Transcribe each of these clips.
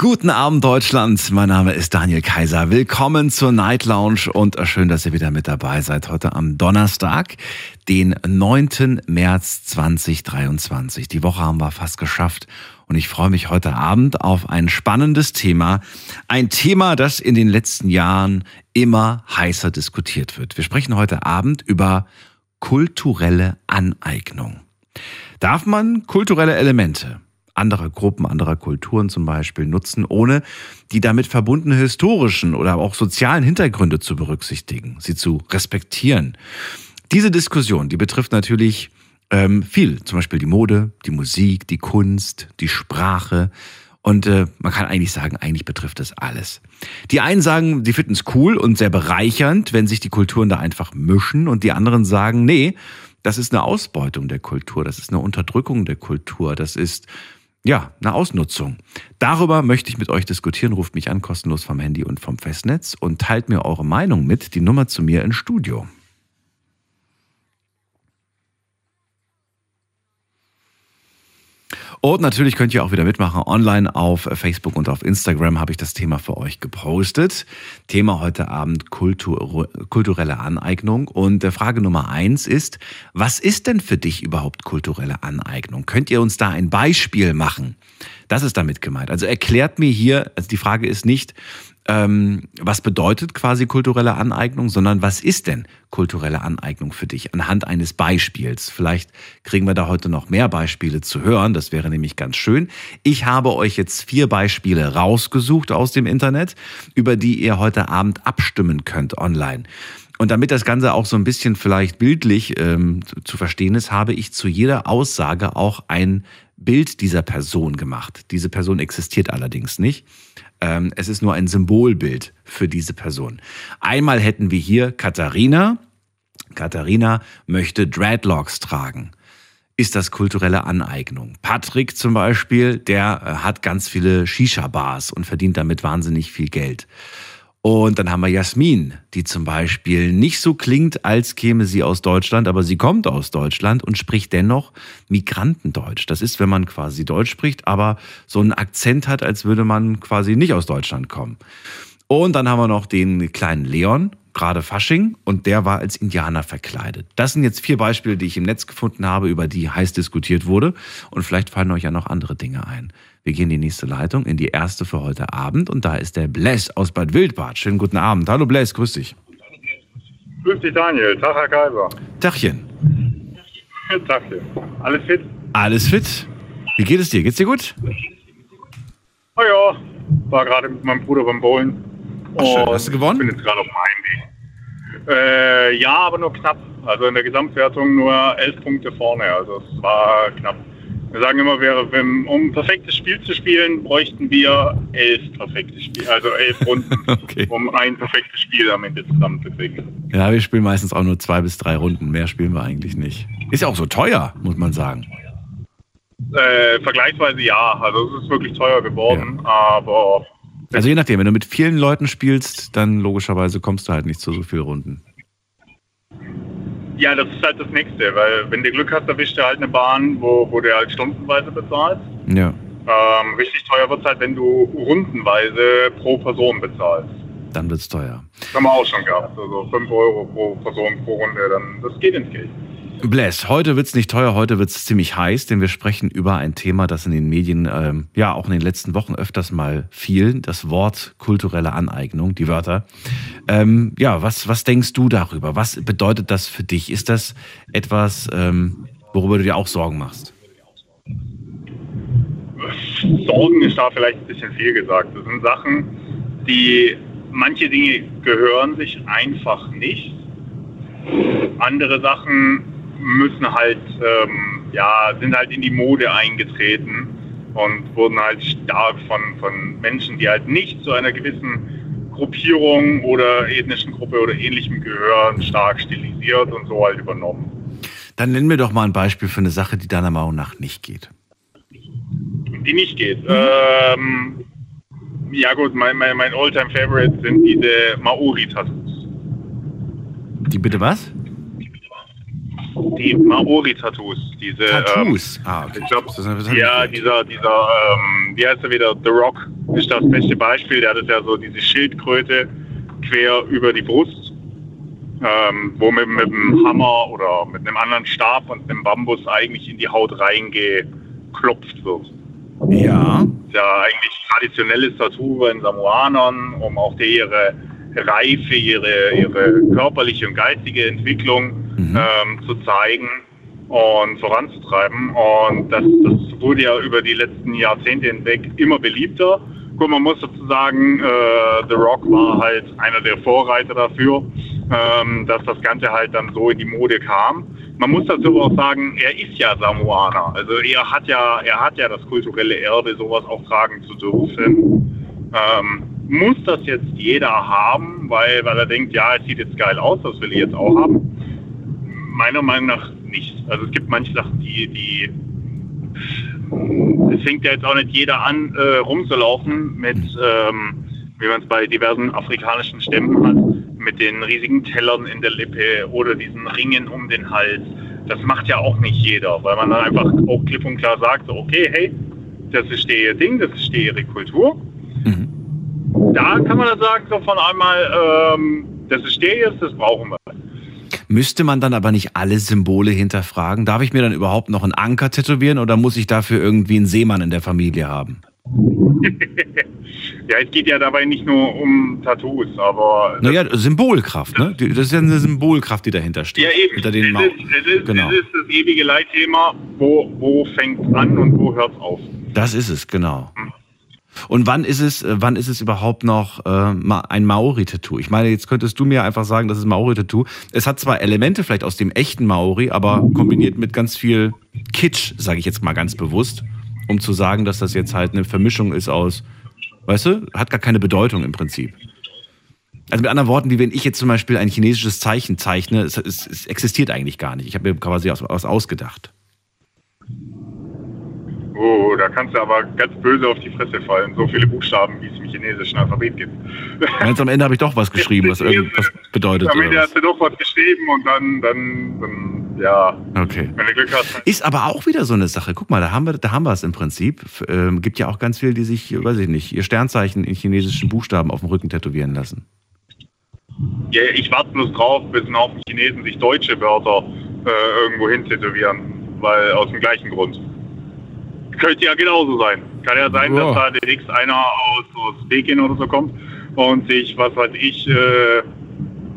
Guten Abend Deutschland, mein Name ist Daniel Kaiser. Willkommen zur Night Lounge und schön, dass ihr wieder mit dabei seid. Heute am Donnerstag, den 9. März 2023. Die Woche haben wir fast geschafft und ich freue mich heute Abend auf ein spannendes Thema. Ein Thema, das in den letzten Jahren immer heißer diskutiert wird. Wir sprechen heute Abend über kulturelle Aneignung. Darf man kulturelle Elemente anderer Gruppen, anderer Kulturen zum Beispiel nutzen, ohne die damit verbundenen historischen oder auch sozialen Hintergründe zu berücksichtigen, sie zu respektieren. Diese Diskussion, die betrifft natürlich ähm, viel, zum Beispiel die Mode, die Musik, die Kunst, die Sprache. Und äh, man kann eigentlich sagen, eigentlich betrifft das alles. Die einen sagen, die finden es cool und sehr bereichernd, wenn sich die Kulturen da einfach mischen. Und die anderen sagen, nee, das ist eine Ausbeutung der Kultur, das ist eine Unterdrückung der Kultur, das ist ja, eine Ausnutzung. Darüber möchte ich mit euch diskutieren. Ruft mich an, kostenlos vom Handy und vom Festnetz und teilt mir eure Meinung mit. Die Nummer zu mir ins Studio. Und natürlich könnt ihr auch wieder mitmachen. Online auf Facebook und auf Instagram habe ich das Thema für euch gepostet. Thema heute Abend Kultur, kulturelle Aneignung. Und Frage Nummer eins ist, was ist denn für dich überhaupt kulturelle Aneignung? Könnt ihr uns da ein Beispiel machen? Das ist damit gemeint. Also erklärt mir hier, also die Frage ist nicht, ähm, was bedeutet quasi kulturelle Aneignung, sondern was ist denn kulturelle Aneignung für dich anhand eines Beispiels? Vielleicht kriegen wir da heute noch mehr Beispiele zu hören, das wäre nämlich ganz schön. Ich habe euch jetzt vier Beispiele rausgesucht aus dem Internet, über die ihr heute Abend abstimmen könnt online. Und damit das Ganze auch so ein bisschen vielleicht bildlich ähm, zu, zu verstehen ist, habe ich zu jeder Aussage auch ein Bild dieser Person gemacht. Diese Person existiert allerdings nicht. Ähm, es ist nur ein Symbolbild für diese Person. Einmal hätten wir hier Katharina. Katharina möchte Dreadlocks tragen. Ist das kulturelle Aneignung? Patrick zum Beispiel, der äh, hat ganz viele Shisha-Bars und verdient damit wahnsinnig viel Geld. Und dann haben wir Jasmin, die zum Beispiel nicht so klingt, als käme sie aus Deutschland, aber sie kommt aus Deutschland und spricht dennoch Migrantendeutsch. Das ist, wenn man quasi Deutsch spricht, aber so einen Akzent hat, als würde man quasi nicht aus Deutschland kommen. Und dann haben wir noch den kleinen Leon, gerade Fasching, und der war als Indianer verkleidet. Das sind jetzt vier Beispiele, die ich im Netz gefunden habe, über die heiß diskutiert wurde. Und vielleicht fallen euch ja noch andere Dinge ein. Wir gehen in die nächste Leitung, in die erste für heute Abend. Und da ist der Bless aus Bad Wildbad. Schönen guten Abend. Hallo Bless, grüß dich. Grüß dich, Daniel. Tag, Herr Kaiser. Tachchen. Tagchen. Alles fit? Alles fit? Wie geht es dir? Geht's dir gut? Oh ja, war gerade mit meinem Bruder beim Bowlen. Ach, schön. Hast du gewonnen? bin jetzt gerade auf dem Heimweg. Äh, ja, aber nur knapp. Also in der Gesamtwertung nur elf Punkte vorne. Also es war knapp. Wir sagen immer, wir, wenn, um ein perfektes Spiel zu spielen, bräuchten wir elf perfekte Spiele, also elf Runden, Okay. um ein perfektes Spiel am Ende zusammenzukriegen. Ja, wir spielen meistens auch nur zwei bis drei Runden. Mehr spielen wir eigentlich nicht. Ist ja auch so teuer, muss man sagen. Äh, vergleichsweise ja, also es ist wirklich teuer geworden, aber Also je nachdem, wenn du mit vielen Leuten spielst, dann logischerweise kommst du halt nicht zu so vielen Runden. Ja, das ist halt das Nächste, weil wenn du Glück hast, erwischt du halt eine Bahn, wo, wo du halt stundenweise bezahlst. Ja, Ähm, richtig teuer wird es halt, wenn du rundenweise pro Person bezahlst. dann wird's teuer. Das haben wir auch schon gehabt. Also 5 Euro pro Person pro Runde, dann das geht ins Geld. Bless, heute wird's nicht teuer, heute wird's ziemlich heiß, denn wir sprechen über ein Thema, das in den Medien ähm, ja auch in den letzten Wochen öfters mal fiel, das Wort kulturelle Aneignung, die Wörter. Ähm, ja, was, was denkst du darüber? Was bedeutet das für dich? Ist das etwas, ähm, worüber du dir auch Sorgen machst? Sorgen ist da vielleicht ein bisschen viel gesagt. Das sind Sachen, die manche Dinge gehören sich einfach nicht. Andere Sachen müssen halt, ähm, ja, sind halt in die Mode eingetreten und wurden halt stark von, von Menschen, die halt nicht zu einer gewissen Gruppierung oder ethnischen Gruppe oder ähnlichem gehören, stark stilisiert und so halt übernommen. Dann nenn mir doch mal ein Beispiel für eine Sache, die deiner Meinung nach nicht geht. die nicht geht. Ähm, Ja gut, mein, mein, mein Alltime Favorite sind diese Maori-Tattoos. Die bitte was? Die Maori-Tattoos. Diese, Tattoos. Ähm, ah, okay. ich glaub, Das ist- das hab ich ja, dieser, dieser, ähm, wie heißt er wieder? The Rock ist das beste Beispiel. Der hat es ja so diese Schildkröte quer über die Brust, ähm, wo mit, mit einem Hammer oder mit einem anderen Stab und einem Bambus eigentlich in die Haut reingeklopft wird. Ja. ist ja eigentlich traditionelles Tattoo bei den Samoanern, um auch ihre Reife, ihre, ihre körperliche und geistige Entwicklung Mhm. ähm, zu zeigen und voranzutreiben. Und das, das wurde ja über die letzten Jahrzehnte hinweg immer beliebter. Gut, man muss dazu sagen, äh, The Rock war halt einer der Vorreiter dafür, ähm, dass das Ganze halt dann so in die Mode kam. Man muss dazu auch sagen, er ist ja Samoaner. Also er hat ja, er hat ja das kulturelle Erbe, sowas auch tragen zu dürfen. Ähm, muss das jetzt jeder haben, weil, weil er denkt, ja, es sieht jetzt geil aus, das will ich jetzt auch haben? Meiner Meinung nach nicht. Also es gibt manche Sachen, die, die es fängt ja jetzt auch nicht jeder an, äh, rumzulaufen mit, ähm, wie man es bei diversen afrikanischen Stämmen hat, mit den riesigen Tellern in der Lippe oder diesen Ringen um den Hals. Das macht ja auch nicht jeder, weil man dann einfach auch klipp und klar sagt, okay, hey, das ist ihr Ding, das ist ihre Kultur. Mhm. Da kann man dann sagen, so von einmal, ähm, das ist der jetzt, das brauchen wir. Müsste man dann aber nicht alle Symbole hinterfragen? Darf ich mir dann überhaupt noch einen Anker tätowieren oder muss ich dafür irgendwie einen Seemann in der Familie haben? Ja, es geht ja dabei nicht nur um Tattoos, aber Naja, Symbolkraft, ne? Das ist ja eine Symbolkraft, die dahinter steht. Ja, eben. Hinter den es, ist, es, ist, Genau. es ist das ewige Leitthema, wo, wo fängt an und wo hört auf. Das ist es, genau. Und wann ist es, äh, wann ist es überhaupt noch äh, ein Maori-Tattoo? Ich meine, jetzt könntest du mir einfach sagen, das ist Maori-Tattoo. Es hat zwar Elemente vielleicht aus dem echten Maori, aber kombiniert mit ganz viel Kitsch, sage ich jetzt mal ganz bewusst, um zu sagen, dass das jetzt halt eine Vermischung ist aus, weißt du, hat gar keine Bedeutung im Prinzip. Also mit anderen Worten, wie wenn ich jetzt zum Beispiel ein chinesisches Zeichen zeichne, es, es, es existiert eigentlich gar nicht. Ich habe mir quasi aus ausgedacht. Oh, da kannst du aber ganz böse auf die Fresse fallen. So viele Buchstaben, wie es im chinesischen Alphabet gibt. Meinst du, am Ende habe ich doch was geschrieben, was irgendwas bedeutet? Am Ende hast du doch was geschrieben und dann, dann, dann ja, Okay. wenn du Glück hast. Ist aber auch wieder so eine Sache. Guck mal, da haben wir, da haben wir es im Prinzip. Ähm, gibt ja auch ganz viele, die sich, weiß ich nicht, ihr Sternzeichen in chinesischen Buchstaben auf dem Rücken tätowieren lassen. Ja, ich warte bloß drauf, bis ein Haufen Chinesen sich deutsche Wörter äh, irgendwo hin tätowieren, weil aus dem gleichen Grund. Könnte ja genauso sein. Kann ja sein, Ja. dass da demnächst einer aus, aus Peking oder so kommt und sich, was weiß ich, äh,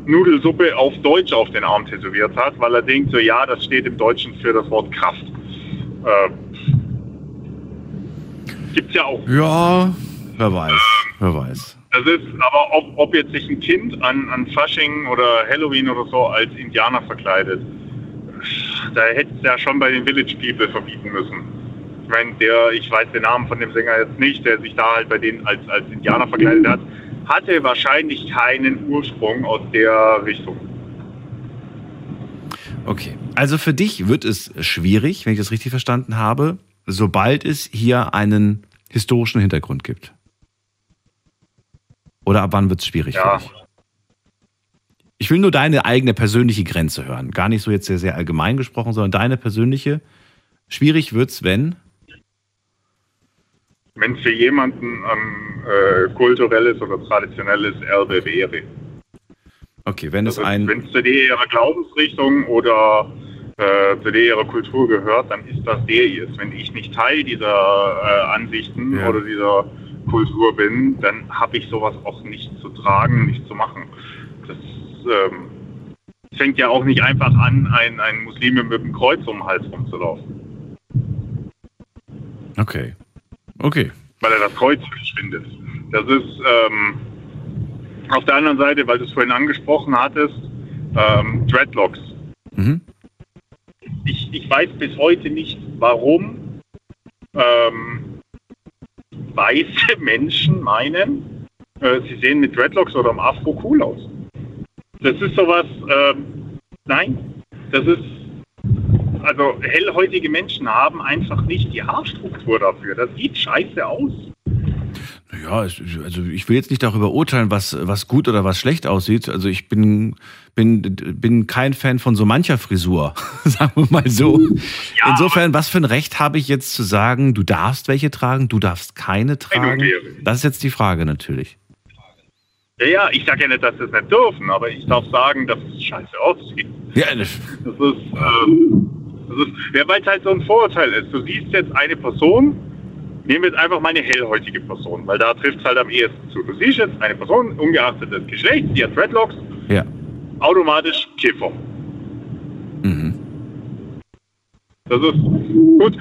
Nudelsuppe auf Deutsch auf den Arm tätowiert hat, weil er denkt, so ja, das steht im Deutschen für das Wort Kraft. Äh, gibt's ja auch. Ja, wer weiß, wer weiß. Das ist, aber ob, ob jetzt sich ein Kind an, an Fasching oder Halloween oder so als Indianer verkleidet, da hätte es ja schon bei den Village People verbieten müssen. Ich meine, der, ich weiß den Namen von dem Sänger jetzt nicht, der sich da halt bei denen als, als Indianer verkleidet hat, hatte wahrscheinlich keinen Ursprung aus der Richtung. Okay. Also für dich wird es schwierig, wenn ich das richtig verstanden habe, sobald es hier einen historischen Hintergrund gibt. Oder ab wann wird es schwierig Ja. für dich? Ich will nur deine eigene persönliche Grenze hören. Gar nicht so jetzt sehr, sehr allgemein gesprochen, sondern deine persönliche. Schwierig wird's, wenn. Wenn es für jemanden ein äh, kulturelles oder traditionelles Erbe wäre. Okay, wenn es Also, ein. Wenn es zu der ihrer Glaubensrichtung oder äh, zu der ihrer Kultur gehört, dann ist das der jetzt. Wenn ich nicht Teil dieser äh, Ansichten Ja. oder dieser Kultur bin, dann habe ich sowas auch nicht zu tragen, nicht zu machen. Das ähm, fängt ja auch nicht einfach an, ein, ein Muslim mit dem Kreuz um den Hals rumzulaufen, Okay. Okay. weil er das Kreuz verschwindet. Das ist ähm, auf der anderen Seite, weil du es vorhin angesprochen hattest, ähm, Dreadlocks. Mhm. ich, ich weiß bis heute nicht, warum ähm, weiße Menschen meinen, äh, sie sehen mit Dreadlocks oder im Afro cool aus. Das ist sowas, ähm, nein, das ist, also hellhäutige Menschen haben einfach nicht die Haarstruktur dafür. Das sieht scheiße aus. Ja, also ich will jetzt nicht darüber urteilen, was, was gut oder was schlecht aussieht. Also ich bin, bin, bin kein Fan von so mancher Frisur, sagen wir mal so. Ja, Insofern, was für ein Recht habe ich jetzt zu sagen, du darfst welche tragen, du darfst keine tragen? Das ist jetzt die Frage natürlich. Ja, ja, ich sage ja nicht, dass sie es nicht dürfen, aber ich darf sagen, dass es scheiße aussieht. Ja, das, das ist, ähm, ist ja, weil es halt so ein Vorurteil ist. Du siehst jetzt eine Person, nehmen wir jetzt einfach mal eine hellhäutige Person, weil da trifft es halt am ehesten zu. Du siehst jetzt eine Person, ungeachtet des Geschlechts, die hat Dreadlocks, ja. automatisch Kiffer. Mhm. Das ist gut.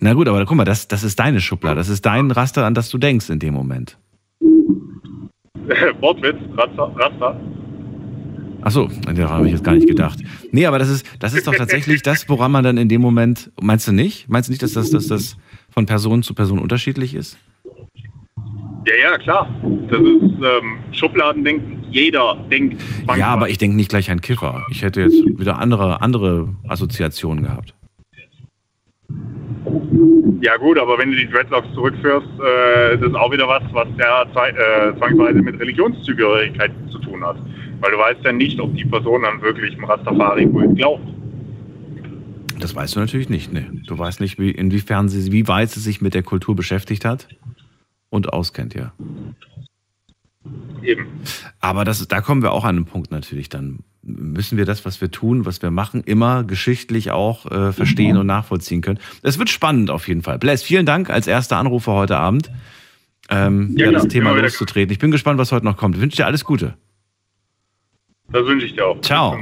Na gut, aber guck mal, das, das ist deine Schublade, das ist dein Raster, an das du denkst in dem Moment. Wortwitz, Raster. Raster. Achso, daran habe ich jetzt gar nicht gedacht. Nee, aber das ist, das ist doch tatsächlich das, woran man dann in dem Moment. Meinst du nicht? Meinst du nicht, dass das, dass das von Person zu Person unterschiedlich ist? Ja, ja, klar. Das ist ähm, Schubladendenken. Jeder denkt. Ja, aber ich denke nicht gleich an Kiffer. Ich hätte jetzt wieder andere, andere Assoziationen gehabt. Ja gut, aber wenn du die Dreadlocks zurückführst, äh, das ist auch wieder was, was ja äh, zwangsweise mit Religionszugehörigkeit zu tun hat. Weil du weißt ja nicht, ob die Person an wirklich im Rastafari-Kult glaubt. Das weißt du natürlich nicht, ne. Du weißt nicht, wie, inwiefern sie, wie weit sie sich mit der Kultur beschäftigt hat und auskennt, ja. Eben. Aber das, da kommen wir auch an einen Punkt natürlich dann müssen wir das, was wir tun, was wir machen, immer geschichtlich auch äh, verstehen und nachvollziehen können. Es wird spannend auf jeden Fall. Bless, vielen Dank als erster Anrufer heute Abend, ähm, ja, ja, das Thema loszutreten. Ich bin gespannt, was heute noch kommt. Ich wünsche dir alles Gute. Das wünsche ich dir auch. Ciao.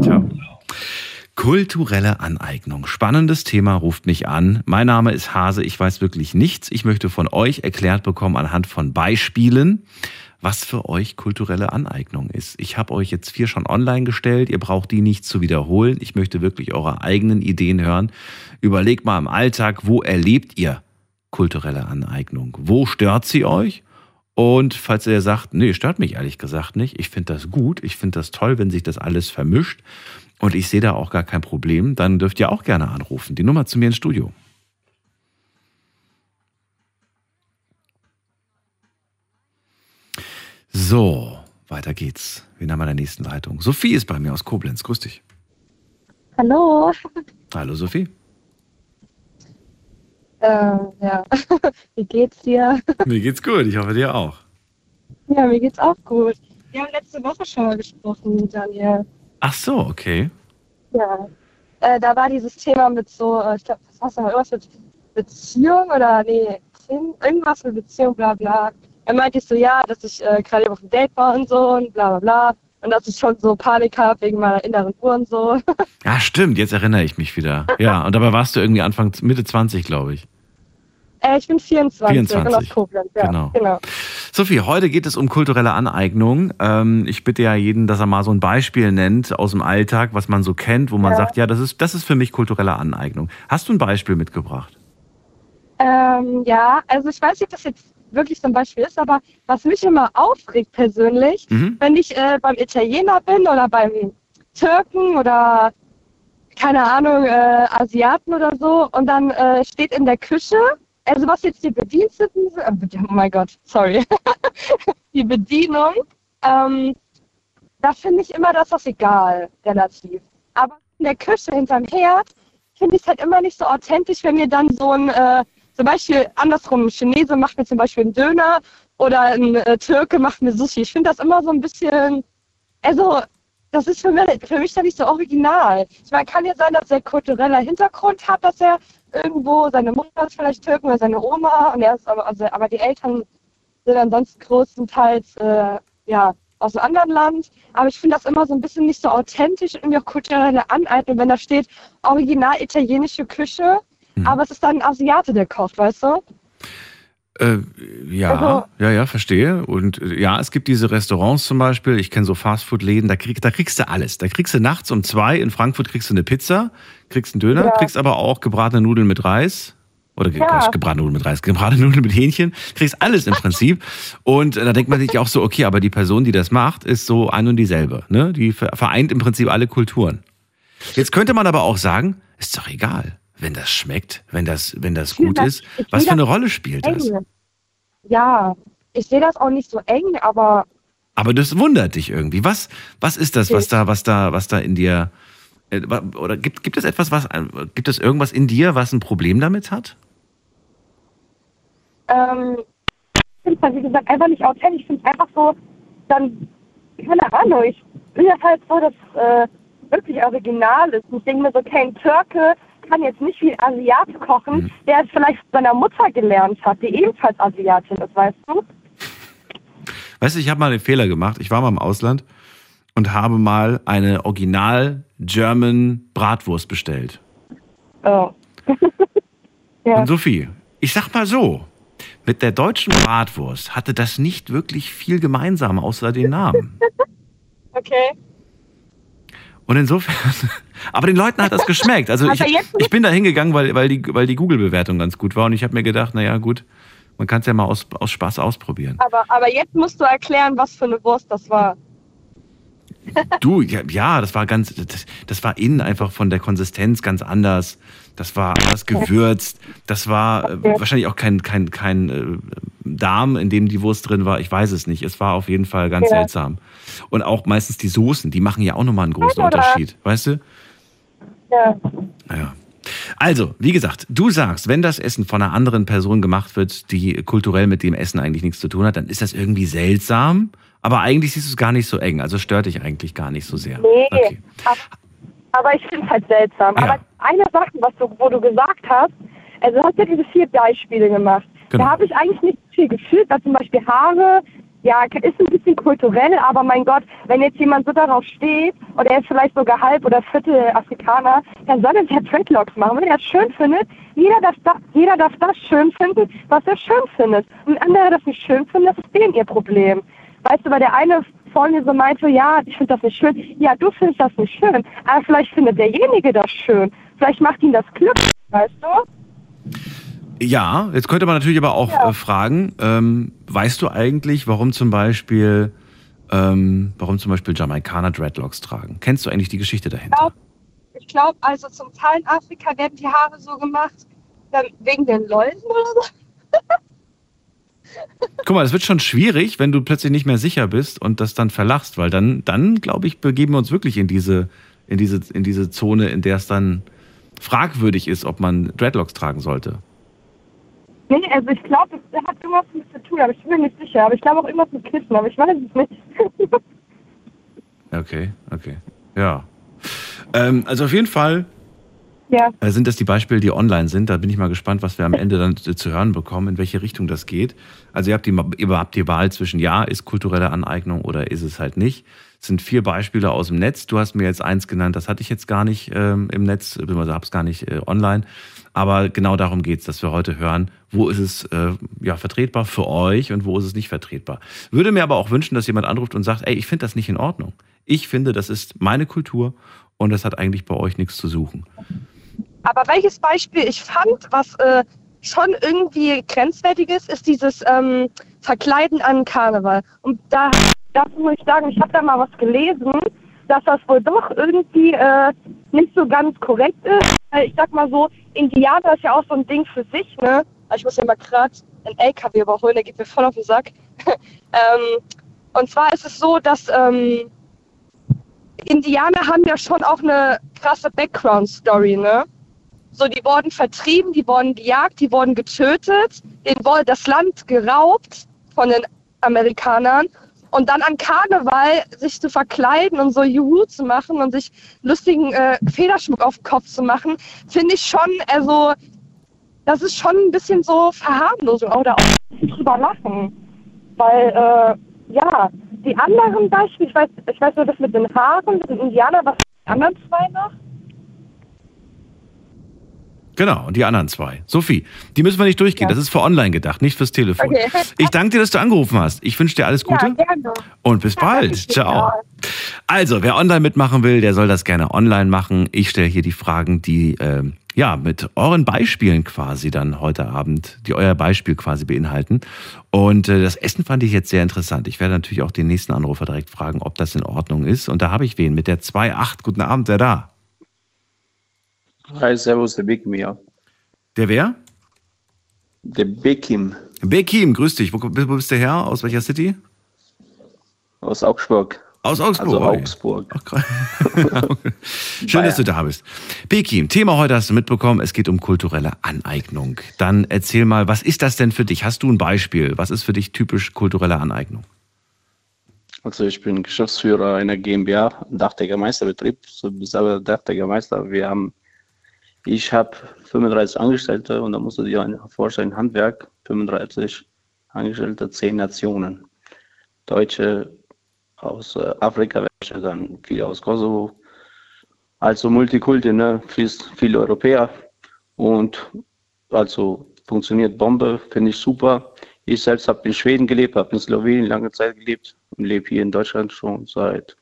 Ciao. Kulturelle Aneignung. Spannendes Thema, ruft mich an. Mein Name ist Hase, ich weiß wirklich nichts. Ich möchte von euch erklärt bekommen anhand von Beispielen was für euch kulturelle Aneignung ist. Ich habe euch jetzt vier schon online gestellt, ihr braucht die nicht zu wiederholen. Ich möchte wirklich eure eigenen Ideen hören. Überlegt mal im Alltag, wo erlebt ihr kulturelle Aneignung? Wo stört sie euch? Und falls ihr sagt, nee, stört mich ehrlich gesagt nicht, ich finde das gut, ich finde das toll, wenn sich das alles vermischt und ich sehe da auch gar kein Problem, dann dürft ihr auch gerne anrufen. Die Nummer zu mir ins Studio. So, weiter geht's. Wen haben wir in der nächsten Leitung? Sophie ist bei mir aus Koblenz. Grüß dich. Hallo. Hallo, Sophie. Äh, ja, wie geht's dir? Mir geht's gut, ich hoffe dir auch. Ja, mir geht's auch gut. Wir haben letzte Woche schon mal gesprochen, Daniel. Ach so, okay. Ja, äh, da war dieses Thema mit so, äh, ich glaube, was hast du mal, irgendwas mit Beziehung oder nee, irgendwas mit Beziehung, bla bla er meinte so, ja, dass ich äh, gerade auf dem Date war und so und bla bla bla. Und dass ich schon so Panik habe wegen meiner inneren Uhr und so. ja, stimmt, jetzt erinnere ich mich wieder. Ja, und dabei warst du irgendwie Anfang, Mitte 20, glaube ich. Äh, ich bin 24, 24. aus Koblenz. Ja, genau. genau. Sophie, heute geht es um kulturelle Aneignung. Ähm, ich bitte ja jeden, dass er mal so ein Beispiel nennt aus dem Alltag, was man so kennt, wo man ja. sagt, ja, das ist, das ist für mich kulturelle Aneignung. Hast du ein Beispiel mitgebracht? Ähm, ja, also ich weiß nicht, ob das jetzt wirklich zum Beispiel ist, aber was mich immer aufregt persönlich, mhm. wenn ich äh, beim Italiener bin oder beim Türken oder keine Ahnung, äh, Asiaten oder so und dann äh, steht in der Küche, also was jetzt die Bediensteten sind, äh, oh mein Gott, sorry, die Bedienung, ähm, da finde ich immer, dass das egal, relativ. Aber in der Küche hinterm Herd finde ich es halt immer nicht so authentisch, wenn mir dann so ein äh, zum Beispiel andersrum, ein Chinese macht mir zum Beispiel einen Döner oder ein äh, Türke macht mir Sushi. Ich finde das immer so ein bisschen, also das ist für mich, für mich dann nicht so original. Ich meine, kann ja sein, dass er kultureller Hintergrund hat, dass er irgendwo, seine Mutter ist vielleicht Türken oder seine Oma und er ist aber, also, aber die Eltern sind ansonsten größtenteils äh, ja, aus einem anderen Land. Aber ich finde das immer so ein bisschen nicht so authentisch, irgendwie auch kulturelle Aneignung, wenn da steht original italienische Küche Mhm. Aber es ist dann ein Asiate, der kocht, weißt du? Äh, ja, also, ja, ja, verstehe. Und äh, ja, es gibt diese Restaurants zum Beispiel, ich kenne so Fastfood-Läden, da, krieg, da kriegst du alles. Da kriegst du nachts um zwei in Frankfurt kriegst du eine Pizza, kriegst einen Döner, ja. kriegst aber auch gebratene Nudeln mit Reis. Oder ja. gebratene Nudeln mit Reis, gebratene Nudeln mit Hähnchen, kriegst alles im Prinzip. und äh, da denkt man sich auch so, okay, aber die Person, die das macht, ist so ein und dieselbe. Ne? Die vereint im Prinzip alle Kulturen. Jetzt könnte man aber auch sagen, ist doch egal wenn das schmeckt, wenn das, wenn das gut das, ist, was für eine Rolle spielt das? Ja, ich sehe das auch nicht so eng, aber. Aber das wundert dich irgendwie. Was, was ist das, was da, was da, was da in dir, äh, oder gibt, gibt es etwas, was, gibt es irgendwas in dir, was ein Problem damit hat? Ähm, ich finde es halt, wie gesagt, einfach nicht authentisch. Ich finde es einfach so, dann, keine Ahnung, ich bin ja halt so, dass äh, wirklich original ist. Und ich denke mir so, okay, ein Türke kann jetzt nicht wie Asiat kochen, mhm. der es vielleicht seiner Mutter gelernt hat, die ebenfalls Asiatin ist, weißt du? Weißt du, ich habe mal einen Fehler gemacht. Ich war mal im Ausland und habe mal eine Original German Bratwurst bestellt. Oh. ja. Und Sophie, ich sag mal so, mit der deutschen Bratwurst hatte das nicht wirklich viel gemeinsam, außer den Namen. okay. Und insofern, aber den Leuten hat das geschmeckt. Also ich, ich bin da hingegangen, weil, weil die, weil die Google-Bewertung ganz gut war und ich habe mir gedacht, naja gut, man kann es ja mal aus, aus Spaß ausprobieren. Aber, aber jetzt musst du erklären, was für eine Wurst das war. Du, ja, ja, das war ganz, das, das war innen einfach von der Konsistenz ganz anders. Das war anders gewürzt. Das war äh, wahrscheinlich auch kein, kein, kein äh, Darm, in dem die Wurst drin war. Ich weiß es nicht. Es war auf jeden Fall ganz ja. seltsam. Und auch meistens die Soßen, die machen ja auch nochmal einen großen Unterschied. Weißt du? Ja. Naja. Also, wie gesagt, du sagst, wenn das Essen von einer anderen Person gemacht wird, die kulturell mit dem Essen eigentlich nichts zu tun hat, dann ist das irgendwie seltsam. Aber eigentlich siehst du es gar nicht so eng. Also stört dich eigentlich gar nicht so sehr. Nee. Okay. Aber ich finde es halt seltsam. Ja. Aber eine Sache, was du, wo du gesagt hast, also du hast ja diese vier Beispiele gemacht. Genau. Da habe ich eigentlich nicht viel gefühlt, da zum Beispiel Haare, ja, ist ein bisschen kulturell, aber mein Gott, wenn jetzt jemand so darauf steht und er ist vielleicht sogar halb oder viertel Afrikaner, dann soll er ja Dreadlocks machen. Wenn er das schön findet, jeder darf, das, jeder darf das schön finden, was er schön findet. Und andere das nicht schön finden, das ist denen ihr Problem. Weißt du, weil der eine vor mir so meinte, ja, ich finde das nicht schön. Ja, du findest das nicht schön. Aber vielleicht findet derjenige das schön. Vielleicht macht ihn das Glück, weißt du? Ja, jetzt könnte man natürlich aber auch ja. äh, fragen, ähm, weißt du eigentlich, warum zum Beispiel, ähm, warum zum Beispiel Jamaikaner Dreadlocks tragen? Kennst du eigentlich die Geschichte dahinter? Ich glaube, glaub, also zum Teil in Afrika werden die Haare so gemacht, wegen den Läusen oder so. Guck mal, es wird schon schwierig, wenn du plötzlich nicht mehr sicher bist und das dann verlachst, weil dann, dann glaube ich, begeben wir uns wirklich in diese, in diese, in diese Zone, in der es dann fragwürdig ist, ob man Dreadlocks tragen sollte. Nee, also ich glaube, das hat irgendwas mit zu tun, aber ich bin mir nicht sicher. Aber ich glaube auch irgendwas mit Kissen, aber ich weiß es nicht. okay, okay. Ja. Ähm, also auf jeden Fall ja. Äh, sind das die Beispiele, die online sind? Da bin ich mal gespannt, was wir am Ende dann zu hören bekommen, in welche Richtung das geht. Also ihr habt die, ihr habt die Wahl zwischen ja, ist kulturelle Aneignung oder ist es halt nicht. Es sind vier Beispiele aus dem Netz. Du hast mir jetzt eins genannt, das hatte ich jetzt gar nicht ähm, im Netz, beziehungsweise habe es gar nicht äh, online. Aber genau darum geht's, dass wir heute hören, wo ist es äh, ja, vertretbar für euch und wo ist es nicht vertretbar. Würde mir aber auch wünschen, dass jemand anruft und sagt, ey, ich finde das nicht in Ordnung. Ich finde, das ist meine Kultur und das hat eigentlich bei euch nichts zu suchen. Aber welches Beispiel ich fand, was äh, schon irgendwie grenzwertig ist, ist dieses ähm, Verkleiden an Karneval. Und da, da muss ich sagen, ich habe da mal was gelesen, dass das wohl doch irgendwie äh, nicht so ganz korrekt ist. Ich sag mal so, Indianer ist ja auch so ein Ding für sich, ne? Also ich muss ja mal gerade einen LKW überholen, der geht mir voll auf den Sack. ähm, und zwar ist es so, dass ähm, Indianer haben ja schon auch eine krasse Background-Story, ne? So, die wurden vertrieben, die wurden gejagt, die wurden getötet, wurde das Land geraubt von den Amerikanern. Und dann an Karneval sich zu verkleiden und so Juhu zu machen und sich lustigen äh, Federschmuck auf den Kopf zu machen, finde ich schon, also, das ist schon ein bisschen so Verharmlosung oder auch drüber lachen. Weil, äh, ja, die anderen Beispiele, ich weiß, ich weiß nur das mit den Haaren, mit den Indianern, was die anderen zwei noch? Genau, und die anderen zwei. Sophie, die müssen wir nicht durchgehen. Ja. Das ist für online gedacht, nicht fürs Telefon. Okay. Ich danke dir, dass du angerufen hast. Ich wünsche dir alles Gute. Ja, gerne. Und bis ja, bald. Ciao. Also, wer online mitmachen will, der soll das gerne online machen. Ich stelle hier die Fragen, die äh, ja mit euren Beispielen quasi dann heute Abend, die euer Beispiel quasi beinhalten. Und äh, das Essen fand ich jetzt sehr interessant. Ich werde natürlich auch den nächsten Anrufer direkt fragen, ob das in Ordnung ist. Und da habe ich wen mit der 2.8. Guten Abend, wer da? Hi, servus, der Bekim, ja. Der wer? Der Bekim. Bekim, grüß dich. Wo, wo bist du her? Aus welcher City? Aus Augsburg. Aus Augsburg. Also Augsburg. Schön, dass du da bist. Bekim, Thema heute hast du mitbekommen, es geht um kulturelle Aneignung. Dann erzähl mal, was ist das denn für dich? Hast du ein Beispiel? Was ist für dich typisch kulturelle Aneignung? Also ich bin Geschäftsführer einer GmbH, Dachdeckermeisterbetrieb, Dachdeckermeister. Wir haben, ich habe 35 Angestellte und da musst du dir vorstellen, Handwerk, 35 Angestellte, 10 Nationen. Deutsche, aus äh, Afrika, welche dann viele aus Kosovo. Also Multikulti, ne? viele Europäer. Und also funktioniert Bombe, finde ich super. Ich selbst habe in Schweden gelebt, habe in Slowenien lange Zeit gelebt und lebe hier in Deutschland schon seit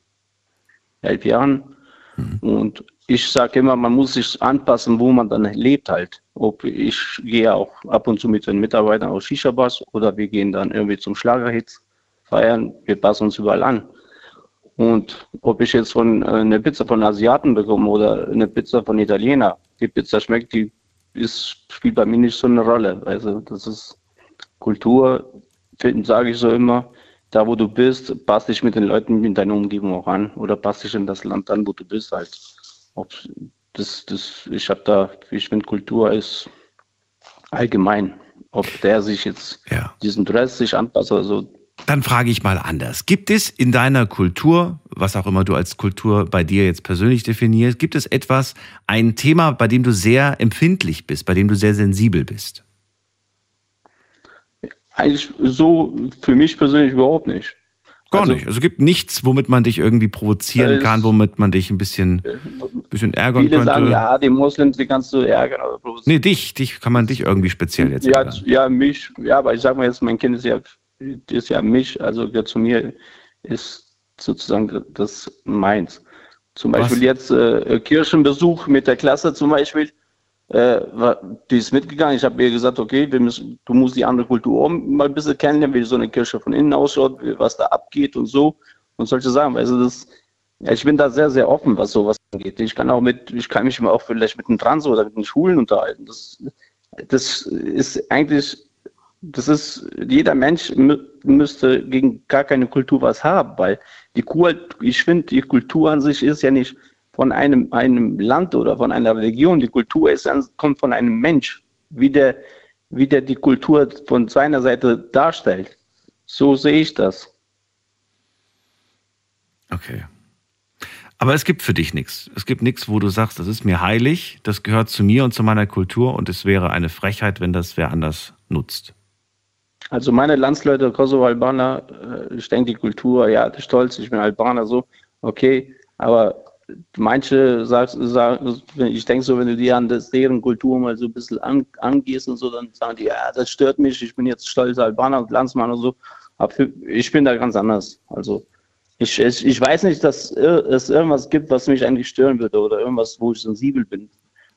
elf Jahren. Mhm. Und ich sage immer, man muss sich anpassen, wo man dann lebt halt. Ob ich gehe auch ab und zu mit den Mitarbeitern aus Shisha-Bars oder wir gehen dann irgendwie zum Schlagerhits feiern, wir passen uns überall an. Und ob ich jetzt von äh, eine Pizza von Asiaten bekomme oder eine Pizza von Italiener, die Pizza schmeckt, die ist, spielt bei mir nicht so eine Rolle. Also das ist Kultur, sage ich so immer, da wo du bist, passt dich mit den Leuten in deiner Umgebung auch an oder passt dich in das Land an, wo du bist halt. Ob das, das, ich habe da, ich finde Kultur ist allgemein. Ob der sich jetzt ja. diesen Dress sich anpasst oder so, dann frage ich mal anders. Gibt es in deiner Kultur, was auch immer du als Kultur bei dir jetzt persönlich definierst, gibt es etwas, ein Thema, bei dem du sehr empfindlich bist, bei dem du sehr sensibel bist? Eigentlich so für mich persönlich überhaupt nicht. Gar also, nicht. Also es gibt nichts, womit man dich irgendwie provozieren kann, womit man dich ein bisschen, bisschen ärgern viele könnte. Viele sagen, ja, die Muslims, die kannst du ärgern. Oder. Nee, dich, dich kann man dich irgendwie speziell jetzt ja, ärgern. Ja, mich, ja, aber ich sag mal jetzt, mein Kind ist ja ist ja mich, also gehört zu mir, ist sozusagen das meins. Zum Beispiel Was? jetzt äh, Kirchenbesuch mit der Klasse zum Beispiel, äh, die ist mitgegangen. Ich habe ihr gesagt, okay, müssen, du musst die andere Kultur mal ein bisschen kennenlernen, wie so eine Kirche von innen ausschaut, was da abgeht und so und solche Sachen. Also das, ja, ich bin da sehr, sehr offen, was sowas angeht. Ich kann auch mit, ich kann mich auch vielleicht mit den Trans oder mit den Schulen unterhalten. Das, das ist eigentlich das ist, jeder Mensch müsste gegen gar keine Kultur was haben, weil die Kultur, ich finde, die Kultur an sich ist ja nicht von einem, einem Land oder von einer Religion. Die Kultur ist, kommt von einem Mensch, wie der, wie der die Kultur von seiner Seite darstellt. So sehe ich das. Okay. Aber es gibt für dich nichts. Es gibt nichts, wo du sagst, das ist mir heilig, das gehört zu mir und zu meiner Kultur und es wäre eine Frechheit, wenn das wer anders nutzt. Also meine Landsleute, Kosovo-Albaner, äh, ich denke die Kultur, ja, der Stolz, ich bin Albaner, so, okay, aber manche sagen, sagen ich denke so, wenn du die an deren Kultur mal so ein bisschen an, angehst und so, dann sagen die, ja, das stört mich, ich bin jetzt stolz Albaner und Landsmann und so. Aber für, ich bin da ganz anders. Also ich, ich, ich weiß nicht, dass es irgendwas gibt, was mich eigentlich stören würde oder irgendwas, wo ich sensibel bin,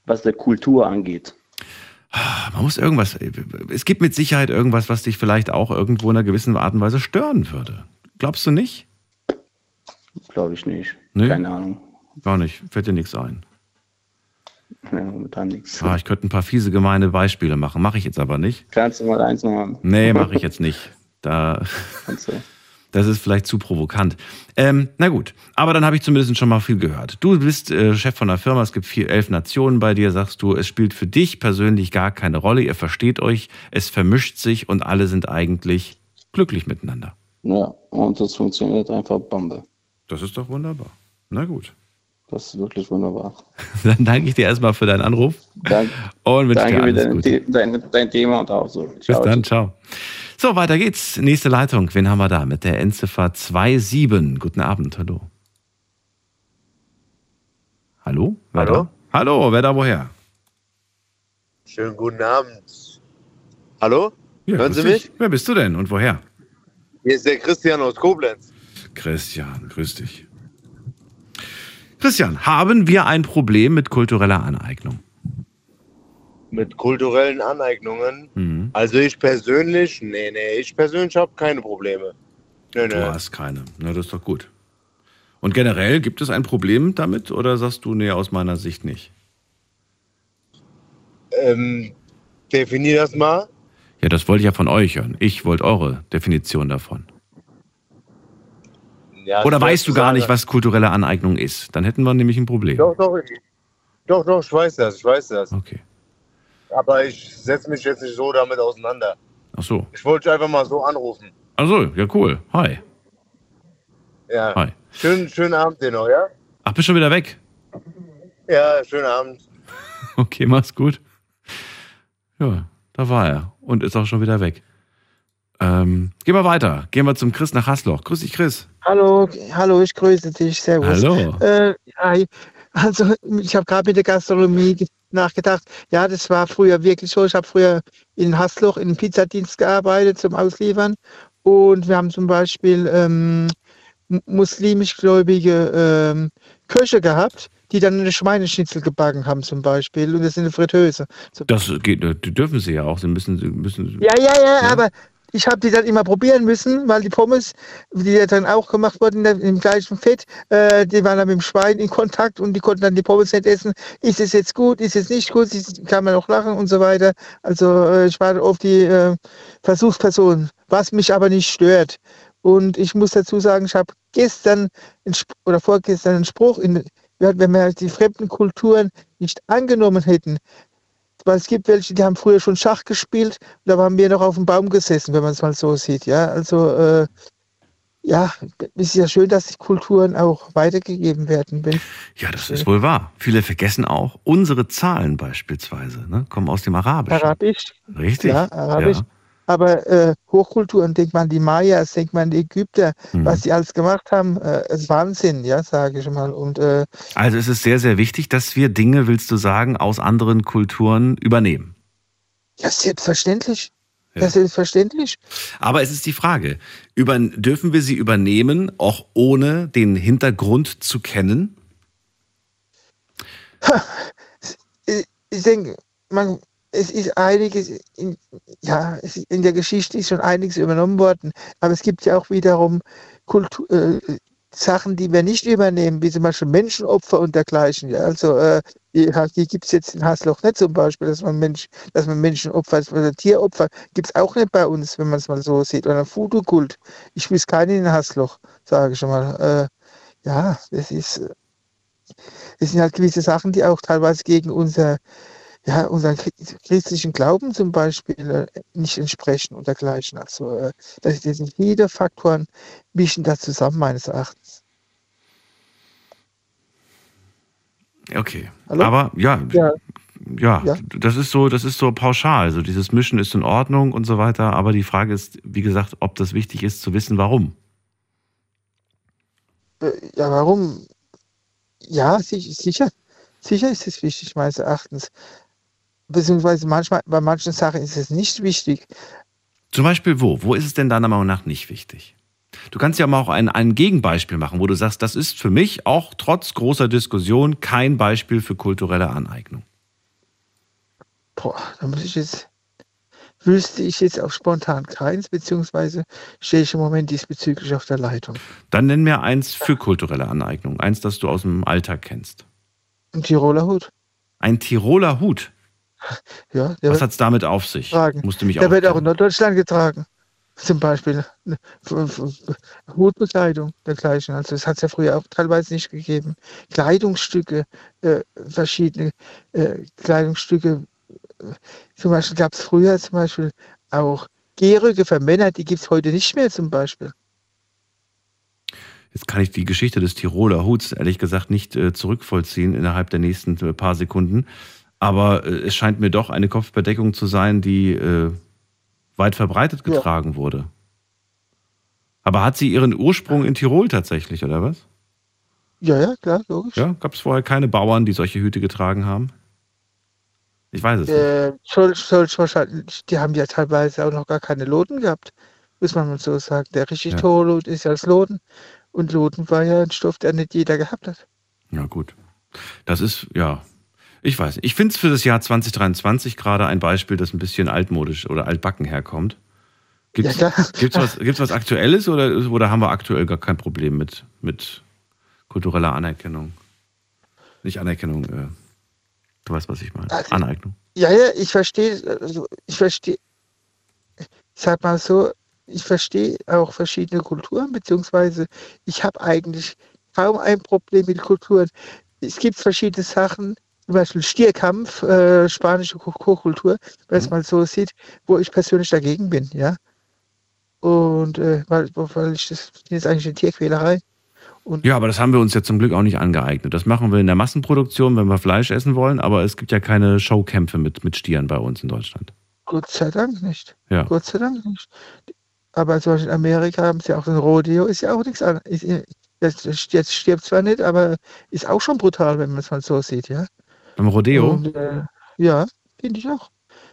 was der Kultur angeht. Man muss irgendwas, es gibt mit Sicherheit irgendwas, was dich vielleicht auch irgendwo in einer gewissen Art und Weise stören würde. Glaubst du nicht? Glaube ich nicht. Nee? Keine Ahnung. Gar nicht. Fällt dir nichts ein. Ja, momentan nichts. Ah, ich könnte ein paar fiese, gemeine Beispiele machen. Mache ich jetzt aber nicht. Kannst du mal eins machen? Nee, mache ich jetzt nicht. Da. Kannst du. Das ist vielleicht zu provokant. Ähm, na gut, aber dann habe ich zumindest schon mal viel gehört. Du bist äh, Chef von einer Firma, es gibt vier, elf Nationen bei dir, sagst du, es spielt für dich persönlich gar keine Rolle, ihr versteht euch, es vermischt sich und alle sind eigentlich glücklich miteinander. Ja, und das funktioniert einfach Bombe. Das ist doch wunderbar. Na gut. Das ist wirklich wunderbar. Dann danke ich dir erstmal für deinen Anruf. Danke. Und wünsche dir alles dein, dein, dein, Thema und auch so. Bis dann, ciao. So, weiter geht's. Nächste Leitung. Wen haben wir da? Mit der Endziffer 27. Guten Abend, hallo. Hallo? Wer hallo? Da? Hallo, wer da woher? Schönen guten Abend. Hallo? Ja, Hören Sie mich? Wer bist du denn und woher? Hier ist der Christian aus Koblenz. Christian, grüß dich. Christian, haben wir ein Problem mit kultureller Aneignung? Mit kulturellen Aneignungen. Mhm. Also ich persönlich, nee, nee, ich persönlich habe keine Probleme. Nee, du nee. hast keine. Na, das ist doch gut. Und generell gibt es ein Problem damit oder sagst du, nee, aus meiner Sicht nicht? Ähm, definier das mal. Ja, das wollte ich ja von euch hören. Ich wollte eure Definition davon. Ja, Oder weißt du gar nicht, was kulturelle Aneignung ist? Dann hätten wir nämlich ein Problem. Doch, doch, doch, doch, ich weiß das, ich weiß das. Okay. Aber ich setze mich jetzt nicht so damit auseinander. Ach so. Ich wollte einfach mal so anrufen. Ach so, ja cool. Hi. Ja. Hi. Schönen, schönen Abend dir noch, ja? Ach, bist schon wieder weg? Ja, schönen Abend. Okay, mach's gut. Ja, da war er und ist auch schon wieder weg. Ähm, gehen wir weiter. Gehen wir zum Chris nach Hasloch. Grüß dich, Chris. Hallo, hallo, ich grüße dich. Servus. Hallo. Äh, hi. Also, ich habe gerade mit der Gastronomie nachgedacht. Ja, das war früher wirklich so. Ich habe früher in Hasloch in einem Pizzadienst gearbeitet zum Ausliefern. Und wir haben zum Beispiel ähm, muslimisch-gläubige ähm, Köche gehabt, die dann eine Schweineschnitzel gebacken haben zum Beispiel. Und das in eine Fritteuse. Das geht, die dürfen sie ja auch. Sie müssen, müssen. Ja, ja, ja, Ja. aber ich habe die dann immer probieren müssen, weil die Pommes, die dann auch gemacht wurden im gleichen Fett, äh, die waren dann mit dem Schwein in Kontakt und die konnten dann die Pommes nicht essen. Ist es jetzt gut, ist es nicht gut, kann man auch lachen und so weiter. Also äh, ich war oft die äh, Versuchsperson, was mich aber nicht stört. Und ich muss dazu sagen, ich habe gestern oder vorgestern einen Spruch, in, wenn wir die fremden Kulturen nicht angenommen hätten, weil es gibt welche, die haben früher schon Schach gespielt, da haben wir noch auf dem Baum gesessen, wenn man es mal so sieht. Ja, also äh, ja, es ist ja schön, dass die Kulturen auch weitergegeben werden. Wenn, Ja, das ist wohl wahr. Viele vergessen auch, unsere Zahlen beispielsweise ne, kommen aus dem Arabischen. Arabisch, Richtig. ja, Arabisch. Ja. Aber äh, Hochkulturen, denkt man an die Mayas, denkt man an die Ägypter, Mhm. was die alles gemacht haben, äh, ist Wahnsinn, ja, sage ich mal. Und äh, Also es ist sehr, sehr wichtig, dass wir Dinge, willst du sagen, aus anderen Kulturen übernehmen. ja, selbstverständlich. Ja. Ja, selbstverständlich. Aber es ist die Frage, über, dürfen wir sie übernehmen, auch ohne den Hintergrund zu kennen? ich denke, man, es ist einiges, in, ja, es in der Geschichte ist schon einiges übernommen worden, aber es gibt ja auch wiederum Kultur, äh, Sachen, die wir nicht übernehmen, wie zum Beispiel Menschenopfer und dergleichen. Ja, also äh, die gibt es jetzt in Hasloch nicht zum Beispiel, dass man, Mensch, dass man Menschenopfer oder Tieropfer gibt es auch nicht bei uns, wenn man es mal so sieht. Oder Voodoo-Kult. Ich wüsste keinen in Hasloch, sage ich schon mal. Äh, ja, das ist, das sind halt gewisse Sachen, die auch teilweise gegen unser ja, unseren chri- christlichen Glauben zum Beispiel äh, nicht entsprechen und dergleichen. Also äh, das sind viele Faktoren mischen da zusammen meines Erachtens. Okay. Hallo? Aber ja, Ja. ja, Ja. das ist so, das ist so pauschal. Also dieses Mischen ist in Ordnung und so weiter. Aber die Frage ist, wie gesagt, ob das wichtig ist zu wissen, warum. Äh, ja, warum? Ja, sicher, sicher ist es wichtig meines Erachtens. Beziehungsweise manchmal, bei manchen Sachen ist es nicht wichtig. Zum Beispiel wo? Wo ist es denn deiner Meinung nach nicht wichtig? Du kannst ja mal auch ein, ein Gegenbeispiel machen, wo du sagst, das ist für mich auch trotz großer Diskussion kein Beispiel für kulturelle Aneignung. Boah, da muss ich jetzt, wüsste ich jetzt auch spontan keins, beziehungsweise stehe ich im Moment diesbezüglich auf der Leitung. Dann nenn mir eins für kulturelle Aneignung. Eins, das du aus dem Alltag kennst. Ein Tiroler Hut. Ein Tiroler Hut. Ja, Was hat's damit auf sich? tragen. Musste mich Der wird auch in. Norddeutschland getragen. Zum Beispiel ne, Hutbekleidung dergleichen. Also das hat es ja früher auch teilweise nicht gegeben. Kleidungsstücke, äh, verschiedene äh, Kleidungsstücke. Äh, Zum Beispiel gab es früher zum Beispiel auch Gehröcke für Männer, die gibt es heute nicht mehr zum Beispiel. Jetzt kann ich die Geschichte des Tiroler Huts ehrlich gesagt nicht äh, zurückvollziehen innerhalb der nächsten äh, paar Sekunden. Aber äh, es scheint mir doch eine Kopfbedeckung zu sein, die äh, weit verbreitet Ja. getragen wurde. Aber hat sie ihren Ursprung in Tirol tatsächlich, oder was? Ja, ja, klar, logisch. Ja, gab es vorher keine Bauern, die solche Hüte getragen haben? Ich weiß es nicht. Äh, soll, soll wahrscheinlich, die haben ja teilweise auch noch gar keine Loten gehabt, muss man mal so sagen. Der richtig Ja. Torlot ist ja das Loten. Und Loten war ja ein Stoff, der nicht jeder gehabt hat. Ja, gut. Das ist, ja, ich weiß nicht. Ich finde es für das Jahr 2023 gerade ein Beispiel, das ein bisschen altmodisch oder altbacken herkommt. Gibt's, Ja, klar. gibt's, was, gibt's was Aktuelles oder, oder haben wir aktuell gar kein Problem mit, mit kultureller Anerkennung? Nicht Anerkennung, äh, du weißt, was ich meine. Also- Aneignung. Ja, ja, ich verstehe, also ich verstehe, sag mal so, ich verstehe auch verschiedene Kulturen, beziehungsweise ich habe eigentlich kaum ein Problem mit Kulturen. Es gibt verschiedene Sachen, zum Beispiel Stierkampf, äh, spanische Hochkultur, wenn es mhm. mal so sieht, wo ich persönlich dagegen bin, ja. Und äh, weil, weil ich das, das ist eigentlich eine Tierquälerei. Und ja, aber das haben wir uns ja zum Glück auch nicht angeeignet. Das machen wir in der Massenproduktion, wenn wir Fleisch essen wollen, aber es gibt ja keine Showkämpfe mit, mit Stieren bei uns in Deutschland. Gott sei Dank nicht. Ja. Gott sei Dank nicht. Aber zum Beispiel in Amerika haben sie auch ein Rodeo, ist ja auch nichts anderes. Jetzt, jetzt stirbt zwar nicht, aber ist auch schon brutal, wenn man es mal so sieht, ja. Beim Rodeo? Und, äh, ja, finde ich auch.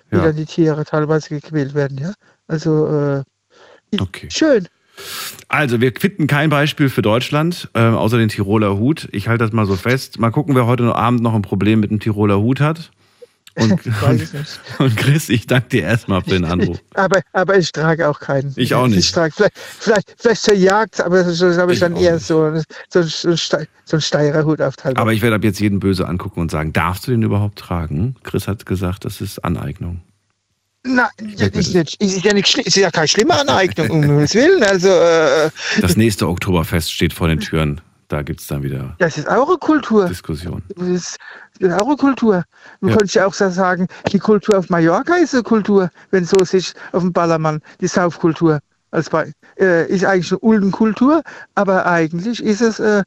Wie ja. dann die Tiere teilweise gequält werden, ja. Also, äh, okay. schön. Also, wir finden kein Beispiel für Deutschland, äh, außer den Tiroler Hut. Ich halte das mal so fest. Mal gucken, wer heute Abend noch ein Problem mit dem Tiroler Hut hat. Und, und, Chris, ich danke dir erstmal für den Anruf. aber, aber ich trage auch keinen. Ich auch nicht. Ich trage vielleicht, vielleicht, vielleicht zur Jagd, aber das habe ich, dann eher so, so, so, so ein steirer Hut auf Teil. Aber ich werde ab jetzt jeden böse angucken und sagen, darfst du den überhaupt tragen? Chris hat gesagt, das ist Aneignung. Nein, ist, nicht, ist, ja nicht, ist ja keine schlimme Aneignung, um Himmels Willen. Also, äh, das nächste Oktoberfest steht vor den Türen. Da gibt es dann wieder. Das ist eine Kultur. Diskussion. Das ist, das ist eine Kultur. Man ja. könnte ja auch sagen, die Kultur auf Mallorca ist eine Kultur, wenn so sich auf dem Ballermann, die Saufkultur. Als bei, äh, ist eigentlich eine Uldenkultur, aber eigentlich ist es äh,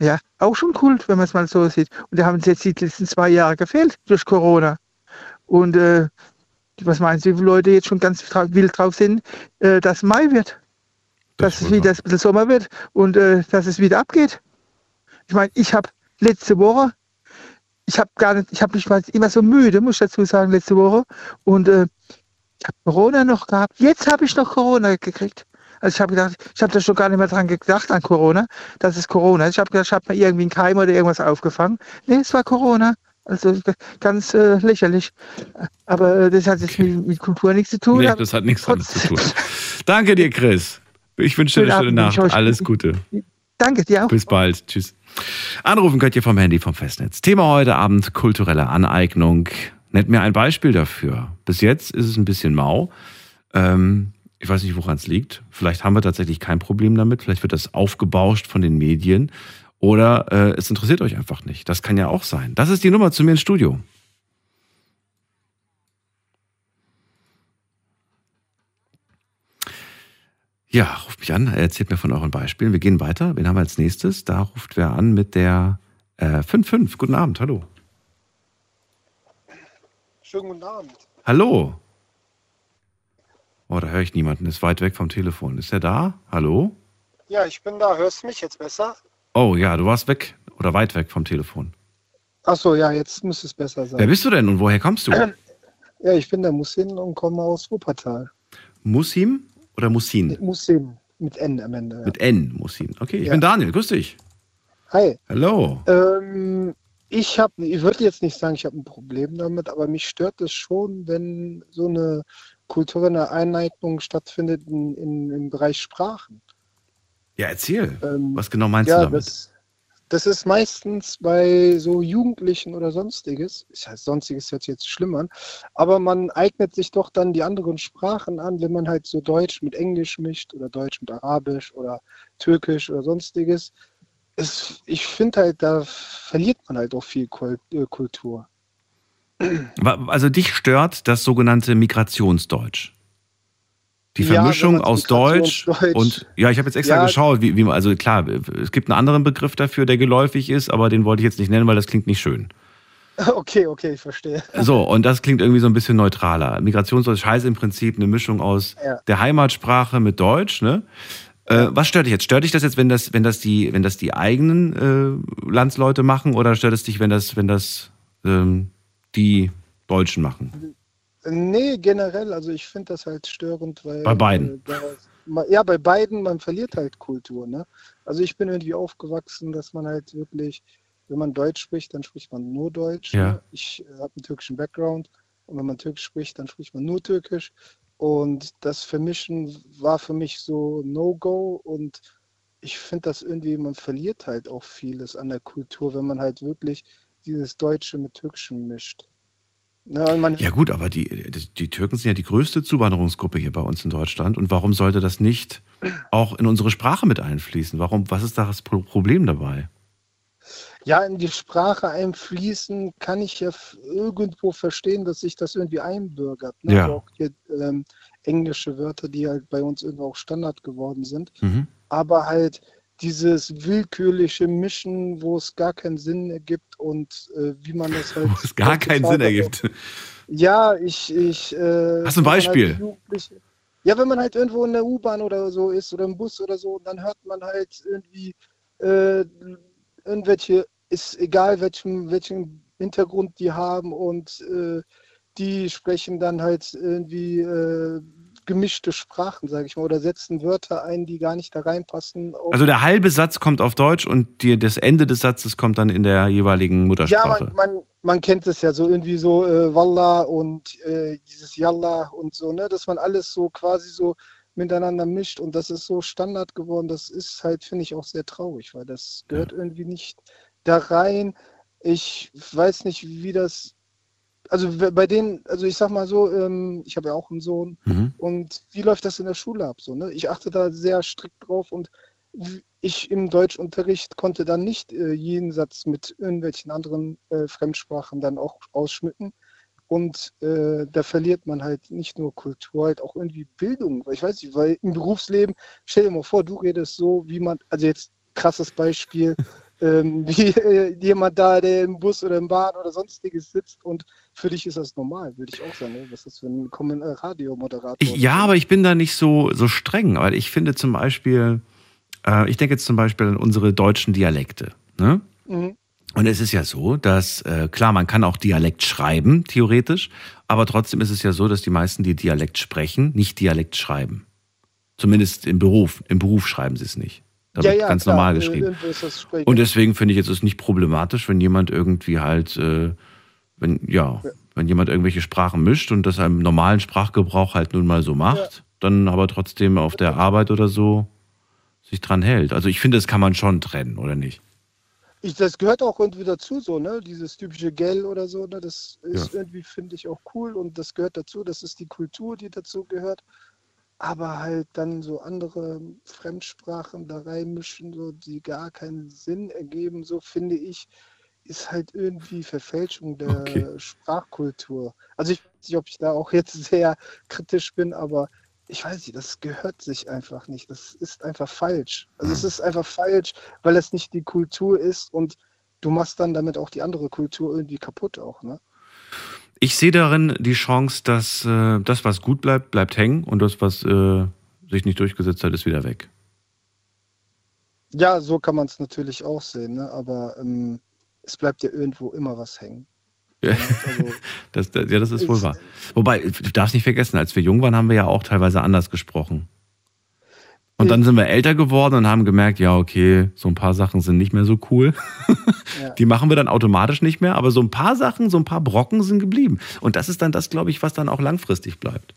ja auch schon Kult, wenn man es mal so sieht. Und da haben es jetzt die letzten zwei Jahre gefehlt durch Corona. Und äh, was meinen Sie, wie viele Leute jetzt schon ganz wild drauf sind, äh, dass Mai wird? Das dass es wieder ein bisschen Sommer wird und äh, dass es wieder abgeht. Ich meine, ich habe letzte Woche, ich habe gar nicht, ich habe mich mal immer so müde, muss ich dazu sagen, letzte Woche. Und äh, ich habe Corona noch gehabt. Jetzt habe ich noch Corona gekriegt. Also ich habe gedacht, ich habe da schon gar nicht mehr dran gedacht an Corona, dass es Corona ist. Ich habe gedacht, ich habe mir irgendwie einen Keim oder irgendwas aufgefangen. Nee, es war Corona. Also ganz äh, lächerlich. Aber äh, das hat jetzt okay. mit, mit, Kultur nichts zu tun. Nee, das hat nichts damit zu tun. Danke dir, Chris. Ich wünsche dir eine schöne Nacht. Alles Gute. Danke dir auch. Bis bald. Tschüss. Anrufen könnt ihr vom Handy vom Festnetz. Thema heute Abend kulturelle Aneignung. Nennt mir ein Beispiel dafür. Bis jetzt ist es ein bisschen mau. Ähm, ich weiß nicht, woran es liegt. Vielleicht haben wir tatsächlich kein Problem damit. Vielleicht wird das aufgebauscht von den Medien. Oder äh, es interessiert euch einfach nicht. Das kann ja auch sein. Das ist die Nummer zu mir ins Studio. Ja, ruft mich an, erzählt mir von euren Beispielen. Wir gehen weiter. Wen haben wir als nächstes? Da ruft wer an mit der äh, 5-5. Guten Abend, hallo. Schönen guten Abend. Hallo. Oh, da höre ich niemanden. Ist weit weg vom Telefon. Ist er da? Hallo? Ja, ich bin da. Hörst du mich jetzt besser? Oh ja, du warst weg oder weit weg vom Telefon. Achso, ja, jetzt müsste es besser sein. Wer bist du denn und woher kommst du? Ja, ich bin der Musin und komme aus Wuppertal. Musim? Oder Musin? Musin, mit N am Ende. Ja. Mit N, Musin. Okay, ich ja. bin Daniel, grüß dich. Hi. Hallo. Ähm, ich habe, ich würde jetzt nicht sagen, ich habe ein Problem damit, aber mich stört es schon, wenn so eine kulturelle Eineignung stattfindet in, in, im Bereich Sprachen. Ja, erzähl. Ähm, Was genau meinst ja, du damit? Das, das ist meistens bei so Jugendlichen oder sonstiges, ich heißt, sonstiges hört sich jetzt schlimm an, aber man eignet sich doch dann die anderen Sprachen an, wenn man halt so Deutsch mit Englisch mischt oder Deutsch mit Arabisch oder Türkisch oder sonstiges. Es, ich finde halt, da verliert man halt auch viel äh, Kultur. Also dich stört das sogenannte Migrationsdeutsch? Die Vermischung ja, aus Deutsch, Deutsch, und ja, ich habe jetzt extra ja. geschaut, wie, wie man, also klar, es gibt einen anderen Begriff dafür, der geläufig ist, aber den wollte ich jetzt nicht nennen, weil das klingt nicht schön. Okay, okay, ich verstehe. So, und das klingt irgendwie so ein bisschen neutraler. Migrationsdeutsch heißt im Prinzip eine Mischung aus ja. der Heimatsprache mit Deutsch, ne? Äh, was stört dich jetzt? Stört dich das jetzt, wenn das, wenn das die, wenn das die eigenen äh, Landsleute machen, oder stört es dich, wenn das, wenn das ähm, die Deutschen machen? Nee, generell, also ich finde das halt störend, weil. Bei beiden. Äh, da, ja, bei beiden, man verliert halt Kultur, ne? Also ich bin irgendwie aufgewachsen, dass man halt wirklich, wenn man Deutsch spricht, dann spricht man nur Deutsch. Ja. Ne? Ich äh, habe einen türkischen Background und wenn man Türkisch spricht, dann spricht man nur Türkisch. Und das Vermischen war für mich so No-Go und ich finde das irgendwie, man verliert halt auch vieles an der Kultur, wenn man halt wirklich dieses Deutsche mit Türkischem mischt. Ja, Ja gut, aber die, die Türken sind ja die größte Zuwanderungsgruppe hier bei uns in Deutschland. Und warum sollte das nicht auch in unsere Sprache mit einfließen? Warum, was ist da das Pro- Problem dabei? ja, in die Sprache einfließen, kann ich ja irgendwo verstehen, dass sich das irgendwie einbürgert. Ne? Ja. Also auch hier ähm, englische Wörter, die halt bei uns irgendwo auch Standard geworden sind. Mhm. Aber halt dieses willkürliche Mischen, wo es gar keinen Sinn ergibt und äh, wie man das halt. Wo es gar keinen Sinn ergibt. Ja, ich. ich äh, Hast du ein man Beispiel? Halt ja, wenn man halt irgendwo in der U-Bahn oder so ist oder im Bus oder so, dann hört man halt irgendwie äh, irgendwelche, ist egal welchen, welchen Hintergrund die haben und äh, die sprechen dann halt irgendwie äh, gemischte Sprachen, sage ich mal, oder setzen Wörter ein, die gar nicht da reinpassen. Also der halbe Satz kommt auf Deutsch und die, das Ende des Satzes kommt dann in der jeweiligen Ja, Muttersprache. man, man, man kennt es ja so irgendwie so äh, Wallah und äh, dieses Yallah und so, ne, dass man alles so quasi so miteinander mischt und das ist so Standard geworden. Das ist halt, finde ich, auch sehr traurig, weil das gehört irgendwie nicht da rein. Ich weiß nicht, wie das, also bei denen, also ich sag mal so, ähm, ich habe ja auch einen Sohn Mhm. und wie läuft das in der Schule ab? So, ne? Ich achte da sehr strikt drauf und ich im Deutschunterricht konnte dann nicht äh, jeden Satz mit irgendwelchen anderen äh, Fremdsprachen dann auch ausschmücken. Und äh, da verliert man halt nicht nur Kultur, halt auch irgendwie Bildung. Ich weiß nicht, weil im Berufsleben, stell dir mal vor, du redest so, wie man, also jetzt krasses Beispiel, ähm, wie äh, jemand da, der im Bus oder im Bahn oder sonstiges sitzt und für dich ist das normal, würde ich auch sagen. Ne? Was ist das für ein Radiomoderator? Ja, aber ich bin da nicht so, so streng, weil ich finde zum Beispiel, äh, ich denke jetzt zum Beispiel an unsere deutschen Dialekte. Ne? Mhm. Und es ist ja so, dass, äh, klar, man kann auch Dialekt schreiben, theoretisch, aber trotzdem ist es ja so, dass die meisten, die Dialekt sprechen, nicht Dialekt schreiben. Zumindest im Beruf. Im Beruf schreiben sie es nicht. Da wird ganz klar, normal äh, geschrieben. Und deswegen finde ich jetzt ist nicht problematisch, wenn jemand irgendwie halt, äh, wenn, ja, wenn jemand irgendwelche Sprachen mischt und das im normalen Sprachgebrauch halt nun mal so macht, dann aber trotzdem auf der Arbeit oder so sich dran hält. Also ich finde, das kann man schon trennen, oder nicht? Ich, das gehört auch irgendwie dazu, so, ne? Dieses typische Gell oder so, ne? Das ist Ja. irgendwie, finde ich, auch cool und das gehört dazu. Das ist die Kultur, die dazu gehört. Aber halt dann so andere Fremdsprachen da reinmischen, so, die gar keinen Sinn ergeben, so finde ich, ist halt irgendwie Verfälschung der Okay. Sprachkultur. Also ich weiß nicht, ob ich da auch jetzt sehr kritisch bin, aber ich weiß nicht, das gehört sich einfach nicht. Das ist einfach falsch. Also es ist einfach falsch, weil es nicht die Kultur ist und du machst dann damit auch die andere Kultur irgendwie kaputt auch, ne? Ich sehe darin die Chance, dass äh, das, was gut bleibt, bleibt hängen und das, was äh, sich nicht durchgesetzt hat, ist wieder weg. Ja, so kann man es natürlich auch sehen, ne? aber ähm, es bleibt ja irgendwo immer was hängen. Ja, Also, das, das, ja, das ist wohl wahr. Wobei, du darfst nicht vergessen, als wir jung waren, haben wir ja auch teilweise anders gesprochen. Und dann sind wir älter geworden und haben gemerkt, ja, okay, so ein paar Sachen sind nicht mehr so cool. Ja. Die machen wir dann automatisch nicht mehr, aber so ein paar Sachen, so ein paar Brocken sind geblieben. Und das ist dann das, glaube ich, was dann auch langfristig bleibt.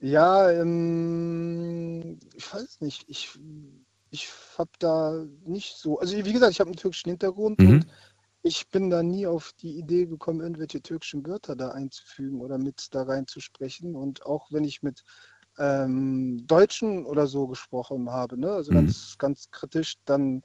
ja, ähm, ich weiß nicht, ich, ich habe da nicht so, also wie gesagt, ich habe einen türkischen Hintergrund Mhm. und ich bin da nie auf die Idee gekommen, irgendwelche türkischen Wörter da einzufügen oder mit da reinzusprechen. Und auch wenn ich mit ähm, Deutschen oder so gesprochen habe, ne, also Mhm. ganz, ganz kritisch, dann,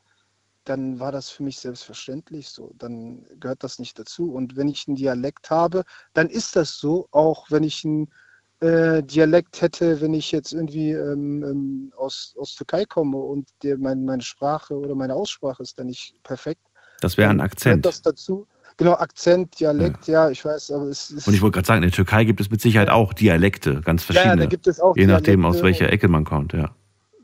dann war das für mich selbstverständlich so. Dann gehört das nicht dazu. Und wenn ich einen Dialekt habe, dann ist das so, auch wenn ich einen äh, Dialekt hätte, wenn ich jetzt irgendwie ähm, ähm, aus, aus Türkei komme und der, mein, meine Sprache oder meine Aussprache ist dann nicht perfekt. Das wäre ein Akzent. Das dazu? Genau, Akzent, Dialekt, ja, ich weiß, aber es ist. Und ich wollte gerade sagen, in der Türkei gibt es mit Sicherheit auch Dialekte, ganz ja, ja, verschiedene. da gibt es auch je nachdem, aus Dialekte welcher Ecke man kommt, ja.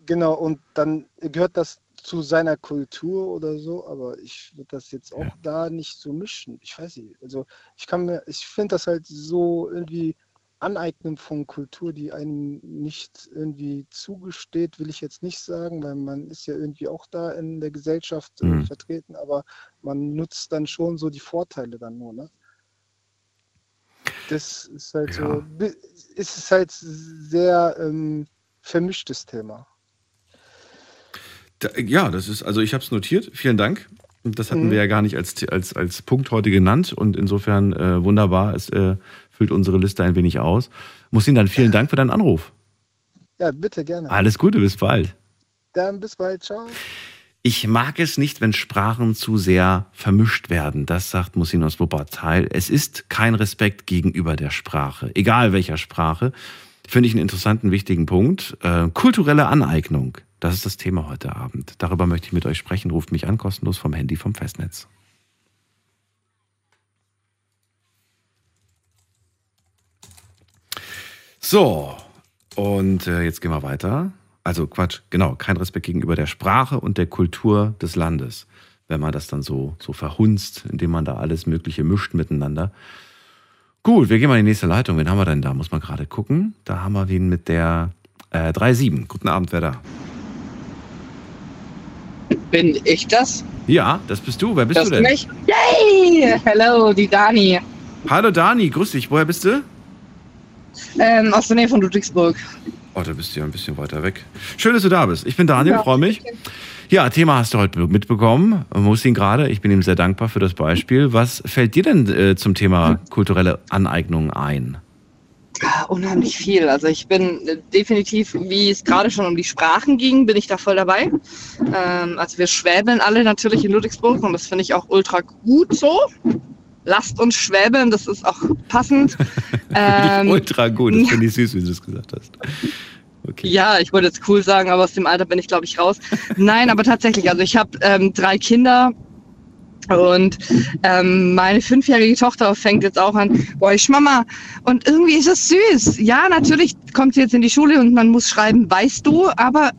Genau, und dann gehört das zu seiner Kultur oder so, aber ich würde das jetzt auch da nicht so mischen. Ich weiß nicht. Also ich kann mir, ich finde das halt so irgendwie Aneignen von Kultur, die einem nicht irgendwie zugesteht, will ich jetzt nicht sagen, weil man ist ja irgendwie auch da in der Gesellschaft äh, Mhm. vertreten, aber man nutzt dann schon so die Vorteile dann nur, ne? Das ist halt Ja. so, es ist halt sehr ähm, vermischtes Thema. Da, ja, das ist, also ich habe es notiert, vielen Dank. Das hatten mhm. wir ja gar nicht als, als, als Punkt heute genannt und insofern äh, wunderbar, es äh, füllt unsere Liste ein wenig aus. Muss Ihnen dann vielen Dank für deinen Anruf. Ja, bitte gerne. Alles Gute, bis bald. Dann bis bald, ciao. Ich mag es nicht, wenn Sprachen zu sehr vermischt werden. Das sagt Musinos Wuppertal. Es ist kein Respekt gegenüber der Sprache, egal welcher Sprache. Finde ich einen interessanten, wichtigen Punkt. Äh, kulturelle Aneignung. Das ist das Thema heute Abend. Darüber möchte ich mit euch sprechen. Ruft mich an, kostenlos vom Handy vom Festnetz. So, und äh, jetzt gehen wir weiter. Also Quatsch, genau, kein Respekt gegenüber der Sprache und der Kultur des Landes, wenn man das dann so, so verhunzt, indem man da alles Mögliche mischt miteinander. Gut, wir gehen mal in die nächste Leitung. Wen haben wir denn da? Muss man gerade gucken. Da haben wir wen mit der äh, 3.7. Guten Abend, wer da? Bin ich das? Ja, das bist du. Wer bist das du denn? Bin ich? Yay! Hello, die Dani. Hallo Dani, grüß dich. Woher bist du? Ähm, aus der Nähe von Ludwigsburg. Oh, da bist du ja ein bisschen weiter weg. Schön, dass du da bist. Ich bin Daniel, ja, freue mich. Ja, Thema hast du heute mitbekommen. Muss ihn gerade. Ich bin ihm sehr dankbar für das Beispiel. Was fällt dir denn äh, zum Thema kulturelle Aneignung ein? Ah, unheimlich viel. Also ich bin äh, definitiv, wie es gerade schon um die Sprachen ging, bin ich da voll dabei. Ähm, also wir schwäbeln alle natürlich in Ludwigsburg und das finde ich auch ultra gut so lasst uns schwäbeln, das ist auch passend. ähm, ultra gut, das finde ich süß, wie du es gesagt hast. Okay. Ja, ich wollte jetzt cool sagen, aber aus dem Alter bin ich, glaube ich, raus. Nein, aber tatsächlich, also ich habe ähm, drei Kinder und ähm, meine fünfjährige Tochter fängt jetzt auch an, boah, ich Mama. Und irgendwie ist es süß. Ja, natürlich kommt sie jetzt in die Schule und man muss schreiben, weißt du, aber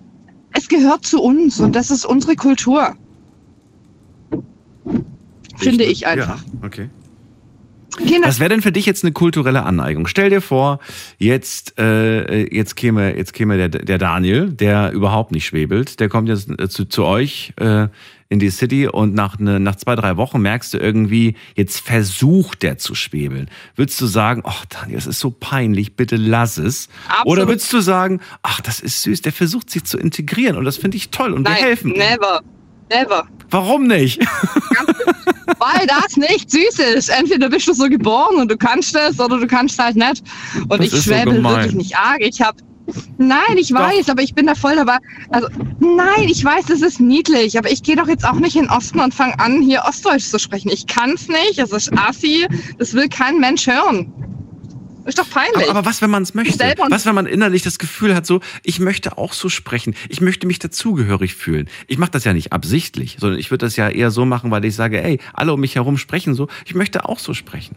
es gehört zu uns und das ist unsere Kultur. Finde ich einfach. Ja, okay. Kinder. Was wäre denn für dich jetzt eine kulturelle Aneignung? Stell dir vor, jetzt, äh, jetzt käme, jetzt käme der, der Daniel, der überhaupt nicht schwebelt, der kommt jetzt äh, zu, zu euch äh, in die City und nach, ne, nach zwei, drei Wochen merkst du irgendwie, jetzt versucht der zu schwebeln. Würdest du sagen, ach Daniel, das ist so peinlich, bitte lass es? Absolut. Oder würdest du sagen, ach, das ist süß, der versucht sich zu integrieren und das finde ich toll und Nein, wir helfen. Never. Never. Warum nicht? Weil das nicht süß ist. Entweder bist du so geboren und du kannst es oder du kannst halt nicht. Und das ich schwäbe so wirklich nicht arg. Ich habe Nein, ich weiß, doch. aber ich bin da voll dabei. Also, nein, ich weiß, das ist niedlich, aber ich gehe doch jetzt auch nicht in Osten und fange an, hier Ostdeutsch zu sprechen. Ich kann es nicht, es ist assi, das will kein Mensch hören. Ist doch peinlich. Aber, aber was, wenn man es möchte? Was, wenn man innerlich das Gefühl hat, so, ich möchte auch so sprechen. Ich möchte mich dazugehörig fühlen. Ich mache das ja nicht absichtlich, sondern ich würde das ja eher so machen, weil ich sage, ey, alle um mich herum sprechen so. Ich möchte auch so sprechen.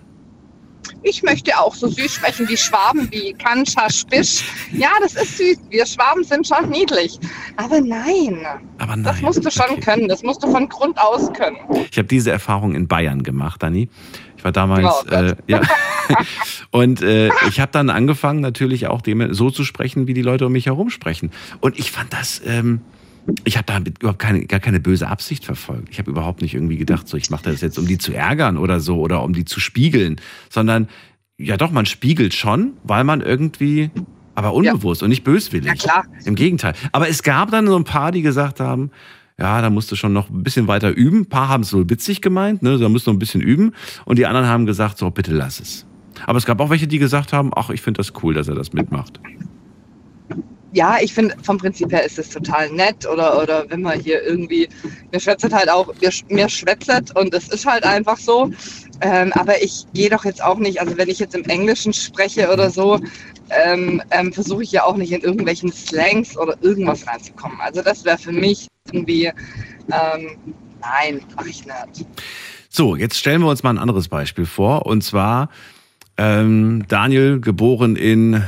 Ich möchte auch so süß sprechen wie Schwaben, wie Kanscha, Spisch. Ja, das ist süß. Wir Schwaben sind schon niedlich. Aber nein. Aber nein. Das musst du schon okay. können. Das musst du von Grund aus können. Ich habe diese Erfahrung in Bayern gemacht, Dani. Ich war damals, oh äh, ja. Und äh, ich habe dann angefangen, natürlich auch dem so zu sprechen, wie die Leute um mich herum sprechen. Und ich fand das, ähm, ich habe da überhaupt keine, gar keine böse Absicht verfolgt. Ich habe überhaupt nicht irgendwie gedacht, so ich mache das jetzt, um die zu ärgern oder so oder um die zu spiegeln, sondern ja doch, man spiegelt schon, weil man irgendwie, aber unbewusst ja. und nicht böswillig. Ja, klar. Im Gegenteil. Aber es gab dann so ein paar, die gesagt haben, ja, da musst du schon noch ein bisschen weiter üben. Ein paar haben es so witzig gemeint, ne, da musst du noch ein bisschen üben. Und die anderen haben gesagt, so, bitte lass es. Aber es gab auch welche, die gesagt haben, ach, ich finde das cool, dass er das mitmacht. Ja, ich finde, vom Prinzip her ist es total nett. Oder, oder wenn man hier irgendwie, mir schwätzet halt auch, mir, mir schwätzet und es ist halt einfach so. Ähm, aber ich gehe doch jetzt auch nicht, also wenn ich jetzt im Englischen spreche oder so, ähm, ähm, versuche ich ja auch nicht in irgendwelchen Slangs oder irgendwas reinzukommen. Also das wäre für mich irgendwie, ähm, nein, mache ich nicht. So, jetzt stellen wir uns mal ein anderes Beispiel vor. Und zwar ähm, Daniel, geboren in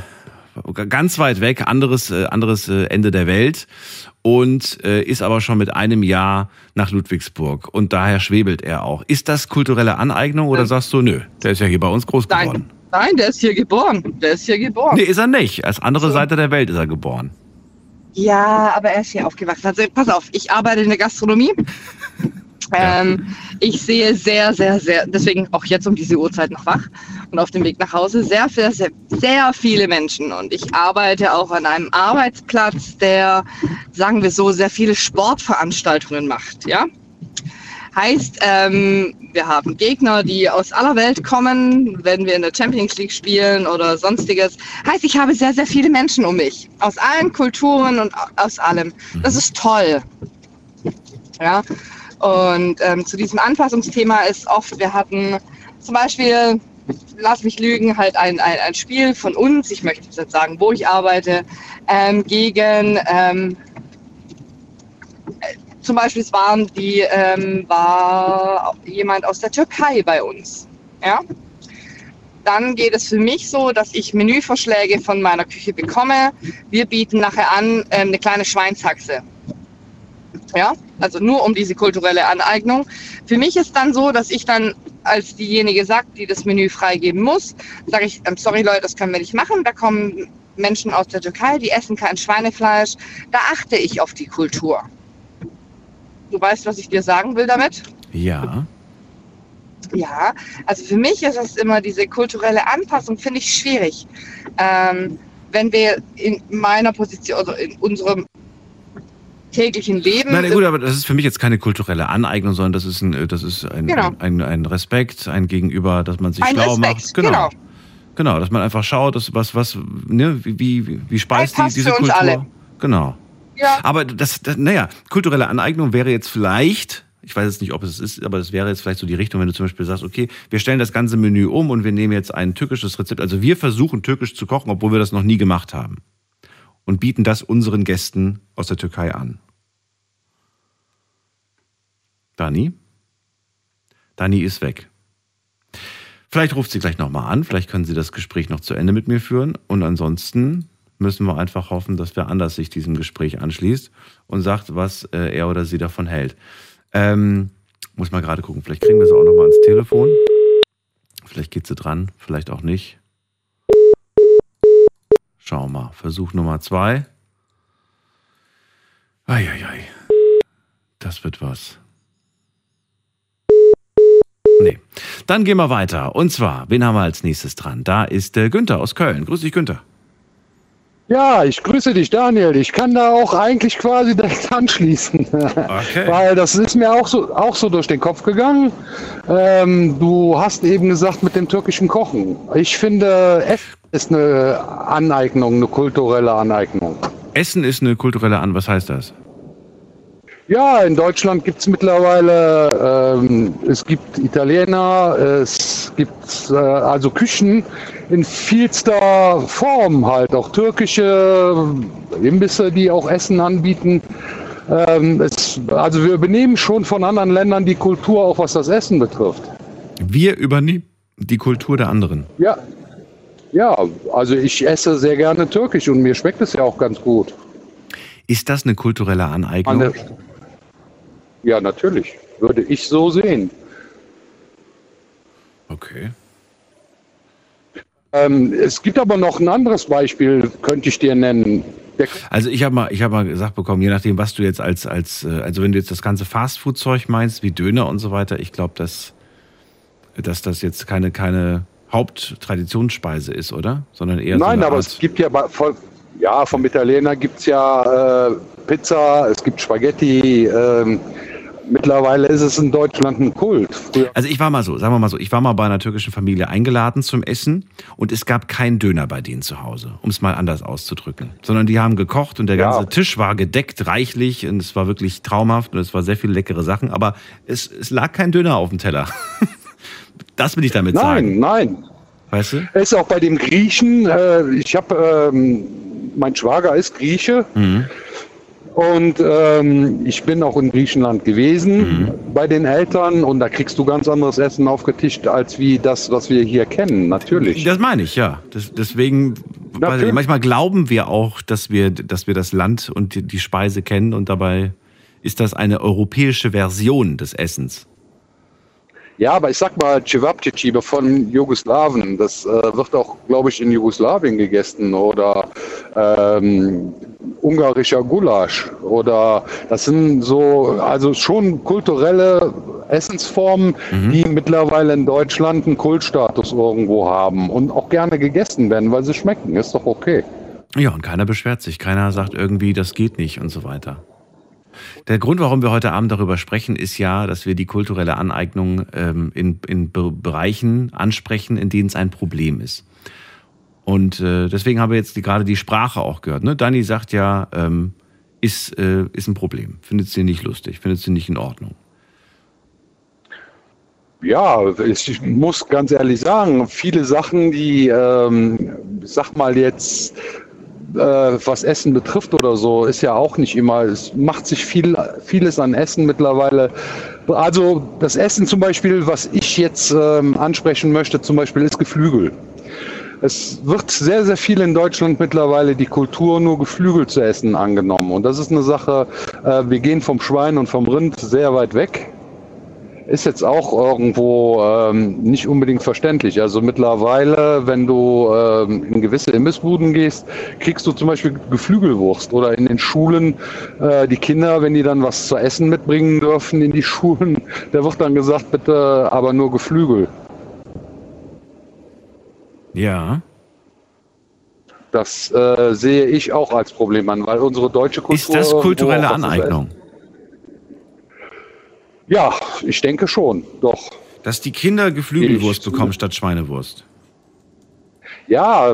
ganz weit weg, anderes, äh, anderes äh, Ende der Welt und äh, ist aber schon mit einem Jahr nach Ludwigsburg und daher schwebelt er auch. Ist das kulturelle Aneignung oder sagst du, nö, der ist ja hier bei uns groß geworden? Nein, nein der ist hier geboren. Der ist hier geboren. Nee, ist er nicht. Als andere so. Seite der Welt ist er geboren. Ja, aber er ist hier aufgewachsen. Also pass auf, ich arbeite in der Gastronomie. Ähm, ich sehe sehr, sehr, sehr, deswegen auch jetzt um diese Uhrzeit noch wach und auf dem Weg nach Hause, sehr, sehr, sehr, sehr viele Menschen. Und ich arbeite auch an einem Arbeitsplatz, der, sagen wir so, sehr viele Sportveranstaltungen macht, ja. Heißt, ähm, wir haben Gegner, die aus aller Welt kommen, wenn wir in der Champions League spielen oder sonstiges. Heißt, ich habe sehr, sehr viele Menschen um mich. Aus allen Kulturen und aus allem. Das ist toll. Ja. Und ähm, zu diesem Anpassungsthema ist oft, wir hatten zum Beispiel, lass mich lügen, halt ein, ein, ein Spiel von uns, ich möchte jetzt sagen, wo ich arbeite, ähm, gegen ähm, zum Beispiel es waren die, ähm, war jemand aus der Türkei bei uns. Ja? Dann geht es für mich so, dass ich Menüvorschläge von meiner Küche bekomme. Wir bieten nachher an ähm, eine kleine Schweinshaxe. Ja, also nur um diese kulturelle Aneignung. Für mich ist dann so, dass ich dann als diejenige sagt, die das Menü freigeben muss, sage ich, ähm, sorry Leute, das können wir nicht machen. Da kommen Menschen aus der Türkei, die essen kein Schweinefleisch. Da achte ich auf die Kultur. Du weißt, was ich dir sagen will damit? Ja. Ja, also für mich ist es immer diese kulturelle Anpassung, finde ich schwierig. Ähm, wenn wir in meiner Position, also in unserem täglichen Leben. Nein, gut, aber das ist für mich jetzt keine kulturelle Aneignung, sondern das ist ein, das ist ein, Genau. ein, ein Respekt, ein Gegenüber, dass man sich Ein schlau Respekt, macht. Genau. genau. genau. dass man einfach schaut, dass was, was, ne, wie, wie, wie speist die, diese Kultur. alle. Genau. Ja. Aber das, das, naja, kulturelle Aneignung wäre jetzt vielleicht, ich weiß jetzt nicht, ob es ist, aber das wäre jetzt vielleicht so die Richtung, wenn du zum Beispiel sagst, okay, wir stellen das ganze Menü um und wir nehmen jetzt ein türkisches Rezept. Also wir versuchen türkisch zu kochen, obwohl wir das noch nie gemacht haben. Und bieten das unseren Gästen aus der Türkei an. Dani? Dani ist weg. Vielleicht ruft sie gleich nochmal an, vielleicht können Sie das Gespräch noch zu Ende mit mir führen. Und ansonsten müssen wir einfach hoffen, dass wer anders sich diesem Gespräch anschließt und sagt, was äh, er oder sie davon hält. Ähm, muss mal gerade gucken, vielleicht kriegen wir sie auch nochmal ans Telefon. Vielleicht geht sie dran, vielleicht auch nicht. Schauen wir mal. Versuch Nummer zwei. Eieiei. Das wird was. Nee. Dann gehen wir weiter. Und zwar, wen haben wir als nächstes dran? Da ist äh, Günther aus Köln. Grüß dich, Günther. Ja, ich grüße dich, Daniel. Ich kann da auch eigentlich quasi direkt anschließen. Okay. Weil das ist mir auch so, auch so durch den Kopf gegangen. Ähm, du hast eben gesagt mit dem türkischen Kochen. Ich finde, Essen ist eine Aneignung, eine kulturelle Aneignung. Essen ist eine kulturelle An. Was heißt das? Ja, in Deutschland gibt es mittlerweile, ähm, es gibt Italiener, es gibt äh, also Küchen in vielster Form halt, auch türkische Imbisse, die auch Essen anbieten. Ähm, es, also wir übernehmen schon von anderen Ländern die Kultur, auch was das Essen betrifft. Wir übernehmen die Kultur der anderen. Ja, ja, also ich esse sehr gerne türkisch und mir schmeckt es ja auch ganz gut. Ist das eine kulturelle Aneignung? An der- Ja, natürlich, würde ich so sehen. Okay. Ähm, es gibt aber noch ein anderes Beispiel, könnte ich dir nennen. Der, Also ich habe mal, ich habe mal gesagt bekommen, je nachdem, was du jetzt als als, äh, also wenn du jetzt das ganze Fastfood-Zeug meinst, wie Döner und so weiter, ich glaube, dass dass das jetzt keine keine Haupttradtionsspeise ist, oder? Sondern eher so nein, eine aber Art, es gibt ja, bei- von, ja, vom Italiener gibt es ja äh, Pizza, es gibt Spaghetti. Ähm, mittlerweile ist es in Deutschland ein Kult. Früher Also ich war mal so, sagen wir mal so, ich war mal bei einer türkischen Familie eingeladen zum Essen und es gab keinen Döner bei denen zu Hause, um es mal anders auszudrücken. Sondern die haben gekocht und der Ja. ganze Tisch war gedeckt, reichlich und es war wirklich traumhaft und es war sehr viele leckere Sachen, aber es, es lag kein Döner auf dem Teller. Das will ich damit sagen. Nein, nein. Weißt du? Es ist auch bei dem Griechen, äh, ich habe, ähm, mein Schwager ist Grieche Mhm. und ähm, ich bin auch in Griechenland gewesen Mhm. bei den Eltern und da kriegst du ganz anderes Essen aufgetischt als wie das, was wir hier kennen, natürlich. Das meine ich, ja. Das, deswegen, ich manchmal glauben wir auch, dass wir, dass wir das Land und die, die Speise kennen und dabei ist das eine europäische Version des Essens. Ja, aber ich sag mal, Cevapcici von Jugoslawien, das äh, wird auch, glaube ich, in Jugoslawien gegessen oder ähm, ungarischer Gulasch oder das sind so, also schon kulturelle Essensformen, die mittlerweile in Deutschland einen Kultstatus irgendwo haben und auch gerne gegessen werden, weil sie schmecken. Ist doch okay. Ja, und keiner beschwert sich. Keiner sagt irgendwie, das geht nicht und so weiter. Der Grund, warum wir heute Abend darüber sprechen, ist ja, dass wir die kulturelle Aneignung ähm, in, in Be Bereichen ansprechen, in denen es ein Problem ist. Und äh, deswegen haben wir jetzt die, gerade die Sprache auch gehört. Ne? Dani sagt ja, ähm, ist, äh, ist ein Problem. Findet sie nicht lustig, findet sie nicht in Ordnung. Ja, ich muss ganz ehrlich sagen, viele Sachen, die, ähm, sag mal jetzt, äh, was Essen betrifft oder so, ist ja auch nicht immer, es macht sich viel, vieles an Essen mittlerweile. Also das Essen zum Beispiel, was ich jetzt ähm, ansprechen möchte, zum Beispiel ist Geflügel. Es wird sehr, sehr viel in Deutschland mittlerweile die Kultur, nur Geflügel zu essen, angenommen. Und das ist eine Sache, äh, wir gehen vom Schwein und vom Rind sehr weit weg. Ist jetzt auch irgendwo ähm, nicht unbedingt verständlich. Also mittlerweile, wenn du ähm, in gewisse Imbissbuden gehst, kriegst du zum Beispiel Geflügelwurst oder in den Schulen äh, die Kinder, wenn die dann was zu essen mitbringen dürfen in die Schulen, da wird dann gesagt, bitte aber nur Geflügel. Ja. Das äh, sehe ich auch als Problem an, weil unsere deutsche Kultur. Ist das kulturelle Aneignung? Ja, ich denke schon, doch. Dass die Kinder Geflügelwurst bekommen statt Schweinewurst. Ja,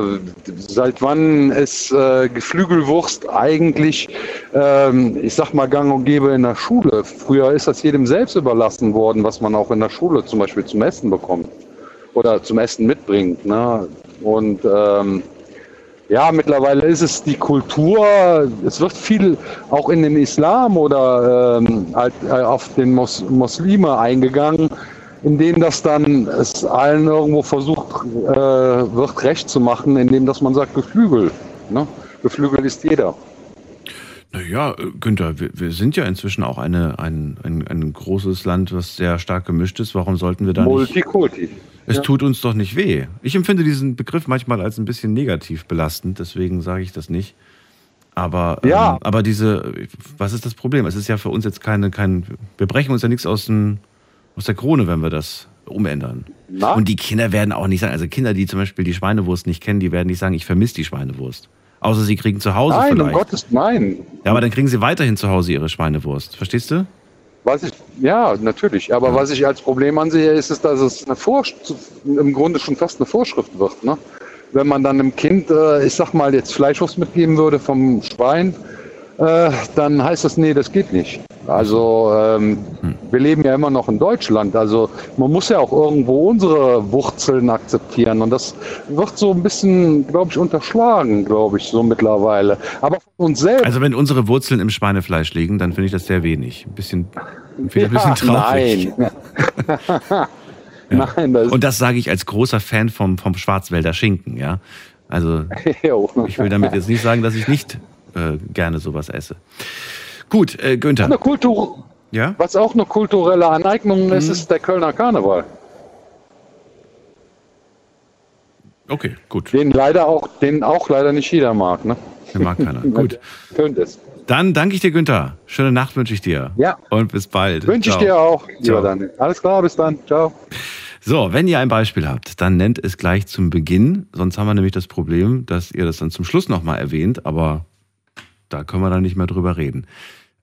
seit wann ist äh, Geflügelwurst eigentlich, ähm, ich sag mal, gang und gäbe in der Schule? Früher ist das jedem selbst überlassen worden, was man auch in der Schule zum Beispiel zum Essen bekommt oder zum Essen mitbringt. Ne? Und ähm, ja, mittlerweile ist es die Kultur, es wird viel auch in den Islam oder ähm, halt, äh, auf den Mos Muslime eingegangen, in denen das dann es allen irgendwo versucht äh, wird, recht zu machen, indem dass man sagt Geflügel. Ne? Geflügel ist jeder. Naja, Günther, wir, wir sind ja inzwischen auch eine, ein, ein, ein großes Land, was sehr stark gemischt ist. Warum sollten wir da nicht... Multikulti. Es Ja. tut uns doch nicht weh. Ich empfinde diesen Begriff manchmal als ein bisschen negativ belastend, deswegen sage ich das nicht. Aber, Ja. ähm, aber diese, was ist das Problem? Es ist ja für uns jetzt keine, kein, wir brechen uns ja nichts aus, den, aus der Krone, wenn wir das umändern. Na? Und die Kinder werden auch nicht sagen, also Kinder, die zum Beispiel die Schweinewurst nicht kennen, die werden nicht sagen, ich vermisse die Schweinewurst. Außer sie kriegen zu Hause Nein, um vielleicht. Gottes Nein. Ja, aber dann kriegen sie weiterhin zu Hause ihre Schweinewurst. Verstehst du? Was ich, ja, natürlich. Aber was ich als Problem ansehe, ist es, dass es eine im Grunde schon fast eine Vorschrift wird. Ne? Wenn man dann einem Kind, äh, ich sag mal, jetzt Fleischwurst mitgeben würde vom Schwein, äh, dann heißt das, nee, das geht nicht. Also ähm, wir leben ja immer noch in Deutschland. Also man muss ja auch irgendwo unsere Wurzeln akzeptieren. Und das wird so ein bisschen, glaube ich, unterschlagen, glaube ich, so mittlerweile. Aber von uns selbst. Also wenn unsere Wurzeln im Schweinefleisch liegen, dann finde ich das sehr wenig. Ein bisschen, ich ein bisschen traurig. Nein. Nein, das Und das sage ich als großer Fan vom, vom Schwarzwälder Schinken, ja. Also ich will damit jetzt nicht sagen, dass ich nicht äh, gerne sowas esse. Gut, äh, Günther. Eine Kultur, Ja? was auch eine kulturelle Aneignung ist, Mhm. ist der Kölner Karneval. Okay, gut. Den leider auch, den auch leider nicht jeder mag, ne? Den mag keiner. Gut. Könnte es. Dann danke ich dir, Günther. Schöne Nacht wünsche ich dir. Ja. Und bis bald. Wünsche ich dir auch, lieber. Daniel. Alles klar, bis dann. Ciao. So, wenn ihr ein Beispiel habt, dann nennt es gleich zum Beginn. Sonst haben wir nämlich das Problem, dass ihr das dann zum Schluss nochmal erwähnt. Aber da können wir dann nicht mehr drüber reden.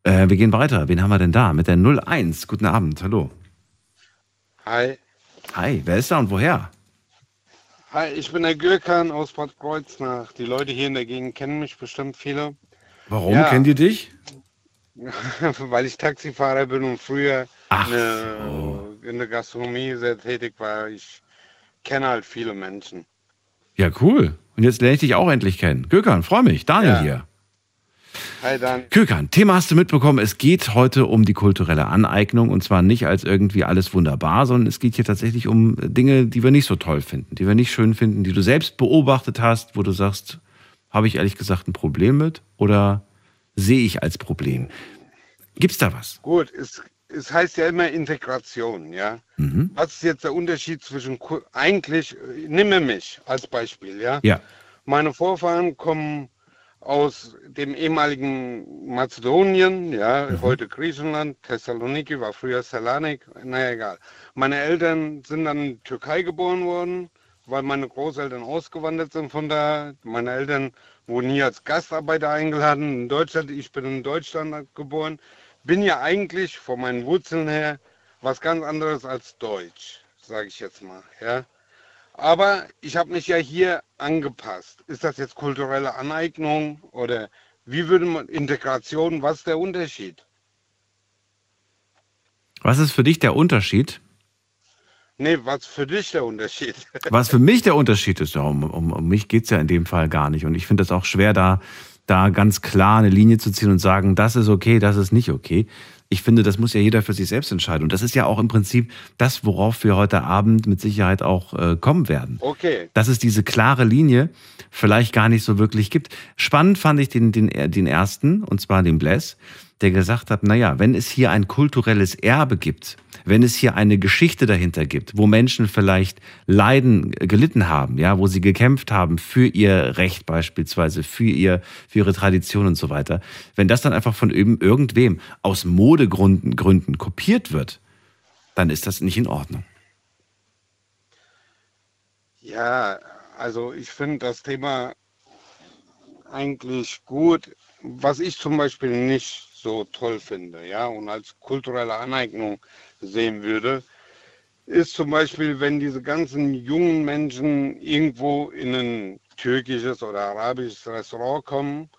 Äh, wir gehen weiter. Wen haben wir denn da? Mit der 01. Guten Abend. Hallo. Hi. Hi, wer ist da und woher? Hi, ich bin der Gürkan aus Bad Kreuznach. Die Leute hier in der Gegend kennen mich bestimmt viele. Warum Ja. kennt ihr dich? Weil ich Taxifahrer bin und früher eine, in der Gastronomie sehr tätig war. Ich kenne halt viele Menschen. Ja, cool. Und jetzt lerne ich dich auch endlich kennen. Gökhan, freue mich. Daniel Ja. hier. Hi dann. Kökan, Thema hast du mitbekommen. Es geht heute um die kulturelle Aneignung und zwar nicht als irgendwie alles wunderbar, sondern es geht hier tatsächlich um Dinge, die wir nicht so toll finden, die wir nicht schön finden, die du selbst beobachtet hast, wo du sagst, habe ich ehrlich gesagt ein Problem mit oder sehe ich als Problem? Gibt's da was? Gut, es, es heißt ja immer Integration, ja. Mhm. Was ist jetzt der Unterschied zwischen, eigentlich, äh, nimm mir mich als Beispiel, ja. Ja. Meine Vorfahren kommen aus dem ehemaligen Mazedonien, ja, heute Griechenland, Thessaloniki war früher Salonik, naja, egal. Meine Eltern sind dann in Türkei geboren worden, weil meine Großeltern ausgewandert sind von da. Meine Eltern wurden hier als Gastarbeiter eingeladen in Deutschland. Ich bin in Deutschland geboren. bin ja eigentlich von meinen Wurzeln her was ganz anderes als Deutsch, sage ich jetzt mal. Ja? Aber ich habe mich ja hier angepasst. Ist das jetzt kulturelle Aneignung oder wie würde man Integration, was ist der Unterschied? Was ist für dich der Unterschied? Nee, was für dich der Unterschied? Was für mich der Unterschied ist, ja, um, um, um mich geht es ja in dem Fall gar nicht. Und ich finde es auch schwer, da, da ganz klar eine Linie zu ziehen und sagen, das ist okay, das ist nicht okay. Ich finde, das muss ja jeder für sich selbst entscheiden. Und das ist ja auch im Prinzip das, worauf wir heute Abend mit Sicherheit auch äh, kommen werden. Okay. Dass es diese klare Linie vielleicht gar nicht so wirklich gibt. Spannend fand ich den, den, den ersten, und zwar den Bless, der gesagt hat, naja, wenn es hier ein kulturelles Erbe gibt, wenn es hier eine Geschichte dahinter gibt, wo Menschen vielleicht Leiden gelitten haben, ja, wo sie gekämpft haben für ihr Recht beispielsweise, für ihr, für ihre Tradition und so weiter, wenn das dann einfach von irgendwem aus Modegründen Gründen kopiert wird, dann ist das nicht in Ordnung. Ja, also ich finde das Thema eigentlich gut. Was ich zum Beispiel nicht so toll finde, ja, und als kulturelle Aneignung sehen würde, ist zum Beispiel, wenn diese ganzen jungen Menschen irgendwo in ein türkisches oder arabisches Restaurant kommen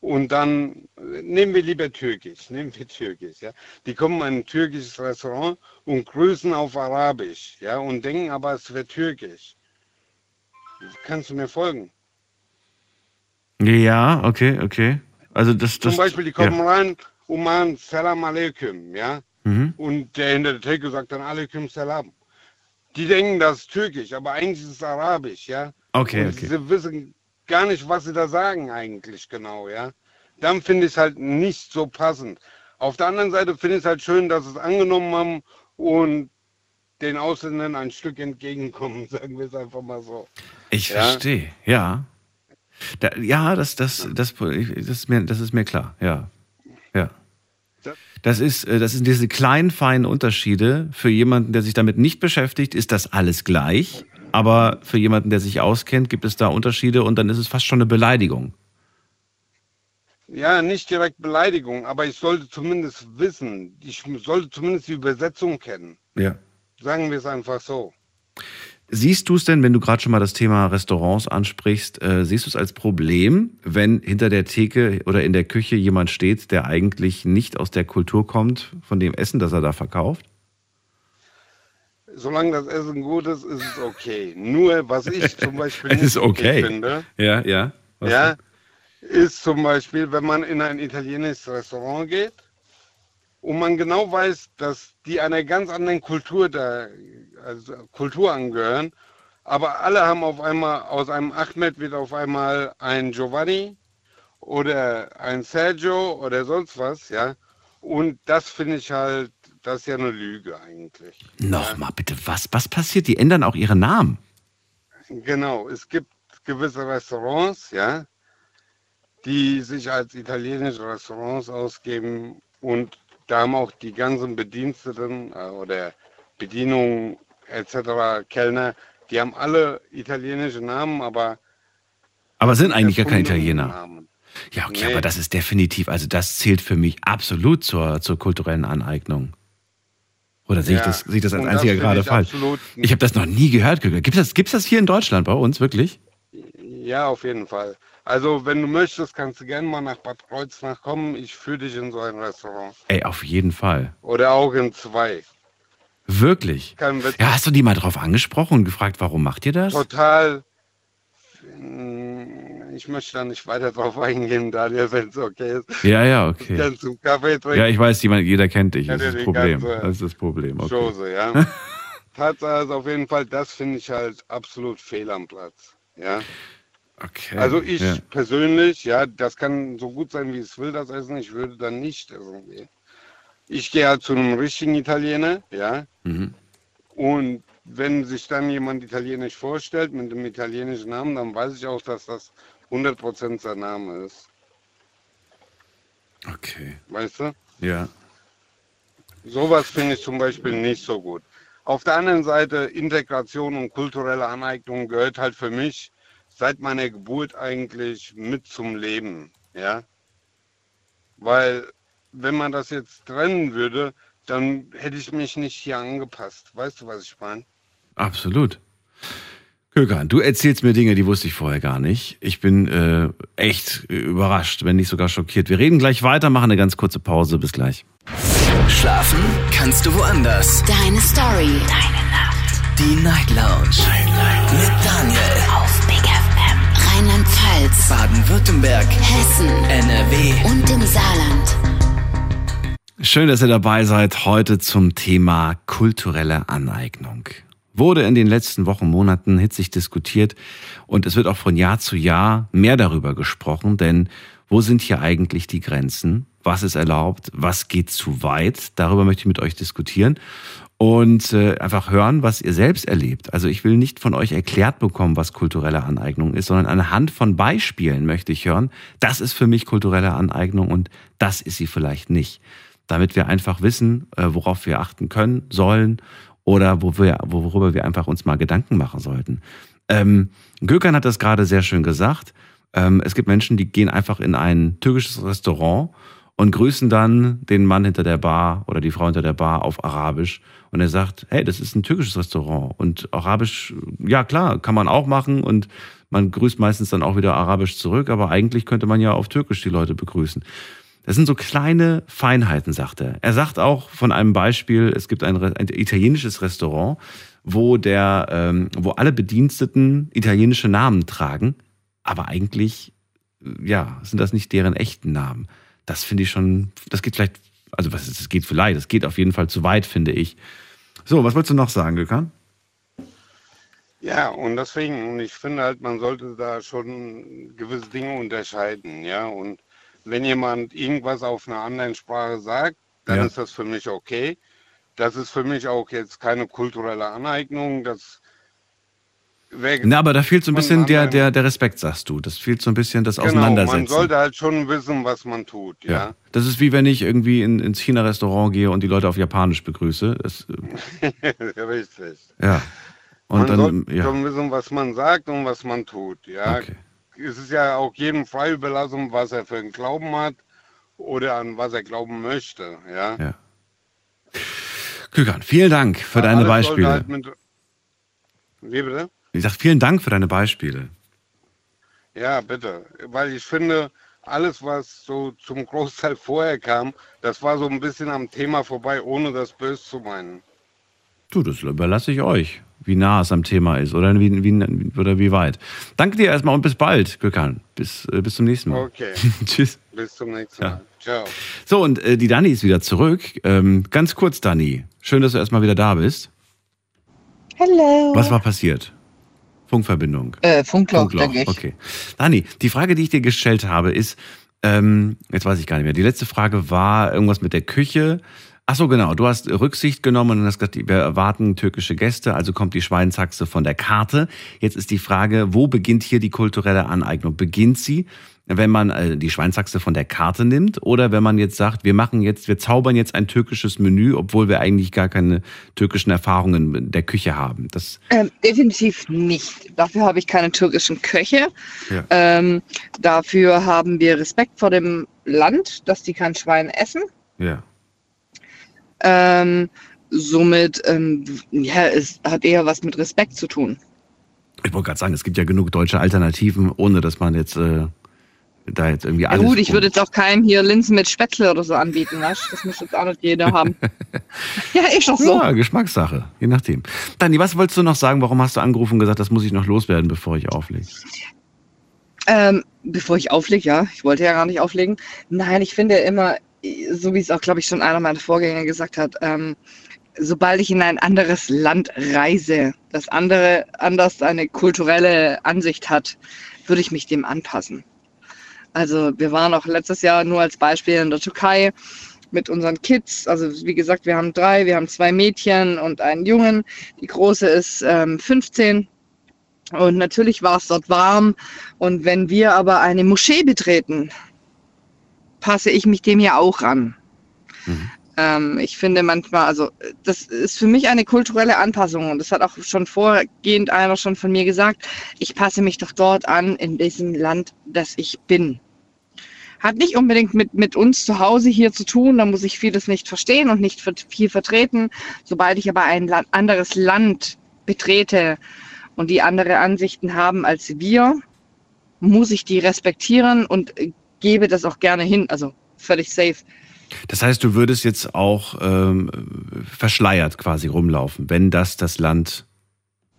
und dann nehmen wir lieber türkisch, nehmen wir türkisch, ja. Die kommen in ein türkisches Restaurant und grüßen auf arabisch, ja, und denken aber, es wäre türkisch. Kannst du mir folgen? Ja, okay, okay. Also das, das Zum Beispiel, die kommen ja. rein machen Salam Aleikum, ja. Mhm. Und der hinter der Theke sagt dann Aleikum Salam. Die denken, das ist türkisch, aber eigentlich ist es arabisch, ja. Okay, und okay. Sie wissen gar nicht, was sie da sagen eigentlich genau, ja. Dann finde ich es halt nicht so passend. Auf der anderen Seite finde ich es halt schön, dass sie es angenommen haben und den Ausländern ein Stück entgegenkommen, sagen wir es einfach mal so. Ich Ja. verstehe, ja. Da, ja, das, das, das, das, ist mir, das ist mir klar. Ja. Das ist, äh, das sind diese kleinen, feinen Unterschiede. Für jemanden, der sich damit nicht beschäftigt, ist das alles gleich. Aber für jemanden, der sich auskennt, gibt es da Unterschiede und dann ist es fast schon eine Beleidigung. Ja, nicht direkt Beleidigung, aber ich sollte zumindest wissen, ich sollte zumindest die Übersetzung kennen. Ja. Sagen wir es einfach so. Siehst du es denn, wenn du gerade schon mal das Thema Restaurants ansprichst, äh, siehst du es als Problem, wenn hinter der Theke oder in der Küche jemand steht, der eigentlich nicht aus der Kultur kommt, von dem Essen, das er da verkauft? Solange das Essen gut ist, ist es okay. Nur was ich zum Beispiel Es nicht ist okay. finde, Ja, ja. Ja, ist zum Beispiel, wenn man in ein italienisches Restaurant geht und man genau weiß, dass die einer ganz anderen Kultur da, also Kultur angehören, aber alle haben auf einmal aus einem Ahmed wird auf einmal ein Giovanni oder ein Sergio oder sonst was, ja. Und das finde ich halt, das ist ja eine Lüge eigentlich. Nochmal bitte, was, was passiert? Die ändern auch ihre Namen. Genau, es gibt gewisse Restaurants, ja, die sich als italienische Restaurants ausgeben und da haben auch die ganzen Bediensteten äh, oder Bedienungen etc., Kellner, die haben alle italienische Namen, aber Aber sind eigentlich gar keine Italiener. Namen. Ja, okay, Nee. aber das ist definitiv, also das zählt für mich absolut zur, zur kulturellen Aneignung. Oder sehe ich Ja, das, sehe ich das als das einziger gerade ich falsch? Ich habe das noch nie gehört. Gibt es gibt's das hier in Deutschland bei uns wirklich? Ja, auf jeden Fall. Also, wenn du möchtest, kannst du gerne mal nach Bad Kreuznach kommen. Ich führe dich in so ein Restaurant. Ey, auf jeden Fall. Oder auch in zwei. Wirklich? Kein Witz. Ja, hast du die mal drauf angesprochen und gefragt, warum macht ihr das? Total. mm, Ich möchte da nicht weiter drauf eingehen, Daniel, wenn es okay ist. Ja, ja, okay. Dann zum Kaffee trinken. Ja, ich weiß, jeder kennt dich. Ja, Das ist das Problem. Das ist das Problem. Okay. Chose, ja. Tatsache ist auf jeden Fall, das finde ich halt absolut fehl am Platz. Ja. Okay. Also ich Ja. persönlich, ja, das kann so gut sein, wie es will, das Essen. Ich würde dann nicht essen gehen. Ich gehe halt zu einem richtigen Italiener, ja. Mhm. Und wenn sich dann jemand italienisch vorstellt mit dem italienischen Namen, dann weiß ich auch, dass das 100% sein Name ist. Okay. Weißt du? Ja. Sowas finde ich zum Beispiel nicht so gut. Auf der anderen Seite, Integration und kulturelle Aneignung gehört halt für mich seit meiner Geburt eigentlich mit zum Leben. Ja? Weil wenn man das jetzt trennen würde, dann hätte ich mich nicht hier angepasst. Weißt du, was ich meine? Absolut. Kökan, du erzählst mir Dinge, die wusste ich vorher gar nicht. Ich bin äh, echt überrascht, wenn nicht sogar schockiert. Wir reden gleich weiter, machen eine ganz kurze Pause. Bis gleich. Schlafen kannst du woanders. Deine Story. Deine Nacht. Die Night Lounge. Night, Night. Mit Daniel. Rheinland-Pfalz. Baden-Württemberg. Hessen. NRW. Und im Saarland. Schön, dass ihr dabei seid heute zum Thema kulturelle Aneignung. Wurde in den letzten Wochen, Monaten hitzig diskutiert und es wird auch von Jahr zu Jahr mehr darüber gesprochen, denn wo sind hier eigentlich die Grenzen? Was ist erlaubt? Was geht zu weit? Darüber möchte ich mit euch diskutieren und äh, einfach hören, was ihr selbst erlebt. Also ich will nicht von euch erklärt bekommen, was kulturelle Aneignung ist, sondern anhand von Beispielen möchte ich hören, das ist für mich kulturelle Aneignung und das ist sie vielleicht nicht damit wir einfach wissen, äh, worauf wir achten können, sollen oder wo wir, worüber wir einfach uns mal Gedanken machen sollten. Ähm, Gökhan hat das gerade sehr schön gesagt. Ähm, es gibt Menschen, die gehen einfach in ein türkisches Restaurant und grüßen dann den Mann hinter der Bar oder die Frau hinter der Bar auf Arabisch. Und er sagt, hey, das ist ein türkisches Restaurant. Und Arabisch, ja klar, kann man auch machen und man grüßt meistens dann auch wieder Arabisch zurück, aber eigentlich könnte man ja auf Türkisch die Leute begrüßen. Das sind so kleine Feinheiten, sagt er. Er sagt auch von einem Beispiel, es gibt ein, ein italienisches Restaurant, wo der, ähm, wo alle Bediensteten italienische Namen tragen, aber eigentlich, äh, ja, sind das nicht deren echten Namen. Das finde ich schon, das geht vielleicht, also was ist, das geht vielleicht, das geht auf jeden Fall zu weit, finde ich. So, was wolltest du noch sagen, Gökhan? Ja, und deswegen, und ich finde halt, man sollte da schon gewisse Dinge unterscheiden, ja, und wenn jemand irgendwas auf einer anderen Sprache sagt, dann ja. ist das für mich okay. Das ist für mich auch jetzt keine kulturelle Aneignung. Das Na, aber da fehlt so ein bisschen der, der, der Respekt, sagst du. Das fehlt so ein bisschen das genau, Auseinandersetzen. Man sollte halt schon wissen, was man tut. Ja. ja. Das ist wie wenn ich irgendwie in, ins China-Restaurant gehe und die Leute auf Japanisch begrüße. Das, Richtig. Ja. Und man dann, sollte ja. schon wissen, was man sagt und was man tut. Ja. Okay es ist ja auch jedem frei überlassen, was er für einen Glauben hat oder an was er glauben möchte. Ja. ja. Kükan, vielen Dank für ja, deine Beispiele. Halt mit... Wie bitte? Ich sage vielen Dank für deine Beispiele. Ja, bitte. Weil ich finde, alles, was so zum Großteil vorher kam, das war so ein bisschen am Thema vorbei, ohne das böse zu meinen. Du, das überlasse ich euch, wie nah es am Thema ist oder wie, wie, oder wie weit. Danke dir erstmal und bis bald, Gökhan. Bis, äh, bis zum nächsten Mal. Okay. Tschüss. Bis zum nächsten Mal. Ja. Ciao. So, und äh, die Dani ist wieder zurück. Ähm, ganz kurz, Dani. Schön, dass du erstmal wieder da bist. Hallo. Was war passiert? Funkverbindung. Äh, Funkloch, Funkloch. denke ich. Okay. Dani, die Frage, die ich dir gestellt habe, ist, ähm, jetzt weiß ich gar nicht mehr. Die letzte Frage war irgendwas mit der Küche. Ach so, genau. Du hast Rücksicht genommen und hast gesagt, wir erwarten türkische Gäste, also kommt die Schweinshaxe von der Karte. Jetzt ist die Frage, wo beginnt hier die kulturelle Aneignung? Beginnt sie, wenn man äh, die Schweinshaxe von der Karte nimmt oder wenn man jetzt sagt, wir machen jetzt, wir zaubern jetzt ein türkisches Menü, obwohl wir eigentlich gar keine türkischen Erfahrungen der Küche haben? Das ähm, definitiv nicht. Dafür habe ich keine türkischen Köche. Ja. Ähm, dafür haben wir Respekt vor dem Land, dass die kein Schwein essen. Ja. Ähm, somit, ähm, ja, es hat eher was mit Respekt zu tun. Ich wollte gerade sagen, es gibt ja genug deutsche Alternativen, ohne dass man jetzt äh, da jetzt irgendwie alles. Ja gut, ich würde jetzt auch keinem hier Linsen mit Spätzle oder so anbieten, weißt? Das muss jetzt auch nicht jeder haben. ja, ist doch so. Ja, Geschmackssache, je nachdem. Dani, was wolltest du noch sagen? Warum hast du angerufen und gesagt, das muss ich noch loswerden, bevor ich auflege? Ähm, bevor ich auflege, ja. Ich wollte ja gar nicht auflegen. Nein, ich finde immer, so wie es auch, glaube ich, schon einer meiner Vorgänger gesagt hat, ähm, sobald ich in ein anderes Land reise, das andere anders eine kulturelle Ansicht hat, würde ich mich dem anpassen. Also wir waren auch letztes Jahr nur als Beispiel in der Türkei mit unseren Kids. Also wie gesagt, wir haben drei, wir haben zwei Mädchen und einen Jungen. Die große ist ähm, 15. Und natürlich war es dort warm. Und wenn wir aber eine Moschee betreten, passe ich mich dem ja auch an. Mhm. Ähm, ich finde manchmal, also das ist für mich eine kulturelle Anpassung und das hat auch schon vorgehend einer schon von mir gesagt, ich passe mich doch dort an in diesem Land, das ich bin. hat nicht unbedingt mit, mit uns zu Hause hier zu tun. Da muss ich vieles nicht verstehen und nicht viel vertreten. Sobald ich aber ein Land, anderes Land betrete und die andere Ansichten haben als wir, muss ich die respektieren und gebe das auch gerne hin. Also völlig safe. Das heißt, du würdest jetzt auch ähm, verschleiert quasi rumlaufen, wenn das das Land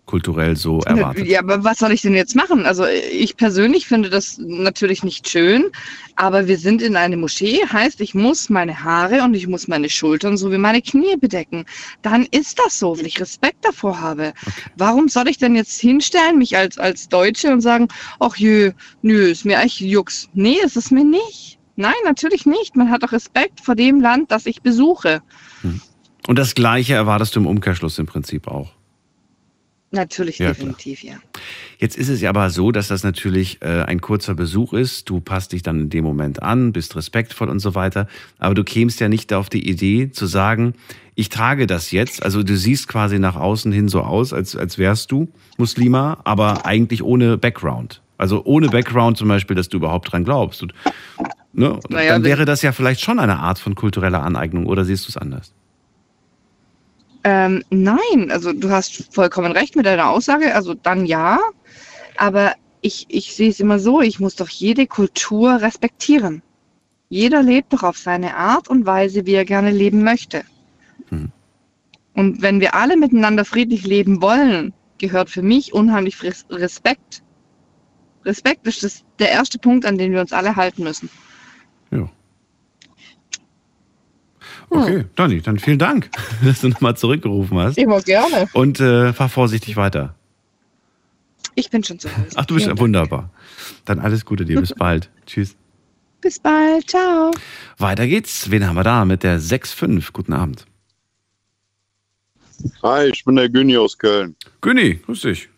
kulturell so erwartet. Ja, aber was soll ich denn jetzt machen? Also ich persönlich finde das natürlich nicht schön, aber wir sind in einer Moschee, heißt, ich muss meine Haare und ich muss meine Schultern sowie meine Knie bedecken. Dann ist das so, wenn ich Respekt davor habe. Okay. Warum soll ich denn jetzt hinstellen, mich als, als Deutsche und sagen, ach jö, nö, ist mir echt Jux. Nee, ist es mir nicht. Nein, natürlich nicht. Man hat doch Respekt vor dem Land, das ich besuche. Hm. Und das Gleiche erwartest du im Umkehrschluss im Prinzip auch. Natürlich, ja, definitiv, klar. ja. Jetzt ist es ja aber so, dass das natürlich äh, ein kurzer Besuch ist. Du passt dich dann in dem Moment an, bist respektvoll und so weiter. Aber du kämst ja nicht auf die Idee zu sagen, ich trage das jetzt. Also du siehst quasi nach außen hin so aus, als, als wärst du Muslima, aber eigentlich ohne Background. Also ohne Background zum Beispiel, dass du überhaupt dran glaubst. Und, ne? naja, dann wäre das ja vielleicht schon eine Art von kultureller Aneignung oder siehst du es anders? Ähm, nein, also du hast vollkommen recht mit deiner Aussage, also dann ja, aber ich, ich sehe es immer so, ich muss doch jede Kultur respektieren. Jeder lebt doch auf seine Art und Weise, wie er gerne leben möchte. Hm. Und wenn wir alle miteinander friedlich leben wollen, gehört für mich unheimlich Respekt. Respekt ist das, der erste Punkt, an den wir uns alle halten müssen. Ja. Okay. Donny, dann vielen Dank, dass du nochmal zurückgerufen hast. Immer gerne. Und äh, fahr vorsichtig weiter. Ich bin schon zu Hause. Ach, du bist ja wunderbar. Dann alles Gute dir. Bis bald. Tschüss. Bis bald. Ciao. Weiter geht's. Wen haben wir da mit der 6.5? Guten Abend. Hi, ich bin der Günni aus Köln. Günni, grüß dich.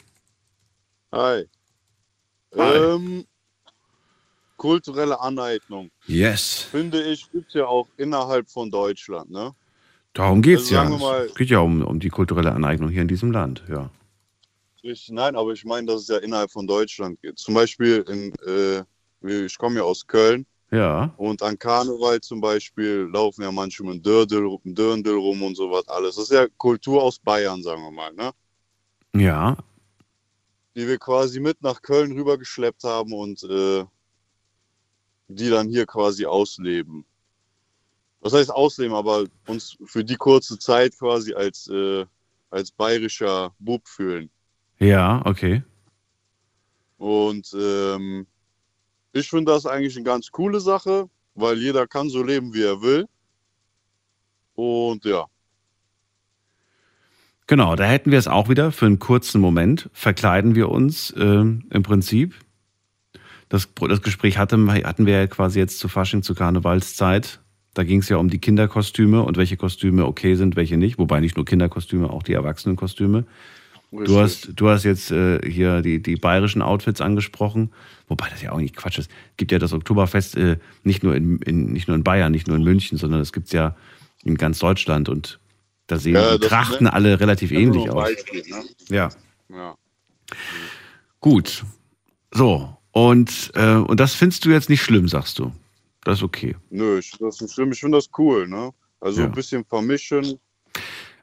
Hi. Ähm, kulturelle Aneignung. Yes. Finde ich, gibt es ja auch innerhalb von Deutschland, ne? Darum geht es also, ja. Es geht ja um, um die kulturelle Aneignung hier in diesem Land, ja. Richtig, nein, aber ich meine, dass es ja innerhalb von Deutschland geht. Zum Beispiel, in, äh, ich komme ja aus Köln. Ja. Und an Karneval zum Beispiel laufen ja manchmal ein Dördel, ein Dörndl rum und sowas alles. Das ist ja Kultur aus Bayern, sagen wir mal, ne? Ja. Die wir quasi mit nach Köln rübergeschleppt haben und äh, die dann hier quasi ausleben. Was heißt ausleben, aber uns für die kurze Zeit quasi als, äh, als bayerischer Bub fühlen. Ja, okay. Und ähm, ich finde das eigentlich eine ganz coole Sache, weil jeder kann so leben, wie er will. Und ja. Genau, da hätten wir es auch wieder für einen kurzen Moment. Verkleiden wir uns äh, im Prinzip das, das Gespräch hatten, hatten wir ja quasi jetzt zu Fasching, zu Karnevalszeit. Da ging es ja um die Kinderkostüme und welche Kostüme okay sind, welche nicht. Wobei nicht nur Kinderkostüme, auch die Erwachsenenkostüme. Du hast, du hast jetzt äh, hier die, die bayerischen Outfits angesprochen, wobei das ja auch nicht Quatsch ist. Es gibt ja das Oktoberfest äh, nicht, nur in, in, nicht nur in Bayern, nicht nur in München, sondern es gibt es ja in ganz Deutschland und da sehen ja, die Trachten ne, alle relativ ähnlich aus. Beispiel, ne? Ja. ja. Gut. So, und, äh, und das findest du jetzt nicht schlimm, sagst du. Das ist okay. Nö, ich finde das nicht schlimm. Ich finde das cool, ne? Also ja. ein bisschen vermischen.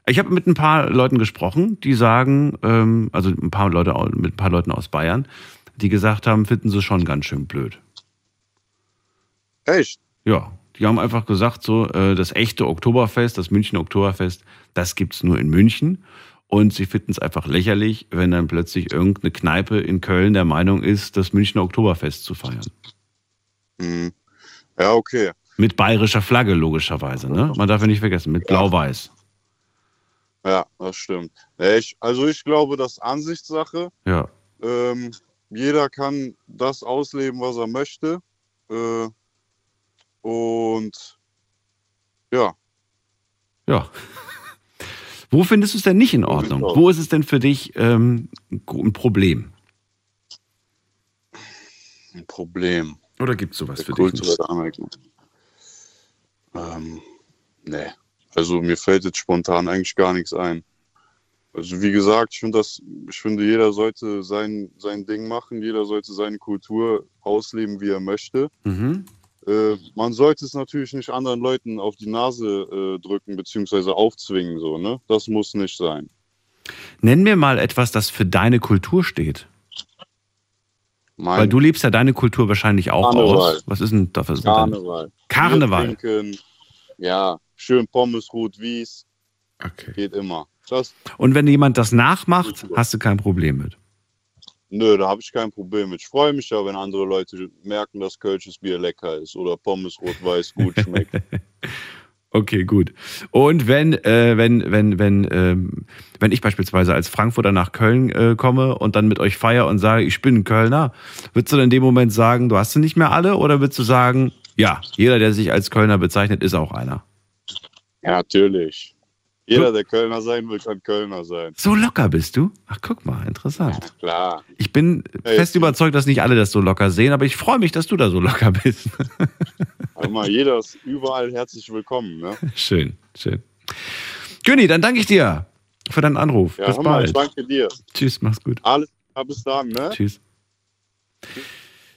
Ich habe mit ein paar Leuten gesprochen, die sagen, ähm, also ein paar Leute mit ein paar Leuten aus Bayern, die gesagt haben, finden sie schon ganz schön blöd. Echt? Ja, die haben einfach gesagt, so äh, das echte Oktoberfest, das München Oktoberfest, das gibt es nur in München. Und sie finden es einfach lächerlich, wenn dann plötzlich irgendeine Kneipe in Köln der Meinung ist, das Münchner Oktoberfest zu feiern. Mhm. Ja, okay. Mit bayerischer Flagge, logischerweise. Ne? Man darf ja nicht vergessen, mit Blau-Weiß. Ja, das stimmt. Ich, also ich glaube, das ist Ansichtssache. Ja. Ähm, jeder kann das ausleben, was er möchte. Äh, und ja. Ja. Wo findest du es denn nicht in Ordnung? Wo ist es denn für dich ähm, ein Problem? Ein Problem. Oder gibt es sowas für dich? Nicht? Ähm, nee. Also mir fällt jetzt spontan eigentlich gar nichts ein. Also wie gesagt, ich finde das, ich finde, jeder sollte sein, sein Ding machen, jeder sollte seine Kultur ausleben, wie er möchte. Mhm. Äh, man sollte es natürlich nicht anderen Leuten auf die Nase äh, drücken bzw. aufzwingen, so, ne? Das muss nicht sein. Nenn mir mal etwas, das für deine Kultur steht. Mein Weil du lebst ja deine Kultur wahrscheinlich auch Karneval. aus. Was ist denn dein- Karneval. Karneval. Trinken, ja, schön Pommes, Rot, Wies. Okay. Geht immer. Das, Und wenn jemand das nachmacht, hast du kein Problem mit. Nö, da habe ich kein Problem mit. Ich freue mich ja, wenn andere Leute merken, dass Kölsches Bier lecker ist oder Pommes Rot-Weiß gut schmeckt. Okay, gut. Und wenn, äh, wenn, wenn, wenn, ähm, wenn ich beispielsweise als Frankfurter nach Köln äh, komme und dann mit euch feier und sage, ich bin ein Kölner, würdest du dann in dem Moment sagen, du hast sie nicht mehr alle oder würdest du sagen, ja, jeder, der sich als Kölner bezeichnet, ist auch einer? ja, natürlich. Jeder, der Kölner sein will, kann Kölner sein. So locker bist du? Ach, guck mal, interessant. Klar. Ich bin Hey. fest überzeugt, dass nicht alle das so locker sehen, aber ich freue mich, dass du da so locker bist. Also mal, jeder ist überall herzlich willkommen. Ne? schön, schön. Günni, dann danke ich dir für deinen Anruf. Ja, Bis hör mal, bald. ich danke dir. Tschüss, mach's gut. Alles klar, bis dann. Ne? Tschüss.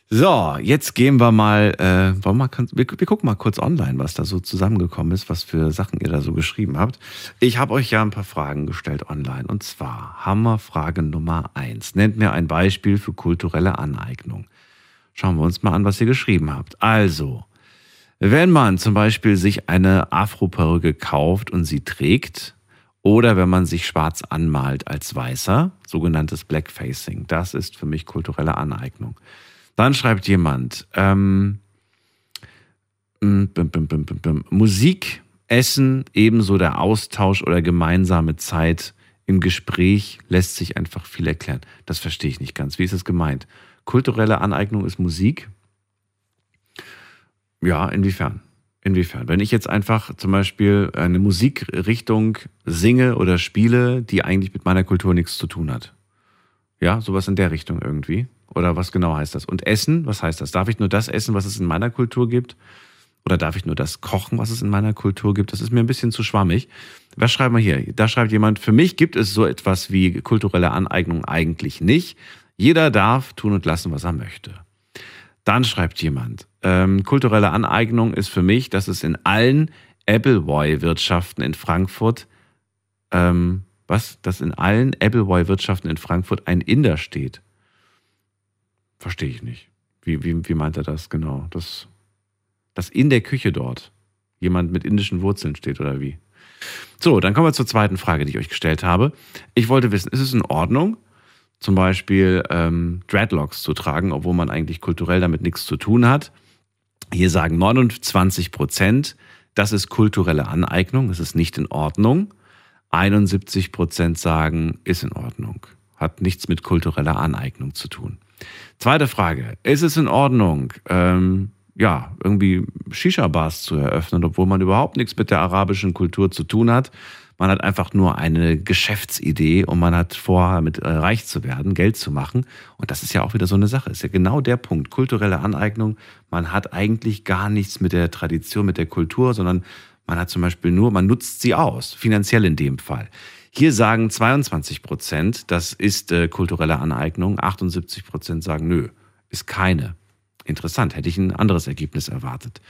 So, jetzt gehen wir mal, äh, wollen wir, wir, wir gucken mal kurz online, was da so zusammengekommen ist, was für Sachen ihr da so geschrieben habt. Ich habe euch ja ein paar Fragen gestellt online. Und zwar haben wir Frage Nummer eins. Nennt mir ein Beispiel für kulturelle Aneignung. Schauen wir uns mal an, was ihr geschrieben habt. Also, wenn man zum Beispiel sich eine Afro-Perücke kauft und sie trägt, oder wenn man sich schwarz anmalt als Weißer, sogenanntes Blackfacing, das ist für mich kulturelle Aneignung. Dann schreibt jemand, ähm, mm, bim, bim, bim, bim, bim, Musik, Essen, ebenso der Austausch oder gemeinsame Zeit im Gespräch lässt sich einfach viel erklären. Das verstehe ich nicht ganz. Wie ist es gemeint? Kulturelle Aneignung ist Musik? Ja, inwiefern? Inwiefern? Wenn ich jetzt einfach zum Beispiel eine Musikrichtung singe oder spiele, die eigentlich mit meiner Kultur nichts zu tun hat. Ja, sowas in der Richtung irgendwie. Oder was genau heißt das? Und Essen, was heißt das? Darf ich nur das essen, was es in meiner Kultur gibt? Oder darf ich nur das kochen, was es in meiner Kultur gibt? Das ist mir ein bisschen zu schwammig. Was schreiben wir hier? Da schreibt jemand, für mich gibt es so etwas wie kulturelle Aneignung eigentlich nicht. Jeder darf tun und lassen, was er möchte. Dann schreibt jemand, ähm, kulturelle Aneignung ist für mich, dass es in allen Appleboy-Wirtschaften in Frankfurt, ähm, was, dass in allen Appleboy-Wirtschaften in Frankfurt ein Inder steht. Verstehe ich nicht. Wie, wie, wie meint er das genau? Das, dass in der Küche dort jemand mit indischen Wurzeln steht oder wie? So, dann kommen wir zur zweiten Frage, die ich euch gestellt habe. Ich wollte wissen, ist es in Ordnung, zum Beispiel ähm, Dreadlocks zu tragen, obwohl man eigentlich kulturell damit nichts zu tun hat? Hier sagen 29 Prozent, das ist kulturelle Aneignung, das ist nicht in Ordnung. 71 Prozent sagen, ist in Ordnung, hat nichts mit kultureller Aneignung zu tun. Zweite Frage, ist es in Ordnung, ähm, ja, irgendwie Shisha-Bars zu eröffnen, obwohl man überhaupt nichts mit der arabischen Kultur zu tun hat? Man hat einfach nur eine Geschäftsidee und man hat vor, damit äh, reich zu werden, Geld zu machen. Und das ist ja auch wieder so eine Sache. Ist ja genau der Punkt. Kulturelle Aneignung. Man hat eigentlich gar nichts mit der Tradition, mit der Kultur, sondern man hat zum Beispiel nur, man nutzt sie aus. Finanziell in dem Fall. Hier sagen 22 Prozent, das ist äh, kulturelle Aneignung. 78 Prozent sagen, nö, ist keine. Interessant, hätte ich ein anderes Ergebnis erwartet.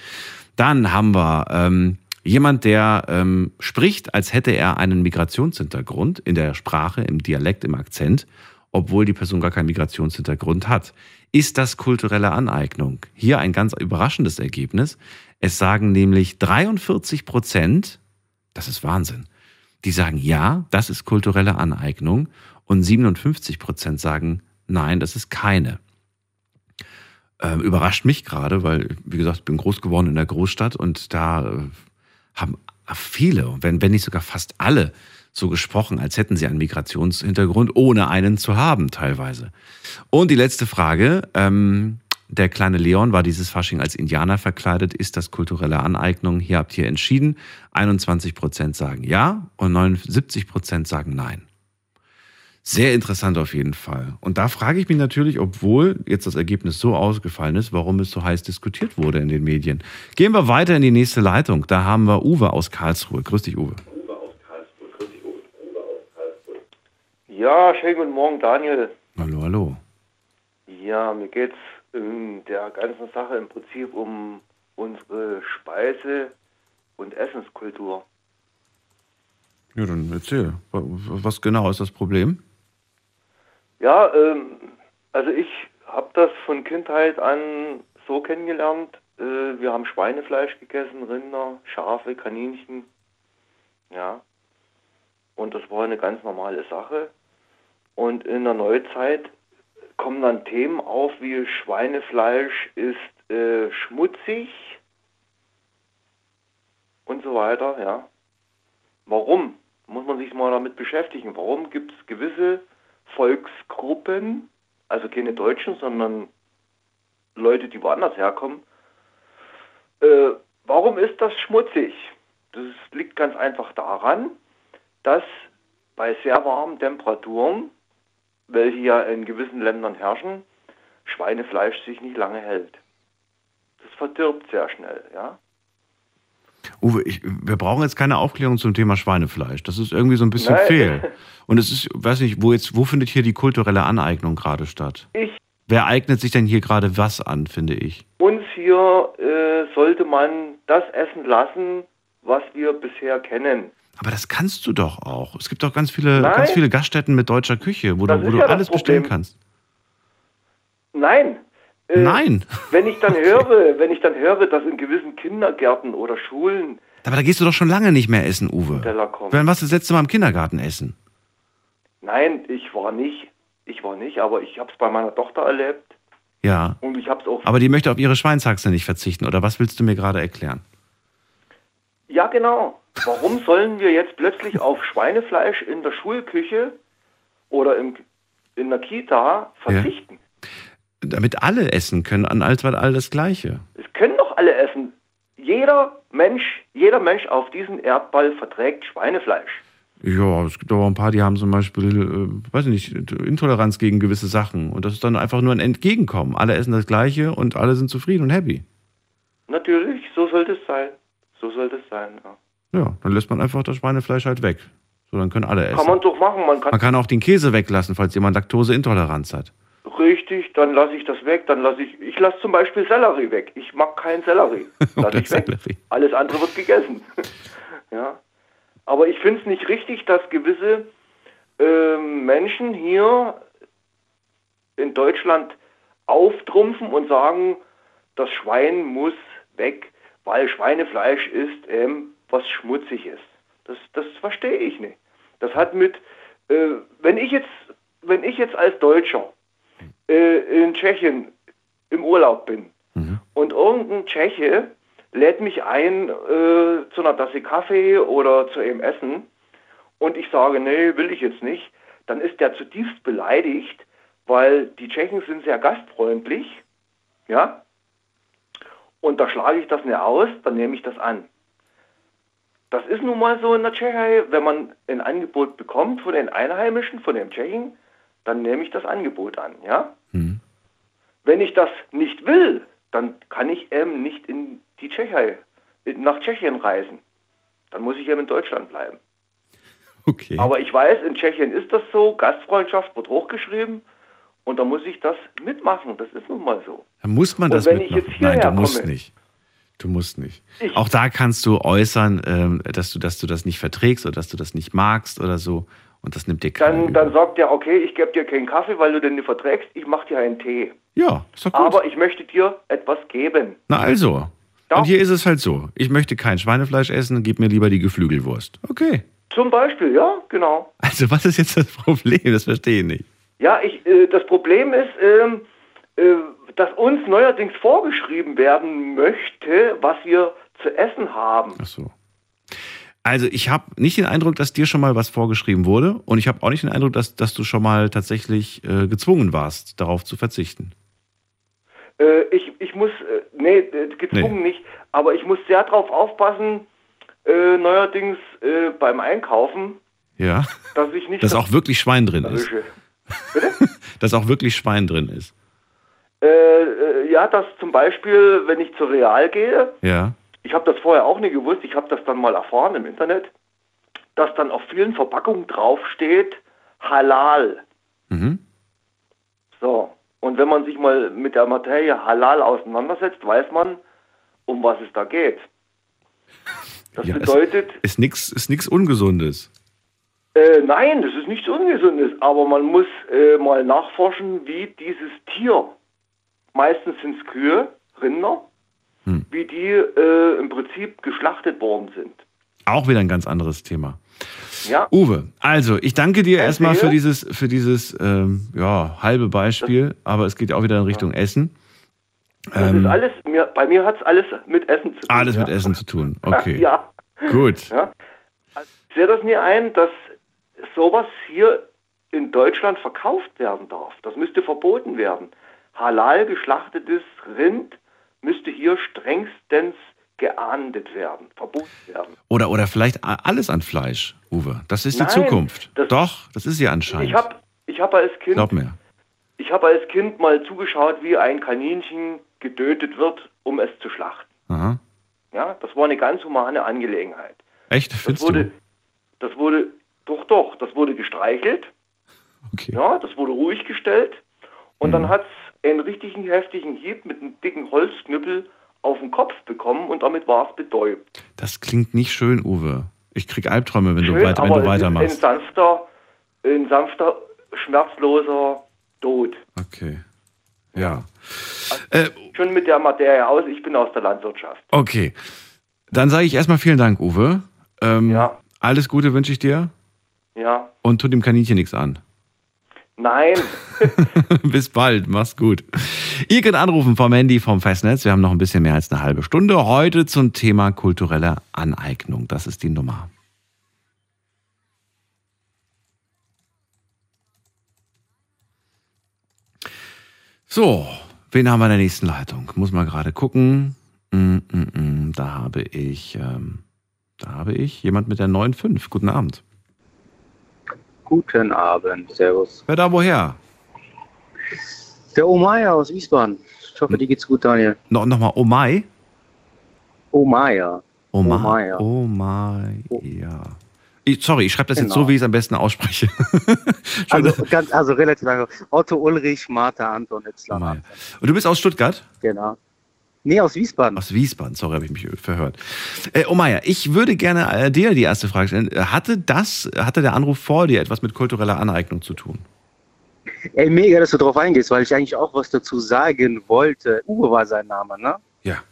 Dann haben wir ähm, jemand, der ähm, spricht, als hätte er einen Migrationshintergrund in der Sprache, im Dialekt, im Akzent, obwohl die Person gar keinen Migrationshintergrund hat. Ist das kulturelle Aneignung? Hier ein ganz überraschendes Ergebnis. Es sagen nämlich 43 Prozent, das ist Wahnsinn, die sagen ja, das ist kulturelle Aneignung und 57 Prozent sagen nein, das ist keine. Ähm, überrascht mich gerade, weil, wie gesagt, ich bin groß geworden in der Großstadt und da äh, haben viele, wenn, wenn nicht sogar fast alle, so gesprochen, als hätten sie einen Migrationshintergrund, ohne einen zu haben teilweise. Und die letzte Frage, ähm, der kleine Leon war dieses Fasching als Indianer verkleidet. Ist das kulturelle Aneignung? Hier habt ihr entschieden. 21 Prozent sagen ja und 79 Prozent sagen nein. Sehr interessant auf jeden Fall. Und da frage ich mich natürlich, obwohl jetzt das Ergebnis so ausgefallen ist, warum es so heiß diskutiert wurde in den Medien. Gehen wir weiter in die nächste Leitung. Da haben wir Uwe aus Karlsruhe. Grüß dich, Uwe. Ja, schönen guten Morgen, Daniel. Hallo, hallo. Ja, mir geht es in der ganzen Sache im Prinzip um unsere Speise- und Essenskultur. Ja, dann erzähl. Was genau ist das Problem? Ja, ähm, also ich habe das von Kindheit an so kennengelernt. Äh, wir haben Schweinefleisch gegessen, Rinder, Schafe, Kaninchen. Ja. Und das war eine ganz normale Sache. Und in der Neuzeit kommen dann Themen auf wie Schweinefleisch ist äh, schmutzig und so weiter, ja. Warum? Muss man sich mal damit beschäftigen. Warum gibt es gewisse Volksgruppen, also keine Deutschen, sondern Leute, die woanders herkommen, äh, warum ist das schmutzig? Das liegt ganz einfach daran, dass bei sehr warmen Temperaturen, welche ja in gewissen Ländern herrschen, Schweinefleisch sich nicht lange hält. Das verdirbt sehr schnell, ja. Uwe, ich, wir brauchen jetzt keine Aufklärung zum Thema Schweinefleisch. Das ist irgendwie so ein bisschen Nein. fehl. Und es ist, weiß nicht, wo jetzt, wo findet hier die kulturelle Aneignung gerade statt? Ich, Wer eignet sich denn hier gerade was an, finde ich? uns hier äh, sollte man das essen lassen, was wir bisher kennen. Aber das kannst du doch auch. Es gibt doch ganz viele, Nein. ganz viele Gaststätten mit deutscher Küche, wo Das du, wo du ja alles bestellen kannst. Nein. Äh, Nein. Wenn ich dann höre, wenn ich dann höre, dass in gewissen Kindergärten oder Schulen Aber da gehst du doch schon lange nicht mehr essen, Uwe. Wann warst du das letzte Mal im Kindergarten essen? Nein, ich war nicht. Ich war nicht, aber ich habe es bei meiner Tochter erlebt Ja. und ich habe es auch. Aber die möchte auf ihre Schweinshaxe nicht verzichten, oder was willst du mir gerade erklären? Ja, genau. Warum sollen wir jetzt plötzlich auf Schweinefleisch in der Schulküche oder im, in der Kita verzichten? Damit alle essen können, an Altwald all das Gleiche. Es können doch alle essen. Jeder Mensch, jeder Mensch auf diesem Erdball verträgt Schweinefleisch. Ja, es gibt aber ein paar, die haben zum Beispiel, äh, weiß ich nicht, Intoleranz gegen gewisse Sachen. Und das ist dann einfach nur ein Entgegenkommen. Alle essen das Gleiche und alle sind zufrieden und happy. Natürlich, so sollte es sein. So sollte es sein. Ja. Ja, dann lässt man einfach das Schweinefleisch halt weg. So, dann können alle essen. Kann man doch machen. Man kann, Man kann auch den Käse weglassen, falls jemand Laktoseintoleranz hat. richtig, dann lasse ich das weg. Dann lasse ich, ich lasse zum Beispiel Sellerie weg. Ich mag keinen Sellerie. Lass Oder ich weg. Sellerie. Alles andere wird gegessen. ja. Aber ich finde es nicht richtig, dass gewisse ähm, Menschen hier in Deutschland auftrumpfen und sagen, das Schwein muss weg, weil Schweinefleisch ist ähm, was schmutzig ist. Das, das verstehe ich nicht. Das hat mit, äh, wenn ich jetzt, wenn ich jetzt als Deutscher äh, in Tschechien im Urlaub bin und irgendein Tscheche lädt mich ein äh, zu einer Tasse Kaffee oder zu einem Essen und ich sage, nee, will ich jetzt nicht, dann ist der zutiefst beleidigt, weil die Tschechen sind sehr gastfreundlich, ja, und da schlage ich das nicht aus, dann nehme ich das an. Das ist nun mal so in der Tschechei, wenn man ein Angebot bekommt von den Einheimischen, von den Tschechen, dann nehme ich das Angebot an, ja. Wenn ich das nicht will, dann kann ich eben nicht in die Tschechei, nach Tschechien reisen. Dann muss ich eben in Deutschland bleiben. Okay. Aber ich weiß, in Tschechien ist das so, Gastfreundschaft wird hochgeschrieben und da muss ich das mitmachen. Das ist nun mal so. Dann muss man Und das wenn ich mitmachen. jetzt Nein, du musst komme- nicht. Du musst nicht. Ich- Auch da kannst du äußern, ähm, dass du, dass du das nicht verträgst oder dass du das nicht magst oder so. Und das nimmt dir keiner. Dann, dann sagt er, okay, ich gebe dir keinen Kaffee, weil du den nicht verträgst, ich mache dir einen Tee. Ja, ist doch gut. Aber ich möchte dir etwas geben. Na also. Und hier ist es halt so. Ich möchte kein Schweinefleisch essen, gib mir lieber die Geflügelwurst. Okay. Zum Beispiel, ja, genau. Also was ist jetzt das Problem? Das verstehe ich nicht. Ja, ich, äh, das Problem ist, ähm, äh, dass uns neuerdings vorgeschrieben werden möchte, was wir zu essen haben. Ach so. Also ich habe nicht den Eindruck, dass dir schon mal was vorgeschrieben wurde. Und ich habe auch nicht den Eindruck, dass, dass du schon mal tatsächlich äh, gezwungen warst, darauf zu verzichten. Äh, ich, ich muss, äh, nee, äh, gezwungen nicht, aber ich muss sehr drauf aufpassen, äh, neuerdings äh, beim Einkaufen, Ja. dass ich nicht Dass auch wirklich Schwein drin ist. erwische. Dass auch wirklich Schwein drin ist. Äh, äh, ja, dass zum Beispiel, wenn ich zur Real gehe, Ja. ich habe das vorher auch nie gewusst, ich habe das dann mal erfahren im Internet, dass dann auf vielen Verpackungen draufsteht Halal. Mhm. So, und wenn man sich mal mit der Materie Halal auseinandersetzt, weiß man, um was es da geht. Das Ja, bedeutet, Ist nichts ist nix Ungesundes. äh, nein, das ist nichts Ungesundes, aber man muss äh, mal nachforschen, wie dieses Tier, meistens sind es Kühe, Rinder, Hm. wie die äh, im Prinzip geschlachtet worden sind. Auch wieder ein ganz anderes Thema. Ja. Uwe, also ich danke dir erstmal für Erzähl. dieses, für dieses ähm, ja, halbe Beispiel, aber es geht ja auch wieder in Richtung Essen. Das Ähm, alles, mir, bei mir hat es alles mit Essen zu tun. alles ja. mit Essen zu tun. Okay. Ja. Gut. Ja. Also, ich sehe das nie ein, dass sowas hier in Deutschland verkauft werden darf. Das müsste verboten werden. Halal geschlachtetes Rind müsste hier strengstens geahndet werden, verboten werden. Oder, oder vielleicht alles an Fleisch, Uwe. Das ist die Nein, Zukunft. das- Doch, das ist sie anscheinend. Ich habe ich hab als Kind Glaub mir. ich habe als Kind mal zugeschaut, wie ein Kaninchen getötet wird, um es zu schlachten. Aha. Ja, das war eine ganz humane Angelegenheit. Echt? Das Findest wurde, du? das wurde, doch, doch, das wurde gestreichelt. Ja, das wurde ruhig gestellt. Und Mhm. dann hat es einen richtigen heftigen Hieb mit einem dicken Holzknüppel auf den Kopf bekommen und damit war es betäubt. Das klingt nicht schön, Uwe. Ich krieg Albträume, wenn, du, Schön, weiter, wenn aber du weitermachst. Ein sanfter, ein sanfter, schmerzloser Tod. Okay. Ja. Schon mit der Materie aus, ich bin aus der Landwirtschaft. Okay. Dann sage ich erstmal vielen Dank, Uwe. Ähm, Ja. Alles Gute wünsche ich dir Ja. und tu dem Kaninchen nichts an. Nein. Bis bald, mach's gut. Ihr könnt anrufen vom Handy, vom Festnetz. Wir haben noch ein bisschen mehr als eine halbe Stunde. Heute zum Thema kulturelle Aneignung. Das ist die Nummer. So, wen haben wir in der nächsten Leitung? Muss mal gerade gucken. Mm, mm, mm, da habe ich, ähm, da habe ich jemand mit der 9.5. Guten Abend. Guten Abend, Servus. Wer da woher? Der Omaya aus Wiesbaden. Ich hoffe, dir geht's gut, Daniel. No, Nochmal Omai? Omaya. Omai, ja. Ich, sorry, ich schreibe das jetzt Genau. so, wie ich es am besten ausspreche. Also, ganz, also relativ lange. Otto Ulrich, Martha Anton Itzler. Und du bist aus Stuttgart? Genau. Nee, aus Wiesbaden. Aus Wiesbaden, sorry, habe ich mich verhört. Äh, Omaya, ich würde gerne äh, dir die erste Frage stellen. Äh, Hatte das, hatte der Anruf vor dir etwas mit kultureller Aneignung zu tun? Ey, mega, dass du drauf eingehst, weil ich eigentlich auch was dazu sagen wollte. Uwe war sein Name, ne? Ja.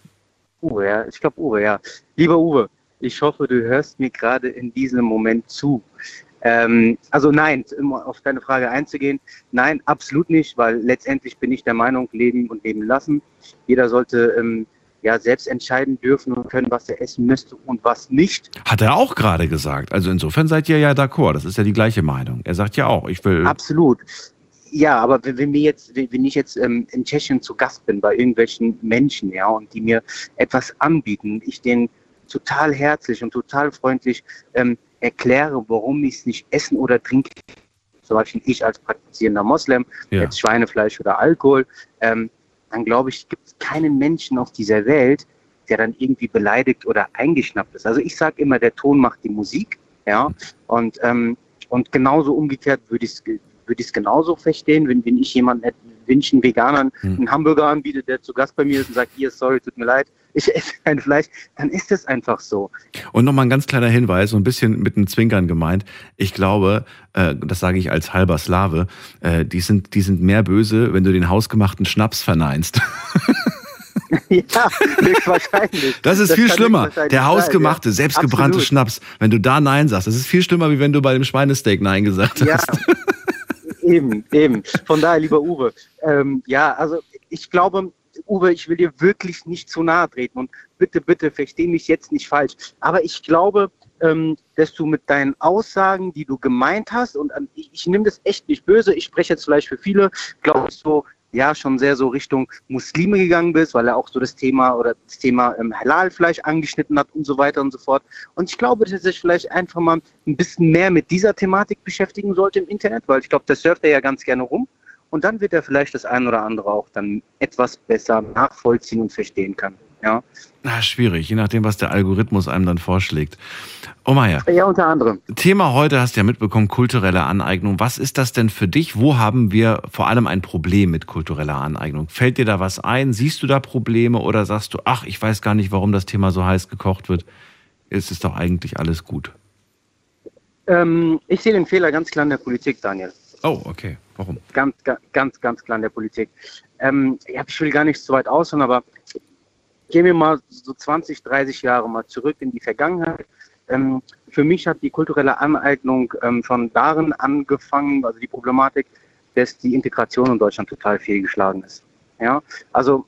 Uwe, ja. Ich glaube Uwe, ja. Lieber Uwe, ich hoffe, du hörst mir gerade in diesem Moment zu. Ähm, also nein, um auf deine Frage einzugehen, nein, absolut nicht, weil letztendlich bin ich der Meinung, leben und leben lassen. Jeder sollte ähm, ja selbst entscheiden dürfen und können, was er essen möchte und was nicht. Hat er auch gerade gesagt. Also insofern seid ihr ja d'accord. Das ist ja die gleiche Meinung. Er sagt ja auch, ich will. Absolut. Ja, aber wenn wir jetzt, wenn ich jetzt ähm, in Tschechien zu Gast bin bei irgendwelchen Menschen, ja, und die mir etwas anbieten, ich denen total herzlich und total freundlich ähm, erkläre, warum ich es nicht essen oder trinken. Zum Beispiel ich als praktizierender Moslem, Ja. jetzt Schweinefleisch oder Alkohol, ähm, dann glaube ich, gibt es keinen Menschen auf dieser Welt, der dann irgendwie beleidigt oder eingeschnappt ist. Also ich sage immer, der Ton macht die Musik, ja, und, ähm, und genauso umgekehrt würde ich es würde ich es genauso verstehen, wenn, wenn ich jemanden, einen Veganern einen Hamburger anbiete, der zu Gast bei mir ist und sagt, hier, sorry, tut mir leid, ich esse kein Fleisch, dann ist es einfach so. Und nochmal ein ganz kleiner Hinweis, so ein bisschen mit einem Zwinkern gemeint. Ich glaube, äh, das sage ich als halber Slave, äh, die, sind, die sind mehr böse, wenn du den hausgemachten Schnaps verneinst. ja, höchstwahrscheinlich. Das ist viel kann schlimmer. Der hausgemachte, ja. selbstgebrannte. Schnaps. Wenn du da Nein sagst, das ist viel schlimmer, wie wenn du bei dem Schweinesteak Nein gesagt Ja, hast. eben, eben. Von daher, lieber Uwe, ähm, ja, also ich glaube, Uwe, ich will dir wirklich nicht zu nahe treten und bitte, bitte, versteh mich jetzt nicht falsch. Aber ich glaube, ähm, dass du mit deinen Aussagen, die du gemeint hast, und ähm, ich, ich nehme das echt nicht böse, ich spreche jetzt vielleicht für viele, glaube ich so, ja, schon sehr so Richtung Muslime gegangen bist, weil er auch so das Thema oder das Thema ähm, Halalfleisch angeschnitten hat und so weiter und so fort. Und ich glaube, dass er sich vielleicht einfach mal ein bisschen mehr mit dieser Thematik beschäftigen sollte im Internet, weil ich glaube, das surft er ja ganz gerne rum. Und dann wird er vielleicht das ein oder andere auch dann etwas besser nachvollziehen und verstehen kann. Ja. Na, schwierig, je nachdem, was der Algorithmus einem dann vorschlägt. Oh Meier. Ja, unter anderem. Thema heute hast du ja mitbekommen, kulturelle Aneignung. Was ist das denn für dich? Wo haben wir vor allem ein Problem mit kultureller Aneignung? Fällt dir da was ein? Siehst du da Probleme oder sagst du, ach, ich weiß gar nicht, warum das Thema so heiß gekocht wird? Es ist doch eigentlich alles gut. Ähm, ich sehe den Fehler ganz klar in der Politik, Daniel. Oh, okay. Warum? Ganz, ga- ganz, ganz klar in der Politik. Ähm, ich will gar nicht so weit ausholen, aber gehen wir mal so 20, 30 Jahre mal zurück in die Vergangenheit. Ähm, für mich hat die kulturelle Aneignung ähm, schon darin angefangen, also die Problematik, dass die Integration in Deutschland total fehlgeschlagen ist. Ja, also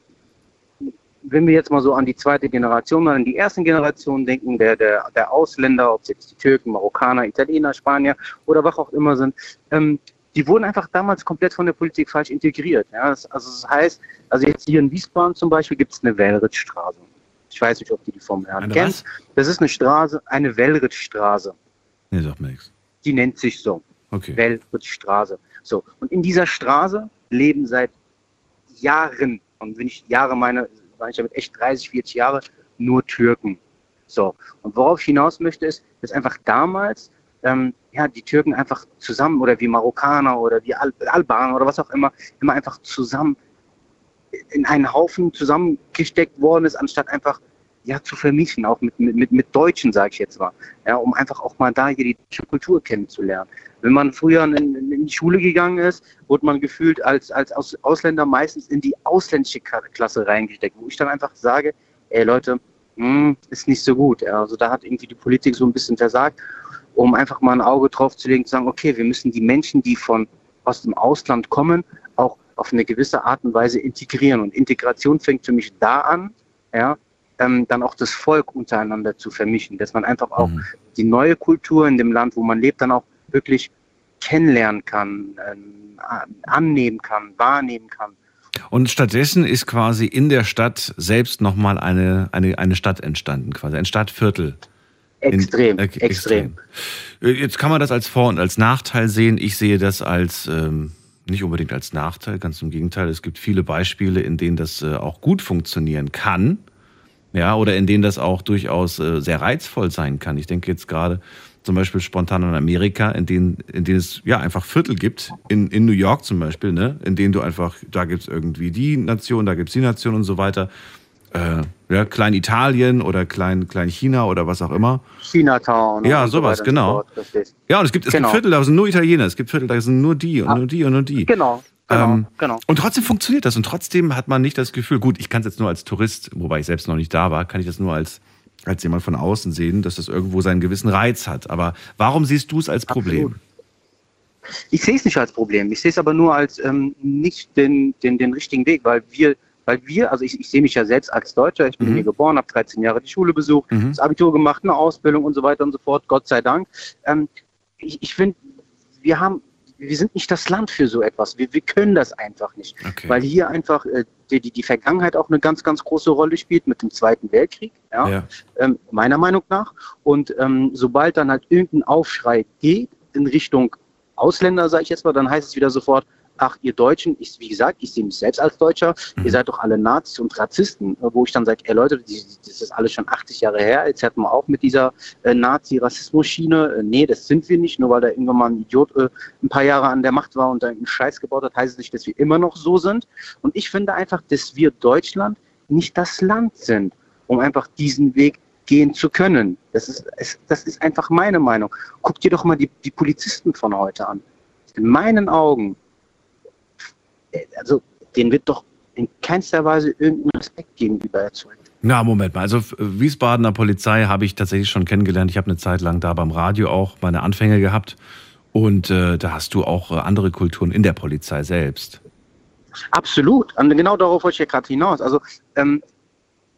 wenn wir jetzt mal so an die zweite Generation, an die ersten Generation denken, der, der, der Ausländer, ob es jetzt die Türken, Marokkaner, Italiener, Spanier oder was auch immer sind, ähm, die wurden einfach damals komplett von der Politik falsch integriert. Ja, das, also das heißt, also jetzt hier in Wiesbaden zum Beispiel gibt es eine Wellritzstraße. Ich weiß nicht, ob die vom Herrn Eine kennst. Das ist eine Straße, eine Wellritzstraße. Nee, sagt mir nichts. Die nennt sich so. Okay. Wellritzstraße. So. Und in dieser Straße leben seit Jahren, und wenn ich Jahre meine, meine ich damit echt 30, 40 Jahre, nur Türken. So. Und worauf ich hinaus möchte, ist, dass einfach damals ähm, ja, die Türken einfach zusammen oder wie Marokkaner oder wie Al Albaner oder was auch immer, immer einfach zusammen in einen Haufen zusammengesteckt worden ist, anstatt einfach ja, zu vermischen, auch mit, mit, mit, Deutschen, sage ich jetzt mal, ja, um einfach auch mal da hier die deutsche Kultur kennenzulernen. Wenn man früher in, in die Schule gegangen ist, wurde man gefühlt als, als Aus Ausländer meistens in die ausländische Klasse reingesteckt, wo ich dann einfach sage, ey Leute, hm, ist nicht so gut. Also da hat irgendwie die Politik so ein bisschen versagt, um einfach mal ein Auge drauf zu legen, zu sagen, okay, wir müssen die Menschen, die von aus dem Ausland kommen, auch auf eine gewisse Art und Weise integrieren. Und Integration fängt für mich da an, ja, ähm, dann auch das Volk untereinander zu vermischen, dass man einfach auch die neue Kultur in dem Land, wo man lebt, dann auch wirklich kennenlernen kann, ähm, an- annehmen kann, wahrnehmen kann. Und stattdessen ist quasi in der Stadt selbst nochmal eine, eine, eine Stadt entstanden, quasi ein Stadtviertel. Extrem, äh, extrem. Äh, Jetzt kann man das als Vor- und als Nachteil sehen. Ich sehe das als ähm, nicht unbedingt als Nachteil, ganz im Gegenteil. Es gibt viele Beispiele, in denen das äh, auch gut funktionieren kann. Ja, oder in denen das auch durchaus äh, sehr reizvoll sein kann. Ich denke jetzt gerade zum Beispiel spontan an Amerika, in denen, in denen es ja einfach Viertel gibt, in, in New York zum Beispiel, ne, in denen du einfach, da gibt es irgendwie die Nation, da gibt es die Nation und so weiter. Äh, ja, Klein-Italien oder Klein, Klein-China oder was auch immer. Chinatown. Ja, so sowas, genau. so richtig. Ja, und es gibt, es Genau. gibt Viertel, da sind nur Italiener, es gibt Viertel, da sind nur die und nur die und nur die. Genau, genau, Ähm, genau. Und trotzdem funktioniert das und trotzdem hat man nicht das Gefühl, gut, ich kann es jetzt nur als Tourist, wobei ich selbst noch nicht da war, kann ich das nur als, als jemand von außen sehen, dass das irgendwo seinen gewissen Reiz hat. Aber warum siehst du es als Problem? Ich sehe es nicht als Problem. Ich sehe es aber nur als ähm, nicht den, den, den richtigen Weg, weil wir, weil wir, also ich, ich sehe mich ja selbst als Deutscher, ich bin Mhm. hier geboren, habe 13 Jahre die Schule besucht, Mhm. das Abitur gemacht, eine Ausbildung und so weiter und so fort, Gott sei Dank. Ähm, ich ich finde, wir haben, wir sind nicht das Land für so etwas. Wir, wir können das einfach nicht. Okay. Weil hier einfach äh, die, die, Vergangenheit auch eine ganz, ganz große Rolle spielt mit dem Zweiten Weltkrieg, ja, Ja. ähm, meiner Meinung nach. Und ähm, sobald dann halt irgendein Aufschrei geht in Richtung Ausländer, sage ich jetzt mal, dann heißt es wieder sofort, ach, ihr Deutschen, ich, wie gesagt, ich sehe mich selbst als Deutscher, ihr seid doch alle Nazis und Rassisten, äh, wo ich dann sage, ey Leute, das ist alles schon 80 Jahre her, jetzt hätten wir auch mit dieser äh, Nazi-Rassismus-Schiene, äh, nee, das sind wir nicht, nur weil da irgendwann mal ein Idiot äh, ein paar Jahre an der Macht war und da einen Scheiß gebaut hat, heißt es nicht, dass wir immer noch so sind. Und ich finde einfach, dass wir Deutschland nicht das Land sind, um einfach diesen Weg gehen zu können. Das ist, es, das ist einfach meine Meinung. Guck dir doch mal die, die Polizisten von heute an. In meinen Augen, also denen wird doch in keinster Weise irgendein Respekt gegenüber erzeugt. Na, Moment mal. Also äh, Wiesbadener Polizei habe ich tatsächlich schon kennengelernt. Ich habe eine Zeit lang da beim Radio auch meine Anfänge gehabt. Und äh, da hast du auch äh, andere Kulturen in der Polizei selbst. Absolut. Und genau darauf wollte ich ja gerade hinaus. Also ähm,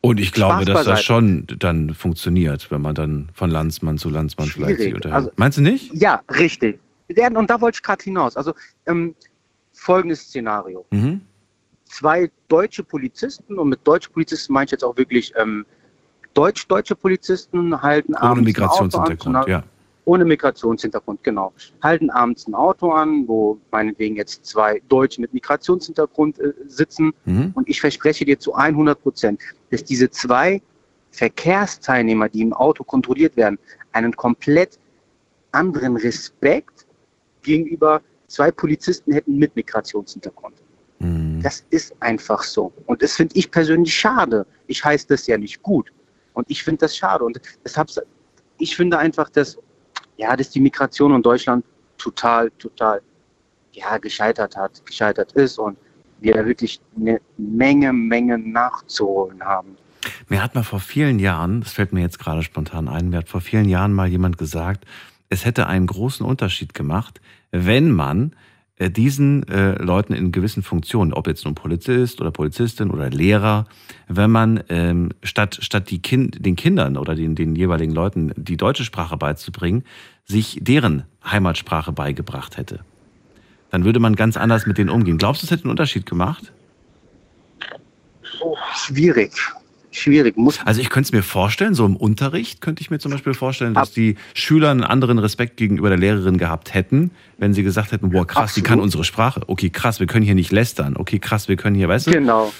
Und ich glaube, dass das schon dann funktioniert, wenn man dann von Landsmann zu Landsmann vielleicht sich Schwierig. unterhält. Also- Meinst du nicht? Ja, richtig. Und da wollte ich gerade hinaus. Also ähm, folgendes Szenario. Mhm. Zwei deutsche Polizisten, und mit deutsche Polizisten meine ich jetzt auch wirklich ähm, deutsch-deutsche Polizisten halten Ohne abends ein Auto an, Migrationshintergrund, ja. ohne Migrationshintergrund, genau, halten abends ein Auto an, wo meinetwegen jetzt zwei Deutsche mit Migrationshintergrund äh, sitzen. Mhm. Und ich verspreche dir zu 100 Prozent, dass diese zwei Verkehrsteilnehmer, die im Auto kontrolliert werden, einen komplett anderen Respekt gegenüber zwei Polizisten hätten mit Migrationshintergrund. Das ist einfach so. Und das finde ich persönlich schade. Ich heiße das ja nicht gut. Und ich finde das schade. Und deshalb, ich finde einfach, dass, ja, dass die Migration in Deutschland total, total, ja, gescheitert hat, gescheitert ist und wir da wirklich eine Menge, Menge nachzuholen haben. Mir hat mal vor vielen Jahren, das fällt mir jetzt gerade spontan ein, mir hat vor vielen Jahren mal jemand gesagt, es hätte einen großen Unterschied gemacht, wenn man äh, diesen äh, Leuten in gewissen Funktionen, ob jetzt nun Polizist oder Polizistin oder Lehrer, wenn man ähm, statt, statt die kind, den Kindern oder den, den jeweiligen Leuten die deutsche Sprache beizubringen, sich deren Heimatsprache beigebracht hätte. Dann würde man ganz anders mit denen umgehen. Glaubst du, es hätte einen Unterschied gemacht? Oh, schwierig. Schwierig. Muss also ich könnte es mir vorstellen, so im Unterricht könnte ich mir zum Beispiel vorstellen, dass die Schüler einen anderen Respekt gegenüber der Lehrerin gehabt hätten, wenn sie gesagt hätten, boah krass, die kann unsere Sprache. Okay, krass, wir können hier nicht lästern. Okay, krass, wir können hier, weißt du? Genau.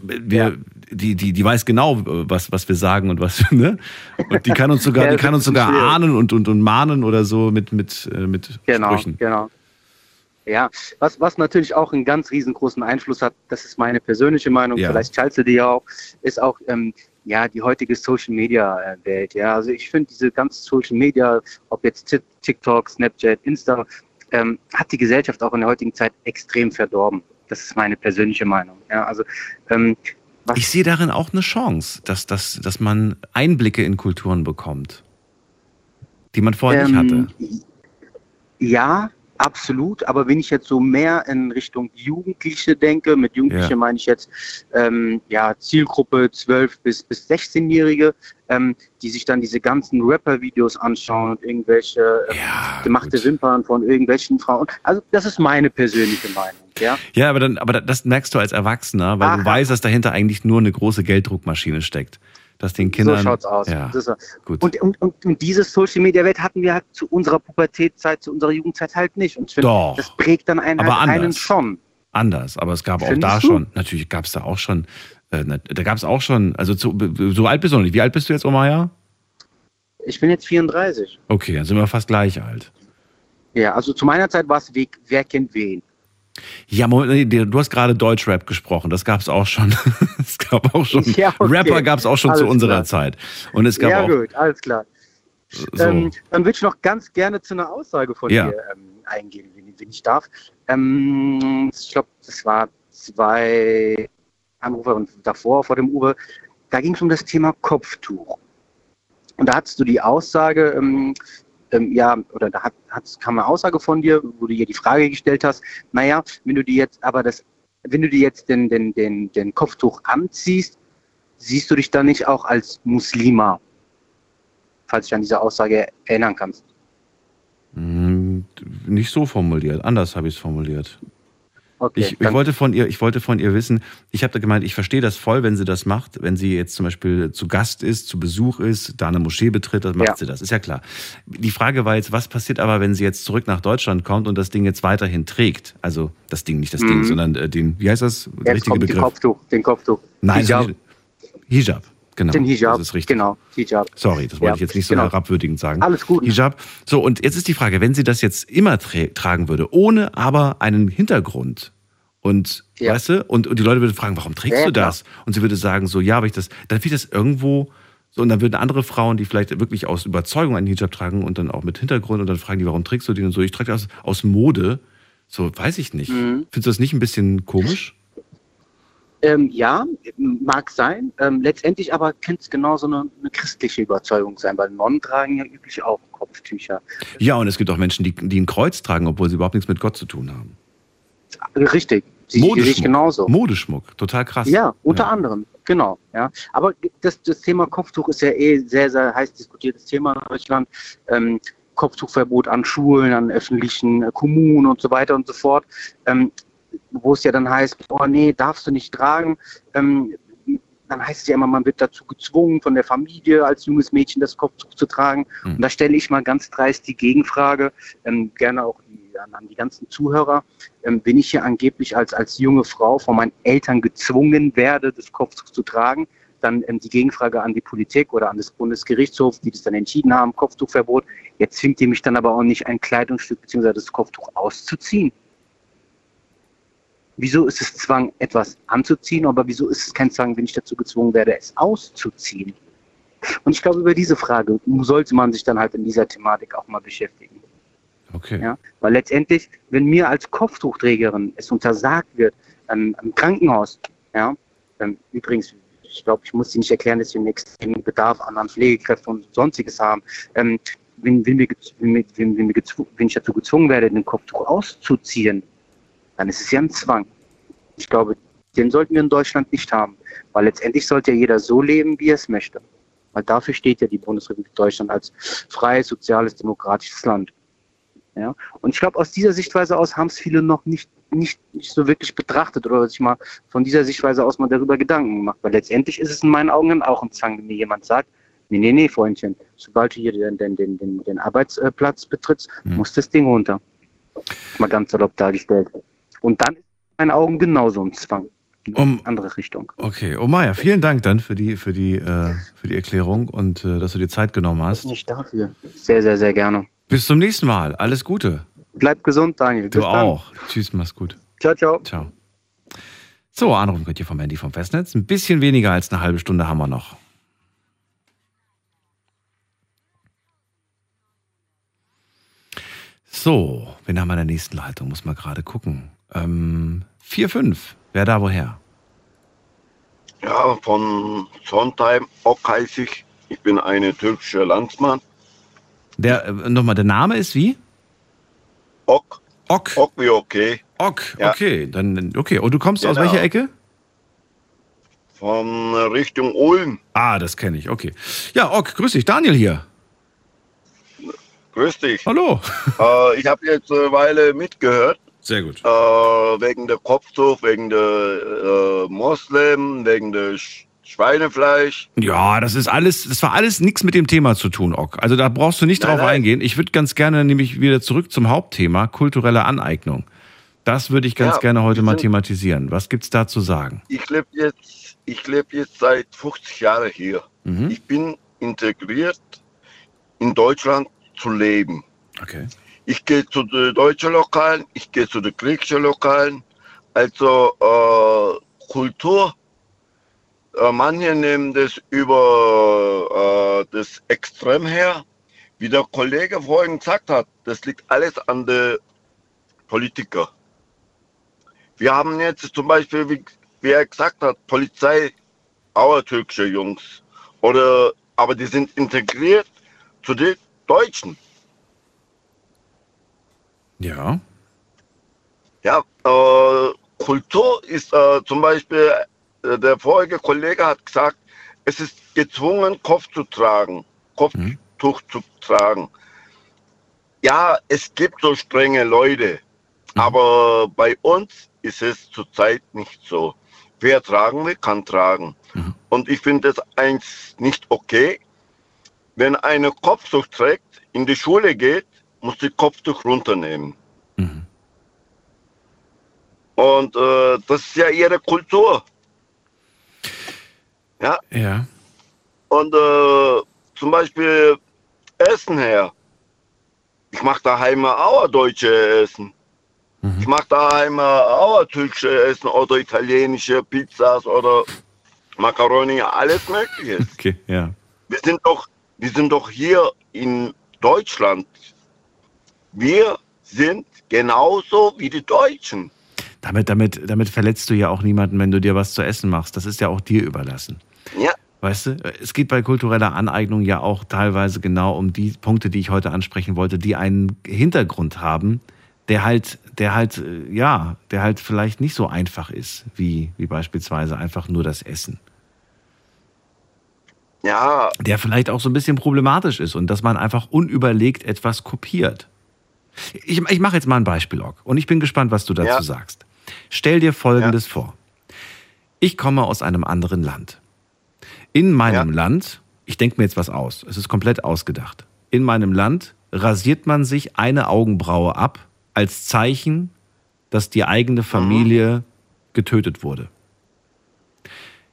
Wir, die, die, die weiß genau, was, was wir sagen und was, ne? Und die kann uns sogar, Ja, die kann uns sogar schwierig. ahnen und, und, und mahnen oder so mit, mit, äh, mit Genau, Sprüchen. genau. Ja, was, was natürlich auch einen ganz riesengroßen Einfluss hat, das ist meine persönliche Meinung, Ja. vielleicht teilst du die ja auch, ist auch ähm, ja, die heutige Social Media äh, Welt. Ja, also ich finde diese ganze Social Media, ob jetzt Tik- TikTok, Snapchat, Insta, ähm, hat die Gesellschaft auch in der heutigen Zeit extrem verdorben. Das ist meine persönliche Meinung. Ja, also ähm, Ich sehe darin auch eine Chance, dass, dass, dass man Einblicke in Kulturen bekommt, die man vorher nicht hatte. Ähm, Ja, absolut. Aber wenn ich jetzt so mehr in Richtung Jugendliche denke, mit Jugendliche Ja. meine ich jetzt ähm, ja, Zielgruppe 12 bis, bis 16-Jährige, ähm, die sich dann diese ganzen Rapper-Videos anschauen und irgendwelche ähm, gemachte Wimpern von irgendwelchen Frauen. Also das ist meine persönliche Meinung. Ja, Ja, aber dann, aber das merkst du als Erwachsener, weil du weißt, dass dahinter eigentlich nur eine große Gelddruckmaschine steckt. Dass den Kindern. so schaut's aus. Ja. Ist, gut. Und, und, und, und diese Social Media Welt hatten wir halt zu unserer Pubertätzeit, zu unserer Jugendzeit halt nicht. Und ich finde, Doch. das prägt dann einen, halt einen schon. Anders, aber es gab auch Findest da du? schon, natürlich gab es da auch schon, äh, da gab es auch schon, also zu, so alt bist du noch nicht. Wie alt bist du jetzt, Omaya? Ich bin jetzt 34. Okay, dann sind wir fast gleich alt. Ja, also zu meiner Zeit war es Weg, wer kennt wen. Ja, Moment, du hast gerade Deutschrap gesprochen, das gab es auch schon. es gab auch schon, Ja, okay. Rapper gab es auch schon Alles zu unserer klar. Zeit. Und es gab ja, auch, gut, alles klar. so, Ähm, dann würde ich noch ganz gerne zu einer Aussage von Ja. dir ähm, eingehen, wenn, ich darf. Ähm, ich glaube, das war zwei Anrufe und davor, vor dem Uwe. Da ging es um das Thema Kopftuch. Und da hattest du die Aussage, ähm, ja, oder da hat, hat, kam eine Aussage von dir, wo du dir die Frage gestellt hast, naja, wenn du dir jetzt aber das, wenn du dir jetzt den, den, den, den Kopftuch anziehst, siehst du dich dann nicht auch als Muslima? Falls du an diese Aussage erinnern kannst. Hm, nicht so formuliert, anders habe ich es formuliert. Okay, ich, ich, wollte von ihr, ich wollte von ihr wissen, ich habe da gemeint, ich verstehe das voll, wenn sie das macht, wenn sie jetzt zum Beispiel zu Gast ist, zu Besuch ist, da eine Moschee betritt, dann macht Ja. sie das, ist ja klar. Die Frage war jetzt, was passiert aber, wenn sie jetzt zurück nach Deutschland kommt und das Ding jetzt weiterhin trägt? Also das Ding, nicht das Ding, Mhm. sondern äh, den, wie heißt das? Der Jetzt kommt den Kopftuch, den Kopftuch. Nein, Hijab. Hijab. Genau. Den Hijab, Das ist richtig. genau, Hijab. Sorry, das wollte Ja, ich jetzt nicht so genau. herabwürdigend sagen. Alles gut. Hijab. So, und jetzt ist die Frage, wenn sie das jetzt immer tra tragen würde, ohne aber einen Hintergrund und, weißt du, und, und die Leute würden fragen, warum trägst Ja, du klar. das? Und sie würde sagen, so, ja, aber ich das, dann finde ich das irgendwo, so, und dann würden andere Frauen, die vielleicht wirklich aus Überzeugung einen Hijab tragen und dann auch mit Hintergrund und dann fragen die, warum trägst du den und so, ich trage das aus Mode. So, weiß ich nicht. Mhm. Findest du das nicht ein bisschen komisch? Ähm, ja, mag sein. Ähm, letztendlich aber könnte es genauso eine, eine christliche Überzeugung sein, weil Nonnen tragen ja üblich auch Kopftücher. Ja, und es gibt auch Menschen, die, die ein Kreuz tragen, obwohl sie überhaupt nichts mit Gott zu tun haben. Richtig. Sie- ich genauso. Modeschmuck, total krass. Ja, unter anderem, genau. Ja. Aber das, das Thema Kopftuch ist ja eh sehr, sehr heiß diskutiertes Thema in Deutschland. Ähm, Kopftuchverbot an Schulen, an öffentlichen Kommunen und so weiter und so fort. Ähm, wo es ja dann heißt, oh nee, darfst du nicht tragen. Ähm, dann heißt es ja immer, man wird dazu gezwungen, von der Familie als junges Mädchen das Kopftuch zu tragen. Hm. Und da stelle ich mal ganz dreist die Gegenfrage, ähm, gerne auch die, an, an die ganzen Zuhörer, ähm, wenn ich hier angeblich als, als junge Frau von meinen Eltern gezwungen werde, das Kopftuch zu tragen, dann ähm, die Gegenfrage an die Politik oder an das Bundesgerichtshof, die das dann entschieden haben, Kopftuchverbot. Jetzt zwingt ihr mich dann aber auch nicht, ein Kleidungsstück bzw. das Kopftuch auszuziehen. Wieso ist es Zwang, etwas anzuziehen, aber wieso ist es kein Zwang, wenn ich dazu gezwungen werde, es auszuziehen? Und ich glaube, über diese Frage sollte man sich dann halt in dieser Thematik auch mal beschäftigen. Okay. Ja? Weil letztendlich, wenn mir als Kopftuchträgerin es untersagt wird, ähm, im Krankenhaus, ja, ähm, übrigens, ich glaube, ich muss Sie nicht erklären, dass wir einen extremen Bedarf an, Pflegekräften und sonstiges haben. Ähm, wenn, wenn, wir, wenn, wenn, wenn ich dazu gezwungen werde, den Kopftuch auszuziehen, dann ist es ja ein Zwang. Ich glaube, den sollten wir in Deutschland nicht haben, weil letztendlich sollte ja jeder so leben, wie er es möchte. Weil dafür steht ja die Bundesrepublik Deutschland als freies, soziales, demokratisches Land. Ja? Und ich glaube, aus dieser Sichtweise aus haben es viele noch nicht, nicht, nicht so wirklich betrachtet oder sich mal von dieser Sichtweise aus mal darüber Gedanken gemacht. Weil letztendlich ist es in meinen Augen dann auch ein Zwang, wenn mir jemand sagt, nee, nee, nee, Freundchen, sobald du hier den, den, den, den, den Arbeitsplatz betrittst, muss das Ding runter. Mal ganz salopp dargestellt. Und dann ist in meinen Augen genauso ein Zwang. In Um, andere Richtung. Okay, Maja, vielen Dank dann für die, für die, äh, für die Erklärung und äh, dass du dir Zeit genommen hast. Nicht dafür. Sehr, sehr, sehr gerne. Bis zum nächsten Mal. Alles Gute. Bleib gesund, Daniel. Du Bis dann. auch. Tschüss, mach's gut. Ciao, ciao. Ciao. So, anrufen könnt ihr vom Handy vom Festnetz. Ein bisschen weniger als eine halbe Stunde haben wir noch. So, wen haben wir in der nächsten Leitung? Muss mal gerade gucken. Ähm, 4-5. Wer da woher? Ja, von Sondheim, Ock heiße ich. Ich bin eine türkische Landsmann. Der, äh, nochmal, der Name ist wie? Ock. Ock. Ock wie okay. Ock, Ja. okay. Dann, okay. Und du kommst aus Genau. welcher Ecke? Von Richtung Ulm. Ah, das kenne ich, okay. Ja, Ock, grüß dich. Daniel hier. Grüß dich. Hallo. Äh, ich habe jetzt eine Weile mitgehört. Sehr gut. Äh, wegen der Kopftuch, wegen der äh, Moslem, wegen der Sch Schweinefleisch. Ja, das ist alles, das war alles nichts mit dem Thema zu tun, Ock. Also da brauchst du nicht Nein, drauf nein. eingehen. Ich würde ganz gerne nämlich wieder zurück zum Hauptthema, kulturelle Aneignung. Das würde ich ganz Ja, gerne heute mal thematisieren. Was gibt's da zu sagen? Ich lebe jetzt, ich lebe jetzt seit 50 Jahren hier. Mhm. Ich bin integriert in Deutschland zu leben. Okay. Ich gehe zu den deutschen Lokalen, ich gehe zu den griechischen Lokalen. Also äh, Kultur, äh, manche nehmen das über äh, das Extrem her. Wie der Kollege vorhin gesagt hat, das liegt alles an den Politiker. Wir haben jetzt zum Beispiel, wie, wie er gesagt hat, Polizei, auch türkische Jungs. Oder, aber die sind integriert zu den Deutschen. Ja. Ja, äh, Kultur ist äh, zum Beispiel, äh, der vorige Kollege hat gesagt, es ist gezwungen, Kopf zu tragen, Kopftuch zu tragen. Ja, es gibt so strenge Leute, aber bei uns ist es zurzeit nicht so. Wer tragen will, kann tragen. Und ich finde es eins nicht okay, wenn eine Kopftuch trägt, in die Schule geht, muss die Kopftuch runternehmen. Und äh, das ist ja ihre Kultur. Ja, Ja. und äh, zum Beispiel Essen her. Ich mache daheim auch deutsche Essen. Ich mache daheim auch türkische Essen oder italienische Pizzas oder Macaroni, alles Mögliche. Okay, ja. Wir sind doch, wir sind doch hier in Deutschland. Wir sind genauso wie die Deutschen. Damit, damit, damit verletzt du ja auch niemanden, wenn du dir was zu essen machst. Das ist ja auch dir überlassen. Ja. Weißt du, es geht bei kultureller Aneignung ja auch teilweise genau um die Punkte, die ich heute ansprechen wollte, die einen Hintergrund haben, der halt, der halt, äh, ja, der halt vielleicht nicht so einfach ist, wie, wie beispielsweise einfach nur das Essen. Ja, Der vielleicht auch so ein bisschen problematisch ist und dass man einfach unüberlegt etwas kopiert. Ich, ich mache jetzt mal ein Beispiel, Ock, und ich bin gespannt, was du dazu Ja. sagst. Stell dir Folgendes vor. Ich komme aus einem anderen Land. In meinem Land, ich denke mir jetzt was aus, es ist komplett ausgedacht. In meinem Land rasiert man sich eine Augenbraue ab als Zeichen, dass die eigene Familie getötet wurde.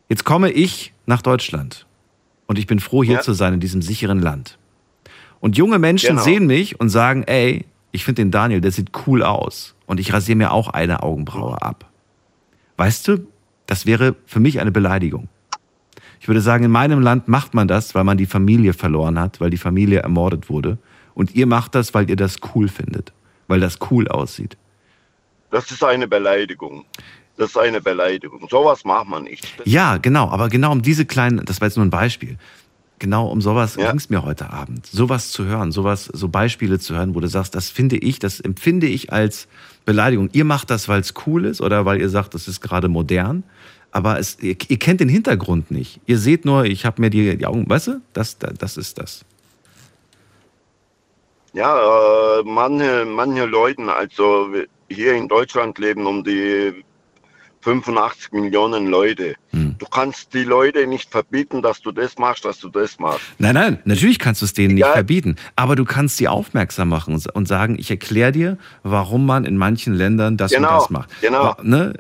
Jetzt komme ich nach Deutschland und ich bin froh, hier Ja. zu sein, in diesem sicheren Land. Und junge Menschen Genau. sehen mich und sagen, ey, ich finde den Daniel, der sieht cool aus. Und ich rasiere mir auch eine Augenbraue ab. Weißt du, das wäre für mich eine Beleidigung. Ich würde sagen, in meinem Land macht man das, weil man die Familie verloren hat, weil die Familie ermordet wurde. Und ihr macht das, weil ihr das cool findet, weil das cool aussieht. Das ist eine Beleidigung. Das ist eine Beleidigung. Sowas macht man nicht. Ja, genau, aber genau um diese kleinen, das war jetzt nur ein Beispiel. Genau um sowas ging es mir heute Abend. Sowas zu hören, sowas, so Beispiele zu hören, wo du sagst, das finde ich, das empfinde ich als Beleidigung. Ihr macht das, weil es cool ist oder weil ihr sagt, das ist gerade modern. Aber es, ihr, ihr kennt den Hintergrund nicht. Ihr seht nur, ich habe mir die, die Augen, weißt du, das, das ist das. Ja, äh, manche, manche Leute, also hier in Deutschland leben um die 85 Millionen Leute. Hm. Du kannst die Leute nicht verbieten, dass du das machst, dass du das machst. Nein, nein, natürlich kannst du es denen nicht verbieten, aber du kannst sie aufmerksam machen und- sagen, ich erkläre dir, warum man in manchen Ländern das Genau, und das macht. genau. Ne?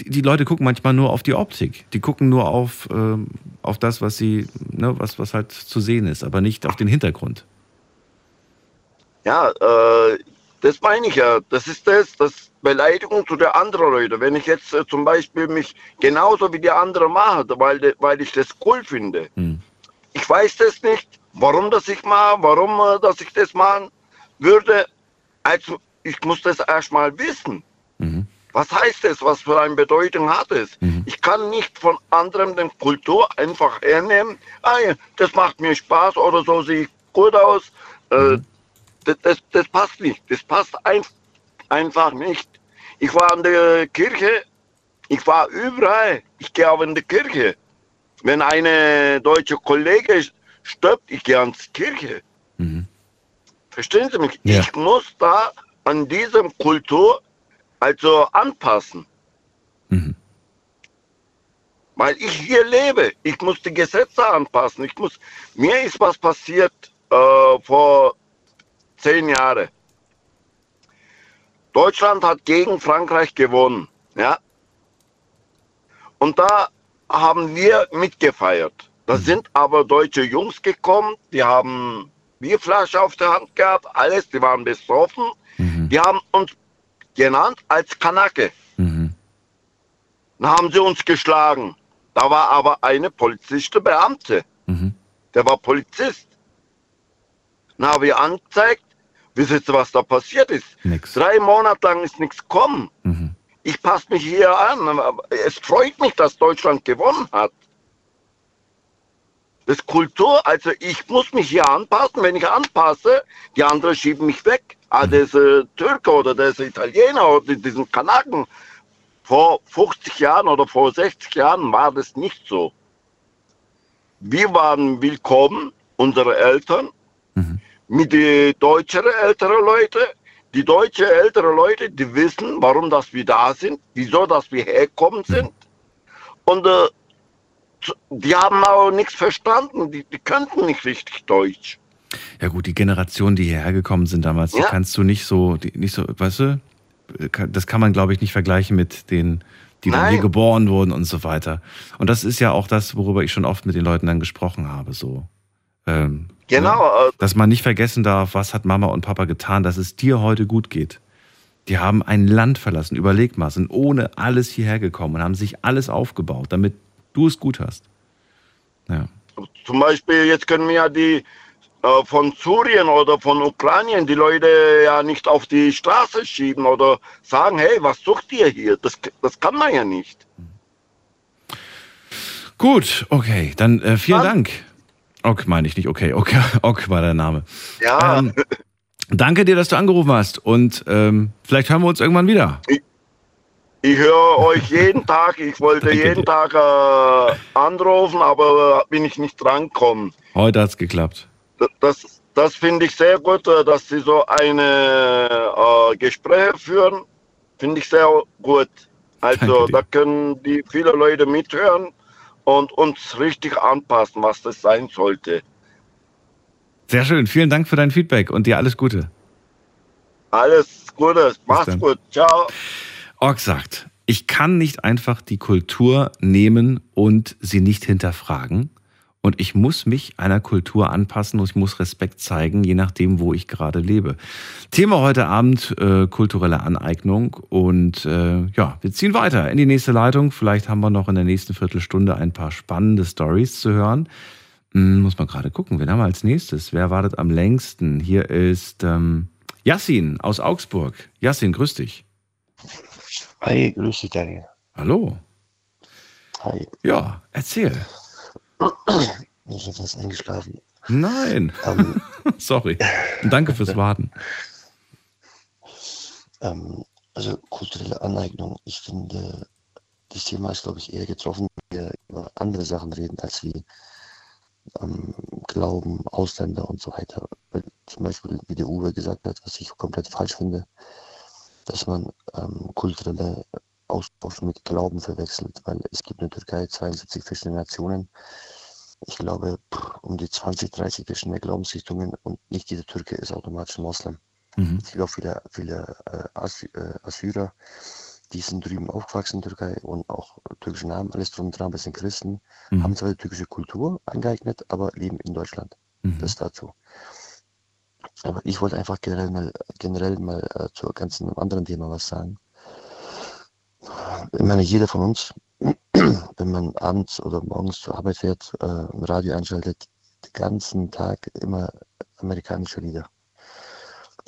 Die, die Leute gucken manchmal nur auf die Optik, die gucken nur auf, ähm, auf das, was sie, ne, was, was halt zu sehen ist, aber nicht auf den Hintergrund. Ja, äh, das meine ich ja. Das ist das, das Beleidigung zu der anderen Leute. Wenn ich jetzt äh, zum Beispiel mich genauso wie die anderen mache, weil, de- weil ich das cool finde. Ich weiß das nicht, warum das ich mache, warum äh, dass ich das machen würde. Also ich muss das erstmal wissen. Was heißt das? Was für eine Bedeutung hat es? Ich kann nicht von anderen den Kultur einfach hernehmen. Ah, ja, das macht mir Spaß oder so sehe ich gut aus. Äh, das, das, das passt nicht. Das passt ein, einfach nicht. Ich war in der Kirche, ich war überall. Ich gehe auch in die Kirche. Wenn eine deutsche Kollege stirbt, ich gehe ans Kirche. Verstehen Sie mich? Ja. Ich muss da an diesem Kultur also anpassen. Weil ich hier lebe. Ich muss die Gesetze anpassen. Ich muss, mir ist was passiert äh, vor zehn Jahren. Deutschland hat gegen Frankreich gewonnen. Ja? Und da haben wir mitgefeiert. Da sind aber deutsche Jungs gekommen, die haben Bierflasche auf der Hand gehabt, alles, die waren besoffen. Die haben uns genannt als Kanake. Dann haben sie uns geschlagen. Da war aber eine polizistische Beamte. Der war Polizist. Dann habe ich angezeigt, wisst ihr, was da passiert ist? Drei Monate lang ist nichts gekommen. Ich passe mich hier an. Es freut mich, dass Deutschland gewonnen hat. Das Kultur, also ich muss mich hier anpassen. Wenn ich anpasse, die anderen schieben mich weg. Ah, das äh, Türke oder das Italiener oder diesen Kanaken. Vor 50 Jahren oder vor 60 Jahren war das nicht so. Wir waren willkommen, unsere Eltern, mit den deutschen älteren Leuten. Die deutschen älteren Leute, die wissen, warum dass wir da sind, wieso dass wir herkommen sind. Und äh, die haben auch nichts verstanden, die, die könnten nicht richtig Deutsch. Ja gut, die Generationen, die hierher gekommen sind damals, die Ja. kannst du nicht so, die, nicht so, weißt du, das kann man glaube ich nicht vergleichen mit den, die dann hier geboren wurden und so weiter. Und das ist ja auch das, worüber ich schon oft mit den Leuten dann gesprochen habe, so. Ähm, Genau, ne? Dass man nicht vergessen darf, was hat Mama und Papa getan, dass es dir heute gut geht. Die haben ein Land verlassen, überleg mal, sind ohne alles hierher gekommen und haben sich alles aufgebaut, damit du es gut hast. Ja. Zum Beispiel, jetzt können wir ja die äh, von Syrien oder von Ukraine die Leute ja nicht auf die Straße schieben oder sagen, hey, was sucht ihr hier? Das, das kann man ja nicht. Gut, okay, dann äh, vielen Dank. Ok meine ich nicht, okay, ok, ok war der Name. Ja. Ähm, danke dir, dass du angerufen hast und ähm, vielleicht hören wir uns irgendwann wieder. Ich höre euch jeden Tag. Ich wollte jeden Tag äh, anrufen, aber äh, bin ich nicht drangekommen. Heute hat's geklappt. Das, das, das finde ich sehr gut, äh, dass Sie so eine äh, Gespräche führen. Finde ich sehr gut. Also da können die viele Leute mithören und uns richtig anpassen, was das sein sollte. Sehr schön. Vielen Dank für dein Feedback und dir alles Gute. Alles Gute. Mach's gut. Ciao. Org sagt, ich kann nicht einfach die Kultur nehmen und sie nicht hinterfragen. Und ich muss mich einer Kultur anpassen und ich muss Respekt zeigen, je nachdem, wo ich gerade lebe. Thema heute Abend äh, kulturelle Aneignung. Und äh, ja, wir ziehen weiter in die nächste Leitung. Vielleicht haben wir noch in der nächsten Viertelstunde ein paar spannende Stories zu hören. Hm, muss man gerade gucken, wen haben wir als nächstes? Wer wartet am längsten? Hier ist ähm, Yassin aus Augsburg. Yassin, grüß dich. Hi, grüß dich, Daniel. Hallo. Hi. Ja, erzähl. Ich bin fast eingeschlafen. Nein. Ähm, Sorry. Danke fürs Warten. ähm, also kulturelle Aneignung, ich finde, das Thema ist, glaube ich, eher getroffen, wenn wir über andere Sachen reden, als wie ähm, Glauben, Ausländer und so weiter. Weil zum Beispiel, wie der Uwe gesagt hat, was ich komplett falsch finde, dass man ähm, kulturelle Austausch mit Glauben verwechselt, weil es gibt in der Türkei 72 verschiedene Nationen. Ich glaube, um die 20, 30 verschiedene Glaubensrichtungen und nicht jeder Türke ist automatisch Moslem. Mhm. Es gibt auch viele, viele äh, äh, Assyrer, die sind drüben aufgewachsen in der Türkei und auch türkische Namen, alles drum und dran, sind Christen, Mhm. haben zwar die türkische Kultur angeeignet, aber leben in Deutschland. Mhm. Das dazu. Aber ich wollte einfach generell mal, generell mal äh, zu ganz einem anderen Thema was sagen. Ich meine, jeder von uns, wenn man abends oder morgens zur Arbeit fährt, äh, Radio einschaltet, den ganzen Tag immer amerikanische Lieder.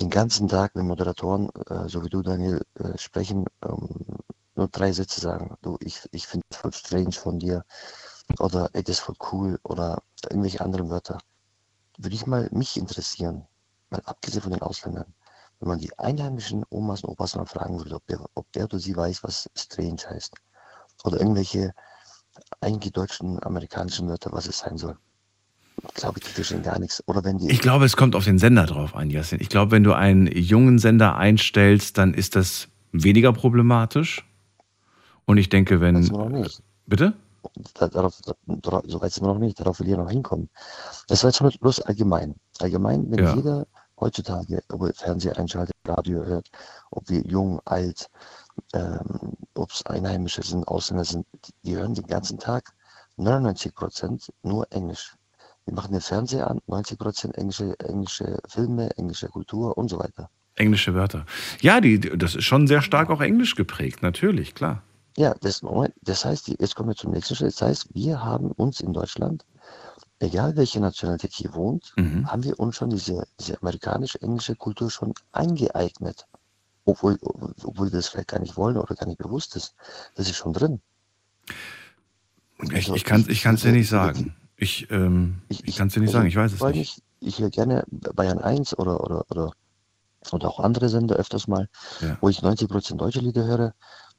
Den ganzen Tag, wenn Moderatoren, äh, so wie du, Daniel, äh, sprechen, ähm, nur drei Sätze sagen. Du, ich, ich finde es voll strange von dir. Oder ey, das ist voll cool. Oder irgendwelche anderen Wörter. Würde ich mal mich interessieren, mal abgesehen von den Ausländern, wenn man die einheimischen Omas und Opas mal fragen würde, ob der, ob der oder sie weiß, was strange heißt. Oder irgendwelche eingedeutschten amerikanischen Wörter, was es sein soll. Ich glaube, die verstehen gar nichts. Oder wenn die. Ich glaube, es kommt auf den Sender drauf an, Yassin. Ich glaube, wenn du einen jungen Sender einstellst, dann ist das weniger problematisch. Und ich denke, wenn. Weiß man noch nicht. Bitte? Da- Darauf, darauf, so weit sind wir noch nicht, darauf will ich noch hinkommen. Das war jetzt bloß allgemein. Allgemein, wenn Ja. jeder heutzutage, ob er Fernseher einschaltet, Radio hört, ob wir jung, alt, ähm, ob es Einheimische sind, Ausländer sind, die, die hören den ganzen Tag 99 Prozent nur Englisch. Wir machen den Fernseher an, 90 Prozent englische, englische Filme, englische Kultur und so weiter. Englische Wörter. Ja, die, das ist schon sehr stark auch englisch geprägt, natürlich, klar. Ja, das, Moment, das heißt, jetzt kommen wir zum nächsten Schritt. Das heißt, wir haben uns in Deutschland, egal welche Nationalität hier wohnt, Mhm. haben wir uns schon diese, diese amerikanisch-englische Kultur schon eingeeignet. Obwohl, obwohl wir das vielleicht gar nicht wollen oder gar nicht bewusst ist. Das ist schon drin. Ich, ich kann es ich kann's dir nicht sagen. Ich, ähm, ich, kann es dir nicht sagen, ich weiß es nicht. Ich, ich höre gerne Bayern 1 oder, oder, oder, oder auch andere Sender öfters mal, Ja. wo ich 90% deutsche Lieder höre.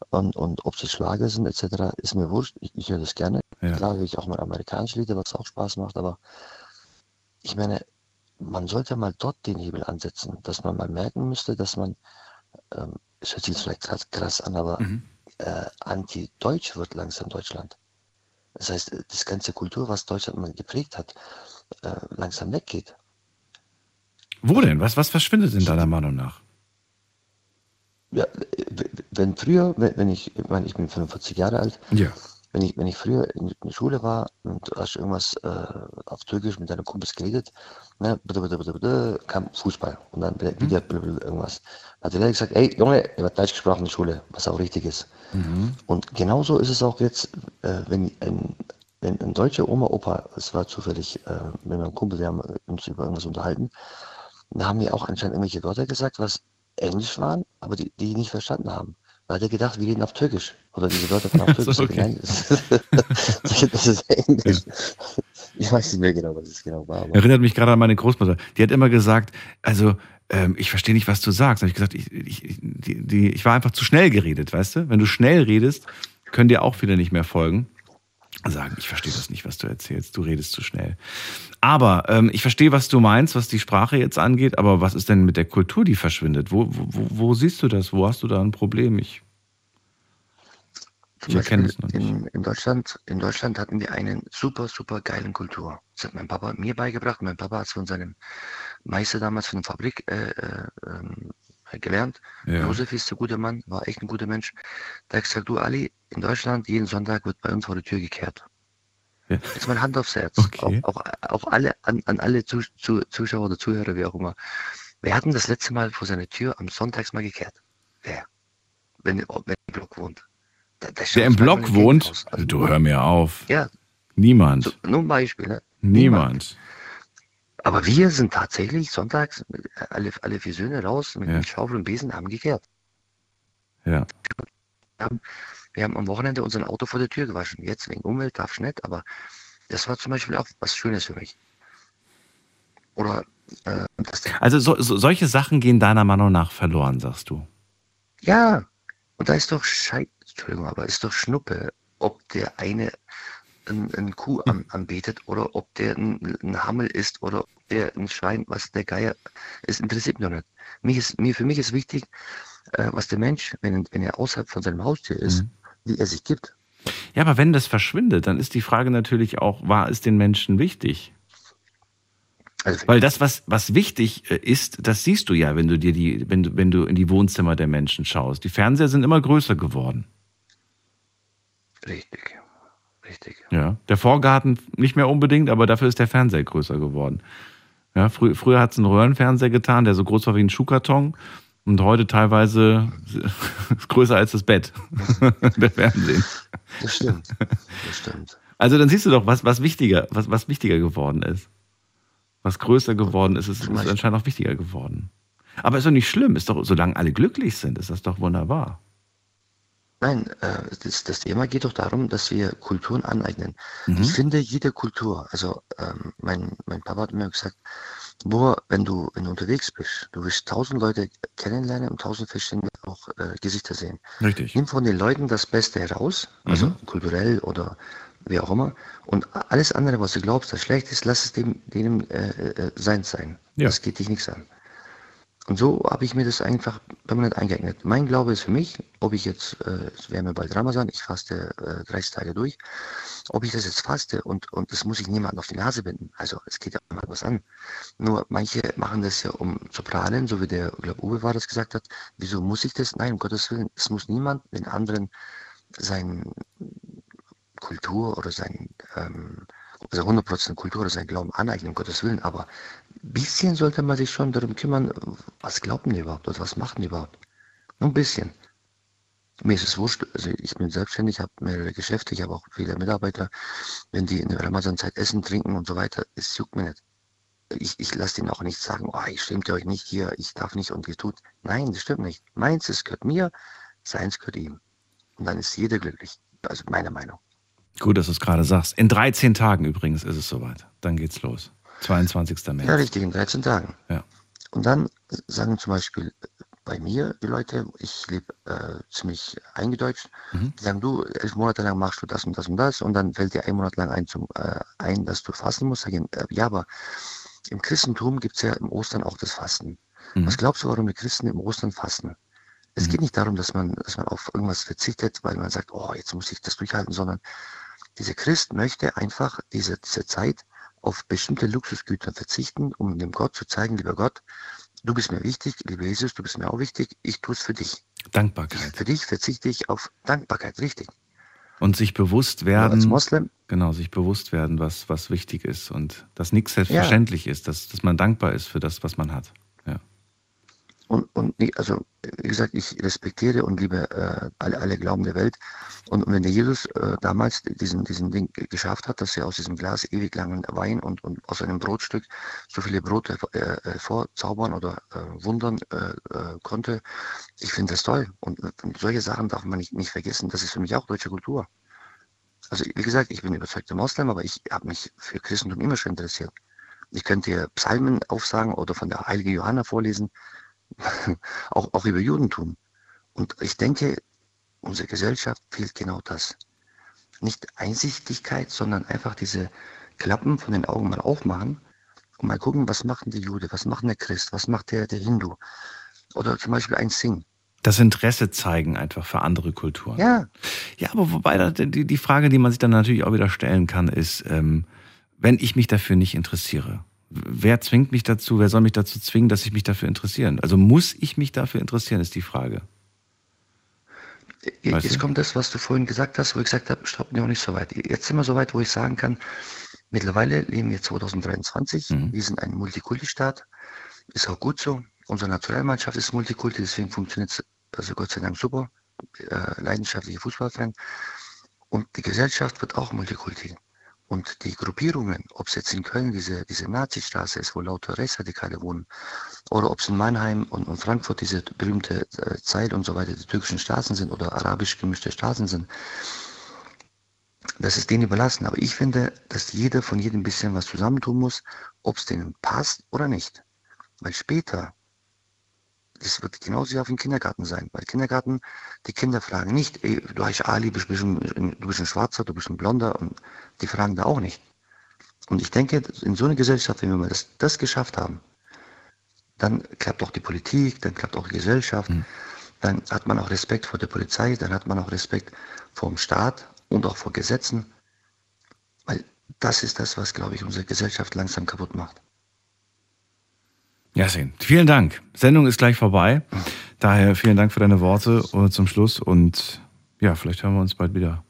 Und, und ob sie Schlager sind etc., ist mir wurscht. Ich, ich höre das gerne. Ja. Klar höre ich auch mal amerikanische Lieder, was auch Spaß macht, aber ich meine, man sollte mal dort den Hebel ansetzen, dass man mal merken müsste, dass man, ähm, es hört sich jetzt vielleicht krass, krass an, aber Mhm. äh, anti-deutsch wird langsam Deutschland. Das heißt, das ganze Kultur, was Deutschland mal geprägt hat, äh, langsam weggeht. Wo denn? Was, was verschwindet in deiner Meinung nach? Ja, wenn früher, wenn ich, ich meine, ich bin 45 Jahre alt, Ja. wenn ich, wenn ich früher in der Schule war und du hast irgendwas äh, auf Türkisch mit deinen Kumpels geredet, ne, bitte, bitte, bitte, bitte, kam Fußball und dann wieder blablabla irgendwas. Dann hat der Lehrer gesagt, ey Junge, ihr habt Deutsch gesprochen in der Schule, was auch richtig ist. Mhm. Und genauso ist es auch jetzt, äh, wenn ein, wenn ein deutscher Oma, Opa, es war zufällig äh, mit meinem Kumpel, wir haben uns über irgendwas unterhalten, da haben wir auch anscheinend irgendwelche Wörter gesagt, was Englisch waren, aber die, die nicht verstanden haben. Da hat er gedacht, wir reden auf Türkisch. Oder diese Wörter von auf Ach so, Türkisch. okay. Nein, das, das ist Englisch. Ich weiß nicht mehr genau, was es genau war. Erinnert mich gerade an meine Großmutter. Die hat immer gesagt, also ähm, ich verstehe nicht, was du sagst. Da habe ich gesagt, ich, ich, die, die, ich war einfach zu schnell geredet, weißt du? Wenn du schnell redest, können dir auch viele nicht mehr folgen. Sagen, ich verstehe das nicht, was du erzählst. Du redest zu schnell. Aber ähm, ich verstehe, was du meinst, was die Sprache jetzt angeht. Aber was ist denn mit der Kultur, die verschwindet? Wo, wo, wo- siehst du das? Wo hast du da ein Problem? Ich, Zum Beispiel in, in, Deutschland, in Deutschland hatten wir einen super, super geilen Kultur. Das hat mein Papa mir beigebracht. Mein Papa hat es von seinem Meister damals von der Fabrik äh, äh, ähm, gelernt. Ja. Josef ist ein guter Mann, war echt ein guter Mensch. Der hat gesagt, du Ali, in Deutschland, jeden Sonntag wird bei uns vor der Tür gekehrt. Ja. Jetzt mal Hand aufs Herz. Okay. Auch, auch, auch, alle, an, an alle zu, zu, Zuschauer oder Zuhörer, wie auch immer. Wer hat denn das letzte Mal vor seiner Tür am Sonntags mal gekehrt? Wer? Wenn, wenn im Block wohnt. Da, da Wer im Block wohnt? Also, du hör mir auf. Ja. Niemand. So, nur ein Beispiel. Ne? Niemand. Niemand. Aber wir sind tatsächlich sonntags alle, alle vier Söhne raus mit ja. Schaufel und Besen haben gekehrt. Ja. Wir haben, wir haben am Wochenende unser Auto vor der Tür gewaschen. Jetzt wegen Umwelt darf ich nicht, aber das war zum Beispiel auch was Schönes für mich. Oder äh, also so, so, solche Sachen gehen deiner Meinung nach verloren, sagst du? Ja, und da ist doch Scheiß, Entschuldigung, aber ist doch Schnuppe, ob der eine ein, ein Kuh an, anbetet oder ob der ein, ein, Hammel ist oder ob der ein Schwein, was der Geier, es interessiert mich noch nicht. Mich ist, mir, für mich ist wichtig, äh, was der Mensch, wenn, wenn er außerhalb von seinem Haustier ist, mhm. wie er sich gibt. Ja, aber wenn das verschwindet, dann ist die Frage natürlich auch, war es den Menschen wichtig? Also, Weil das, was, was wichtig äh, ist, das siehst du ja, wenn du dir die, wenn du, wenn du in die Wohnzimmer der Menschen schaust. Die Fernseher sind immer größer geworden. Richtig. Richtig. Ja. Der Vorgarten nicht mehr unbedingt, aber dafür ist der Fernseher größer geworden. Ja, frü früher hat es einen Röhrenfernseher getan, der so groß war wie ein Schuhkarton. Und heute teilweise größer als das Bett. der Fernsehen. Das stimmt. Das stimmt. Also dann siehst du doch, was, was wichtiger, was, was wichtiger geworden ist was größer geworden ist, ist, ist anscheinend auch wichtiger geworden. Aber ist doch nicht schlimm, ist doch, solange alle glücklich sind, ist das doch wunderbar. Nein, äh, das, das, Thema geht doch darum, dass wir Kulturen aneignen. Mhm. Ich finde, jede Kultur, also ähm, mein, mein Papa hat mir gesagt, nur wenn du, wenn du unterwegs bist, du wirst tausend Leute kennenlernen und tausend verschiedene auch äh, Gesichter sehen. Richtig. Nimm von den Leuten das Beste heraus, also mhm. kulturell oder wie auch immer. Und alles andere, was du glaubst, das schlecht ist, lass es dem, denen äh, äh, sein sein. Ja. Das geht dich nichts an. Und so habe ich mir das einfach permanent eingeeignet. Mein Glaube ist für mich, ob ich jetzt, äh, es wäre mir bald Ramazan, ich faste äh, 30 Tage durch, ob ich das jetzt faste und, und das muss ich niemandem auf die Nase binden. Also es geht ja mal was an. Nur manche machen das ja, um zu prahlen, so wie der, glaube Uwe war das gesagt hat. Wieso muss ich das? Nein, um Gottes Willen, es muss niemand den anderen sein Kultur oder sein, ähm, also 100% Kultur oder sein Glauben aneignen, um Gottes Willen, aber bisschen sollte man sich schon darum kümmern, was glauben die überhaupt oder was machen die überhaupt. Nur ein bisschen. Mir ist es wurscht, also ich bin selbstständig, habe mehrere Geschäfte, ich habe auch viele Mitarbeiter, wenn die in der Ramazan-Zeit essen, trinken und so weiter, es juckt mir nicht. Ich, ich lasse denen auch nicht sagen, oh, ich stimmt euch nicht hier, ich darf nicht und ihr tut. Nein, das stimmt nicht. Meins, es gehört mir, seins gehört ihm. Und dann ist jeder glücklich. Also meine Meinung. Gut, dass du es gerade sagst. In 13 Tagen übrigens ist es soweit. Dann geht's los. 22. März. Ja, richtig, in 13 Tagen. Ja. Und dann sagen zum Beispiel bei mir die Leute, ich lebe äh, ziemlich eingedeutscht, mhm. die sagen, du, elf Monate lang machst du das und das und das und dann fällt dir ein Monat lang ein, zum, äh, ein dass du fasten musst. Sagen, äh, ja, aber im Christentum gibt es ja im Ostern auch das Fasten. Mhm. Was glaubst du, warum die Christen im Ostern fasten? Es mhm. geht nicht darum, dass man, dass man auf irgendwas verzichtet, weil man sagt, oh, jetzt muss ich das durchhalten, sondern dieser Christ möchte einfach diese, diese Zeit auf bestimmte Luxusgüter verzichten, um dem Gott zu zeigen, lieber Gott, du bist mir wichtig, lieber Jesus, du bist mir auch wichtig, ich tue es für dich. Dankbarkeit. Für dich verzichte ich auf Dankbarkeit, richtig. Und sich bewusst werden, als Moslem, genau, sich bewusst werden, was, was wichtig ist und dass nichts selbstverständlich ja. ist, dass, dass man dankbar ist für das, was man hat. Und, und also, wie gesagt, ich respektiere und liebe äh, alle, alle Glauben der Welt. Und, wenn der Jesus äh, damals diesen, diesen Ding geschafft hat, dass er aus diesem Glas ewig langen Wein und, und aus einem Brotstück so viele Brote äh, vorzaubern oder äh, wundern äh, äh, konnte, ich finde das toll. Und, und, solche Sachen darf man nicht, nicht vergessen. Das ist für mich auch deutsche Kultur. Also, wie gesagt, ich bin überzeugter Moslem, aber ich habe mich für Christentum immer schon interessiert. Ich könnte hier Psalmen aufsagen oder von der Heilige Johanna vorlesen. auch, auch über Judentum. Und ich denke, unsere Gesellschaft fehlt genau das. Nicht Einsichtigkeit, sondern einfach diese Klappen von den Augen mal aufmachen und mal gucken, was macht die Jude, was macht der Christ, was macht der, der Hindu. Oder zum Beispiel ein Sing. Das Interesse zeigen einfach für andere Kulturen. Ja. Ja, aber wobei die Frage, die man sich dann natürlich auch wieder stellen kann, ist, ähm, wenn ich mich dafür nicht interessiere, wer zwingt mich dazu, wer soll mich dazu zwingen, dass ich mich dafür interessiere? Also muss ich mich dafür interessieren, ist die Frage. Weißt Jetzt du? kommt das, was du vorhin gesagt hast, wo ich gesagt habe, stopp, noch nicht so weit. Jetzt sind wir so weit, wo ich sagen kann, mittlerweile leben wir 2023, mhm. wir sind ein Multikulti-Staat, ist auch gut so. Unsere Nationalmannschaft ist Multikulti, deswegen funktioniert es also Gott sei Dank super. Äh, leidenschaftliche Fußballfan. Und die Gesellschaft wird auch Multikulti. Und die Gruppierungen, ob es jetzt in Köln diese, diese Nazi-Straße ist, wo lauter Rechtsradikale wohnen, oder ob es in Mannheim und, und Frankfurt diese berühmte äh, Zeit und so weiter, die türkischen Straßen sind oder arabisch gemischte Straßen sind, das ist denen überlassen. Aber ich finde, dass jeder von jedem ein bisschen was zusammentun muss, ob es denen passt oder nicht. Weil später, das wird genauso wie auf dem Kindergarten sein. Weil Kindergarten, die Kinder fragen nicht, ey, du heißt Ali, du bist, ein, du bist ein Schwarzer, du bist ein Blonder. Und die fragen da auch nicht. Und ich denke, in so einer Gesellschaft, wenn wir das, das geschafft haben, dann klappt auch die Politik, dann klappt auch die Gesellschaft, mhm. dann hat man auch Respekt vor der Polizei, dann hat man auch Respekt vor dem Staat und auch vor Gesetzen. Weil das ist das, was, glaube ich, unsere Gesellschaft langsam kaputt macht. Jasin, vielen Dank. Sendung ist gleich vorbei. Daher vielen Dank für deine Worte zum Schluss und ja, vielleicht hören wir uns bald wieder.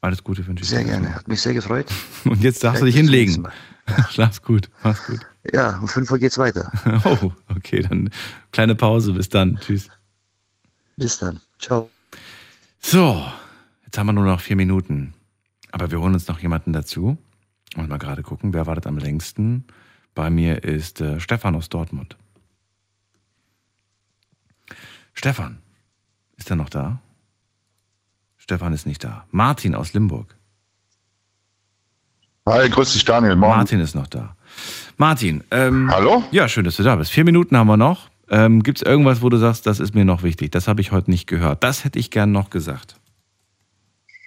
Alles Gute wünsche ich dir. Sehr gerne, hat mich sehr gefreut. Und jetzt darfst vielleicht du dich hinlegen. Schlaf's gut, mach's gut. Ja, um 5 Uhr geht's weiter. Oh, okay, dann kleine Pause. Bis dann. Tschüss. Bis dann. Ciao. So, jetzt haben wir nur noch vier Minuten. Aber wir holen uns noch jemanden dazu. Und mal gerade gucken, wer wartet am längsten. Bei mir ist äh, Stefan aus Dortmund. Stefan, ist er noch da? Stefan ist nicht da. Martin aus Limburg. Hi, grüß dich Daniel. Morgen. Martin ist noch da. Martin. Ähm, Hallo? Ja, schön, dass du da bist. Vier Minuten haben wir noch. Ähm, Gibt es irgendwas, wo du sagst, das ist mir noch wichtig? Das habe ich heute nicht gehört. Das hätte ich gern noch gesagt.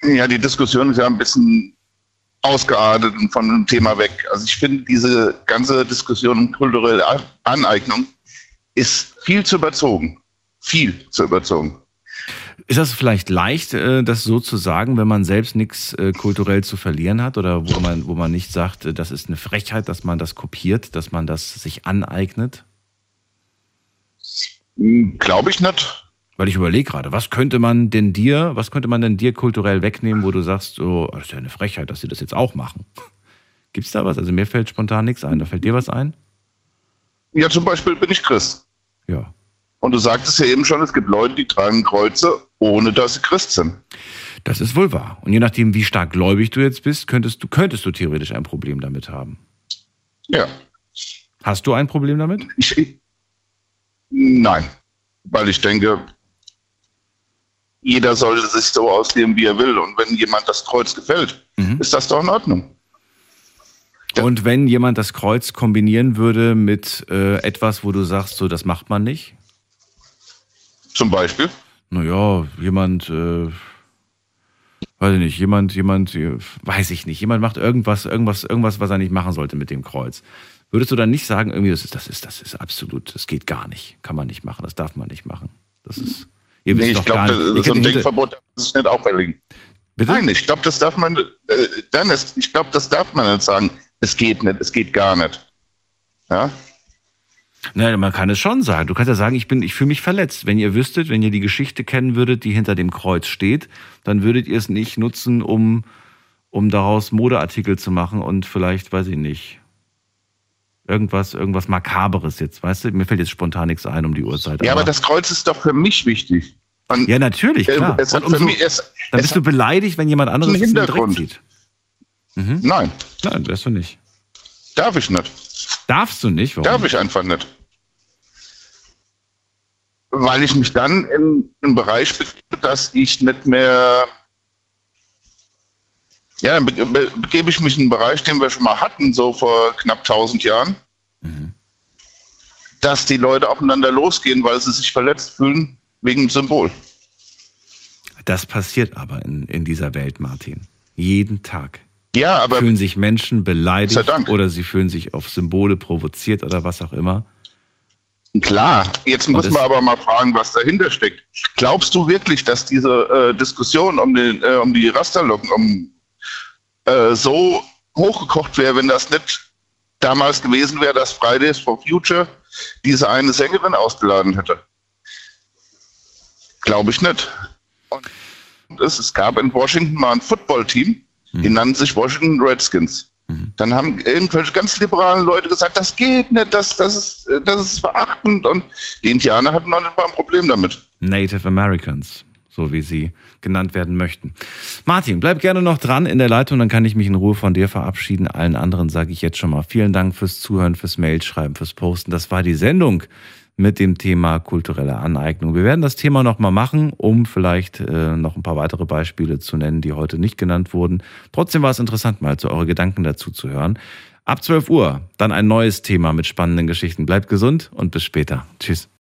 Ja, die Diskussion ist ja ein bisschen ausgeartet und von dem Thema weg. Also ich finde, diese ganze Diskussion um kulturelle Aneignung ist viel zu überzogen. Viel zu überzogen. Ist das vielleicht leicht, äh, das so zu sagen, wenn man selbst nichts äh, kulturell zu verlieren hat oder wo man, wo man nicht sagt, äh, das ist eine Frechheit, dass man das kopiert, dass man das sich aneignet? Hm, Glaube ich nicht. Weil ich überlege gerade, was könnte man denn dir, was könnte man denn dir kulturell wegnehmen, wo du sagst, so, das ist ja eine Frechheit, dass sie das jetzt auch machen. Gibt es da was? Also mir fällt spontan nichts ein. Da fällt dir was ein? Ja, zum Beispiel bin ich Christ. Ja. Und du sagtest ja eben schon, es gibt Leute, die tragen Kreuze, ohne dass sie Christ sind. Das ist wohl wahr. Und je nachdem, wie stark gläubig du jetzt bist, könntest du, könntest du theoretisch ein Problem damit haben. Ja. Hast du ein Problem damit? Ich, nein. Weil ich denke, jeder sollte sich so ausleben, wie er will. Und wenn jemand das Kreuz gefällt, mhm. ist das doch in Ordnung. Ja. Und wenn jemand das Kreuz kombinieren würde mit äh, etwas, wo du sagst, so das macht man nicht? Zum Beispiel? Naja, jemand, äh, weiß ich nicht, jemand, jemand, äh, weiß ich nicht, jemand macht irgendwas, irgendwas, irgendwas, was er nicht machen sollte mit dem Kreuz. Würdest du dann nicht sagen, irgendwie, das ist, das ist, das ist absolut, das geht gar nicht, kann man nicht machen, das darf man nicht machen. Das ist. Ihr wisst nee, ich glaube, so ein Denkverbot ist nicht auferlegen. Bitte? Nein, ich glaube, das darf man, äh, Dennis, ich glaube, das darf man nicht sagen. Es geht nicht, es geht gar nicht. Ja? Nein, man kann es schon sagen. Du kannst ja sagen, ich bin, ich fühle mich verletzt. Wenn ihr wüsstet, wenn ihr die Geschichte kennen würdet, die hinter dem Kreuz steht, dann würdet ihr es nicht nutzen, um, um daraus Modeartikel zu machen und vielleicht, weiß ich nicht, irgendwas, irgendwas Makaberes jetzt, weißt du? Mir fällt jetzt spontan nichts ein um die Uhrzeit. Ja, aber, aber das Kreuz ist doch für mich wichtig. Und ja, natürlich, klar. Es umso, mich, es, dann bist du beleidigt, wenn jemand anderes einen Hintergrund. sieht. Mhm. Nein. Nein, das du nicht. Darf ich nicht. Darfst du nicht? Warum? Darf ich einfach nicht. Weil ich mich dann in einem Bereich begebe, dass ich nicht mehr. Ja, dann begebe ich mich in einen Bereich, den wir schon mal hatten, so vor knapp 1000 Jahren. Mhm. Dass die Leute aufeinander losgehen, weil sie sich verletzt fühlen wegen dem Symbol. Das passiert aber in, in dieser Welt, Martin. Jeden Tag. Ja, aber. Fühlen sich Menschen beleidigt oder sie fühlen sich auf Symbole provoziert oder was auch immer. Klar, jetzt muss man aber mal fragen, was dahinter steckt. Glaubst du wirklich, dass diese äh, Diskussion um, den, äh, um die Rasterlocken um, äh, so hochgekocht wäre, wenn das nicht damals gewesen wäre, dass Fridays for Future diese eine Sängerin ausgeladen hätte? Glaube ich nicht. Und es, es gab in Washington mal ein Footballteam, Hm. die nannten sich Washington Redskins. Dann haben irgendwelche ganz liberalen Leute gesagt, das geht nicht, das, das, ist, das ist verachtend. Und die Indianer hatten noch nicht mal ein Problem damit. Native Americans, so wie sie genannt werden möchten. Martin, bleib gerne noch dran in der Leitung, dann kann ich mich in Ruhe von dir verabschieden. Allen anderen sage ich jetzt schon mal vielen Dank fürs Zuhören, fürs Mailschreiben, fürs Posten. Das war die Sendung mit dem Thema kulturelle Aneignung. Wir werden das Thema nochmal machen, um vielleicht äh, noch ein paar weitere Beispiele zu nennen, die heute nicht genannt wurden. Trotzdem war es interessant, mal zu eure Gedanken dazu zu hören. Ab 12 Uhr dann ein neues Thema mit spannenden Geschichten. Bleibt gesund und bis später. Tschüss.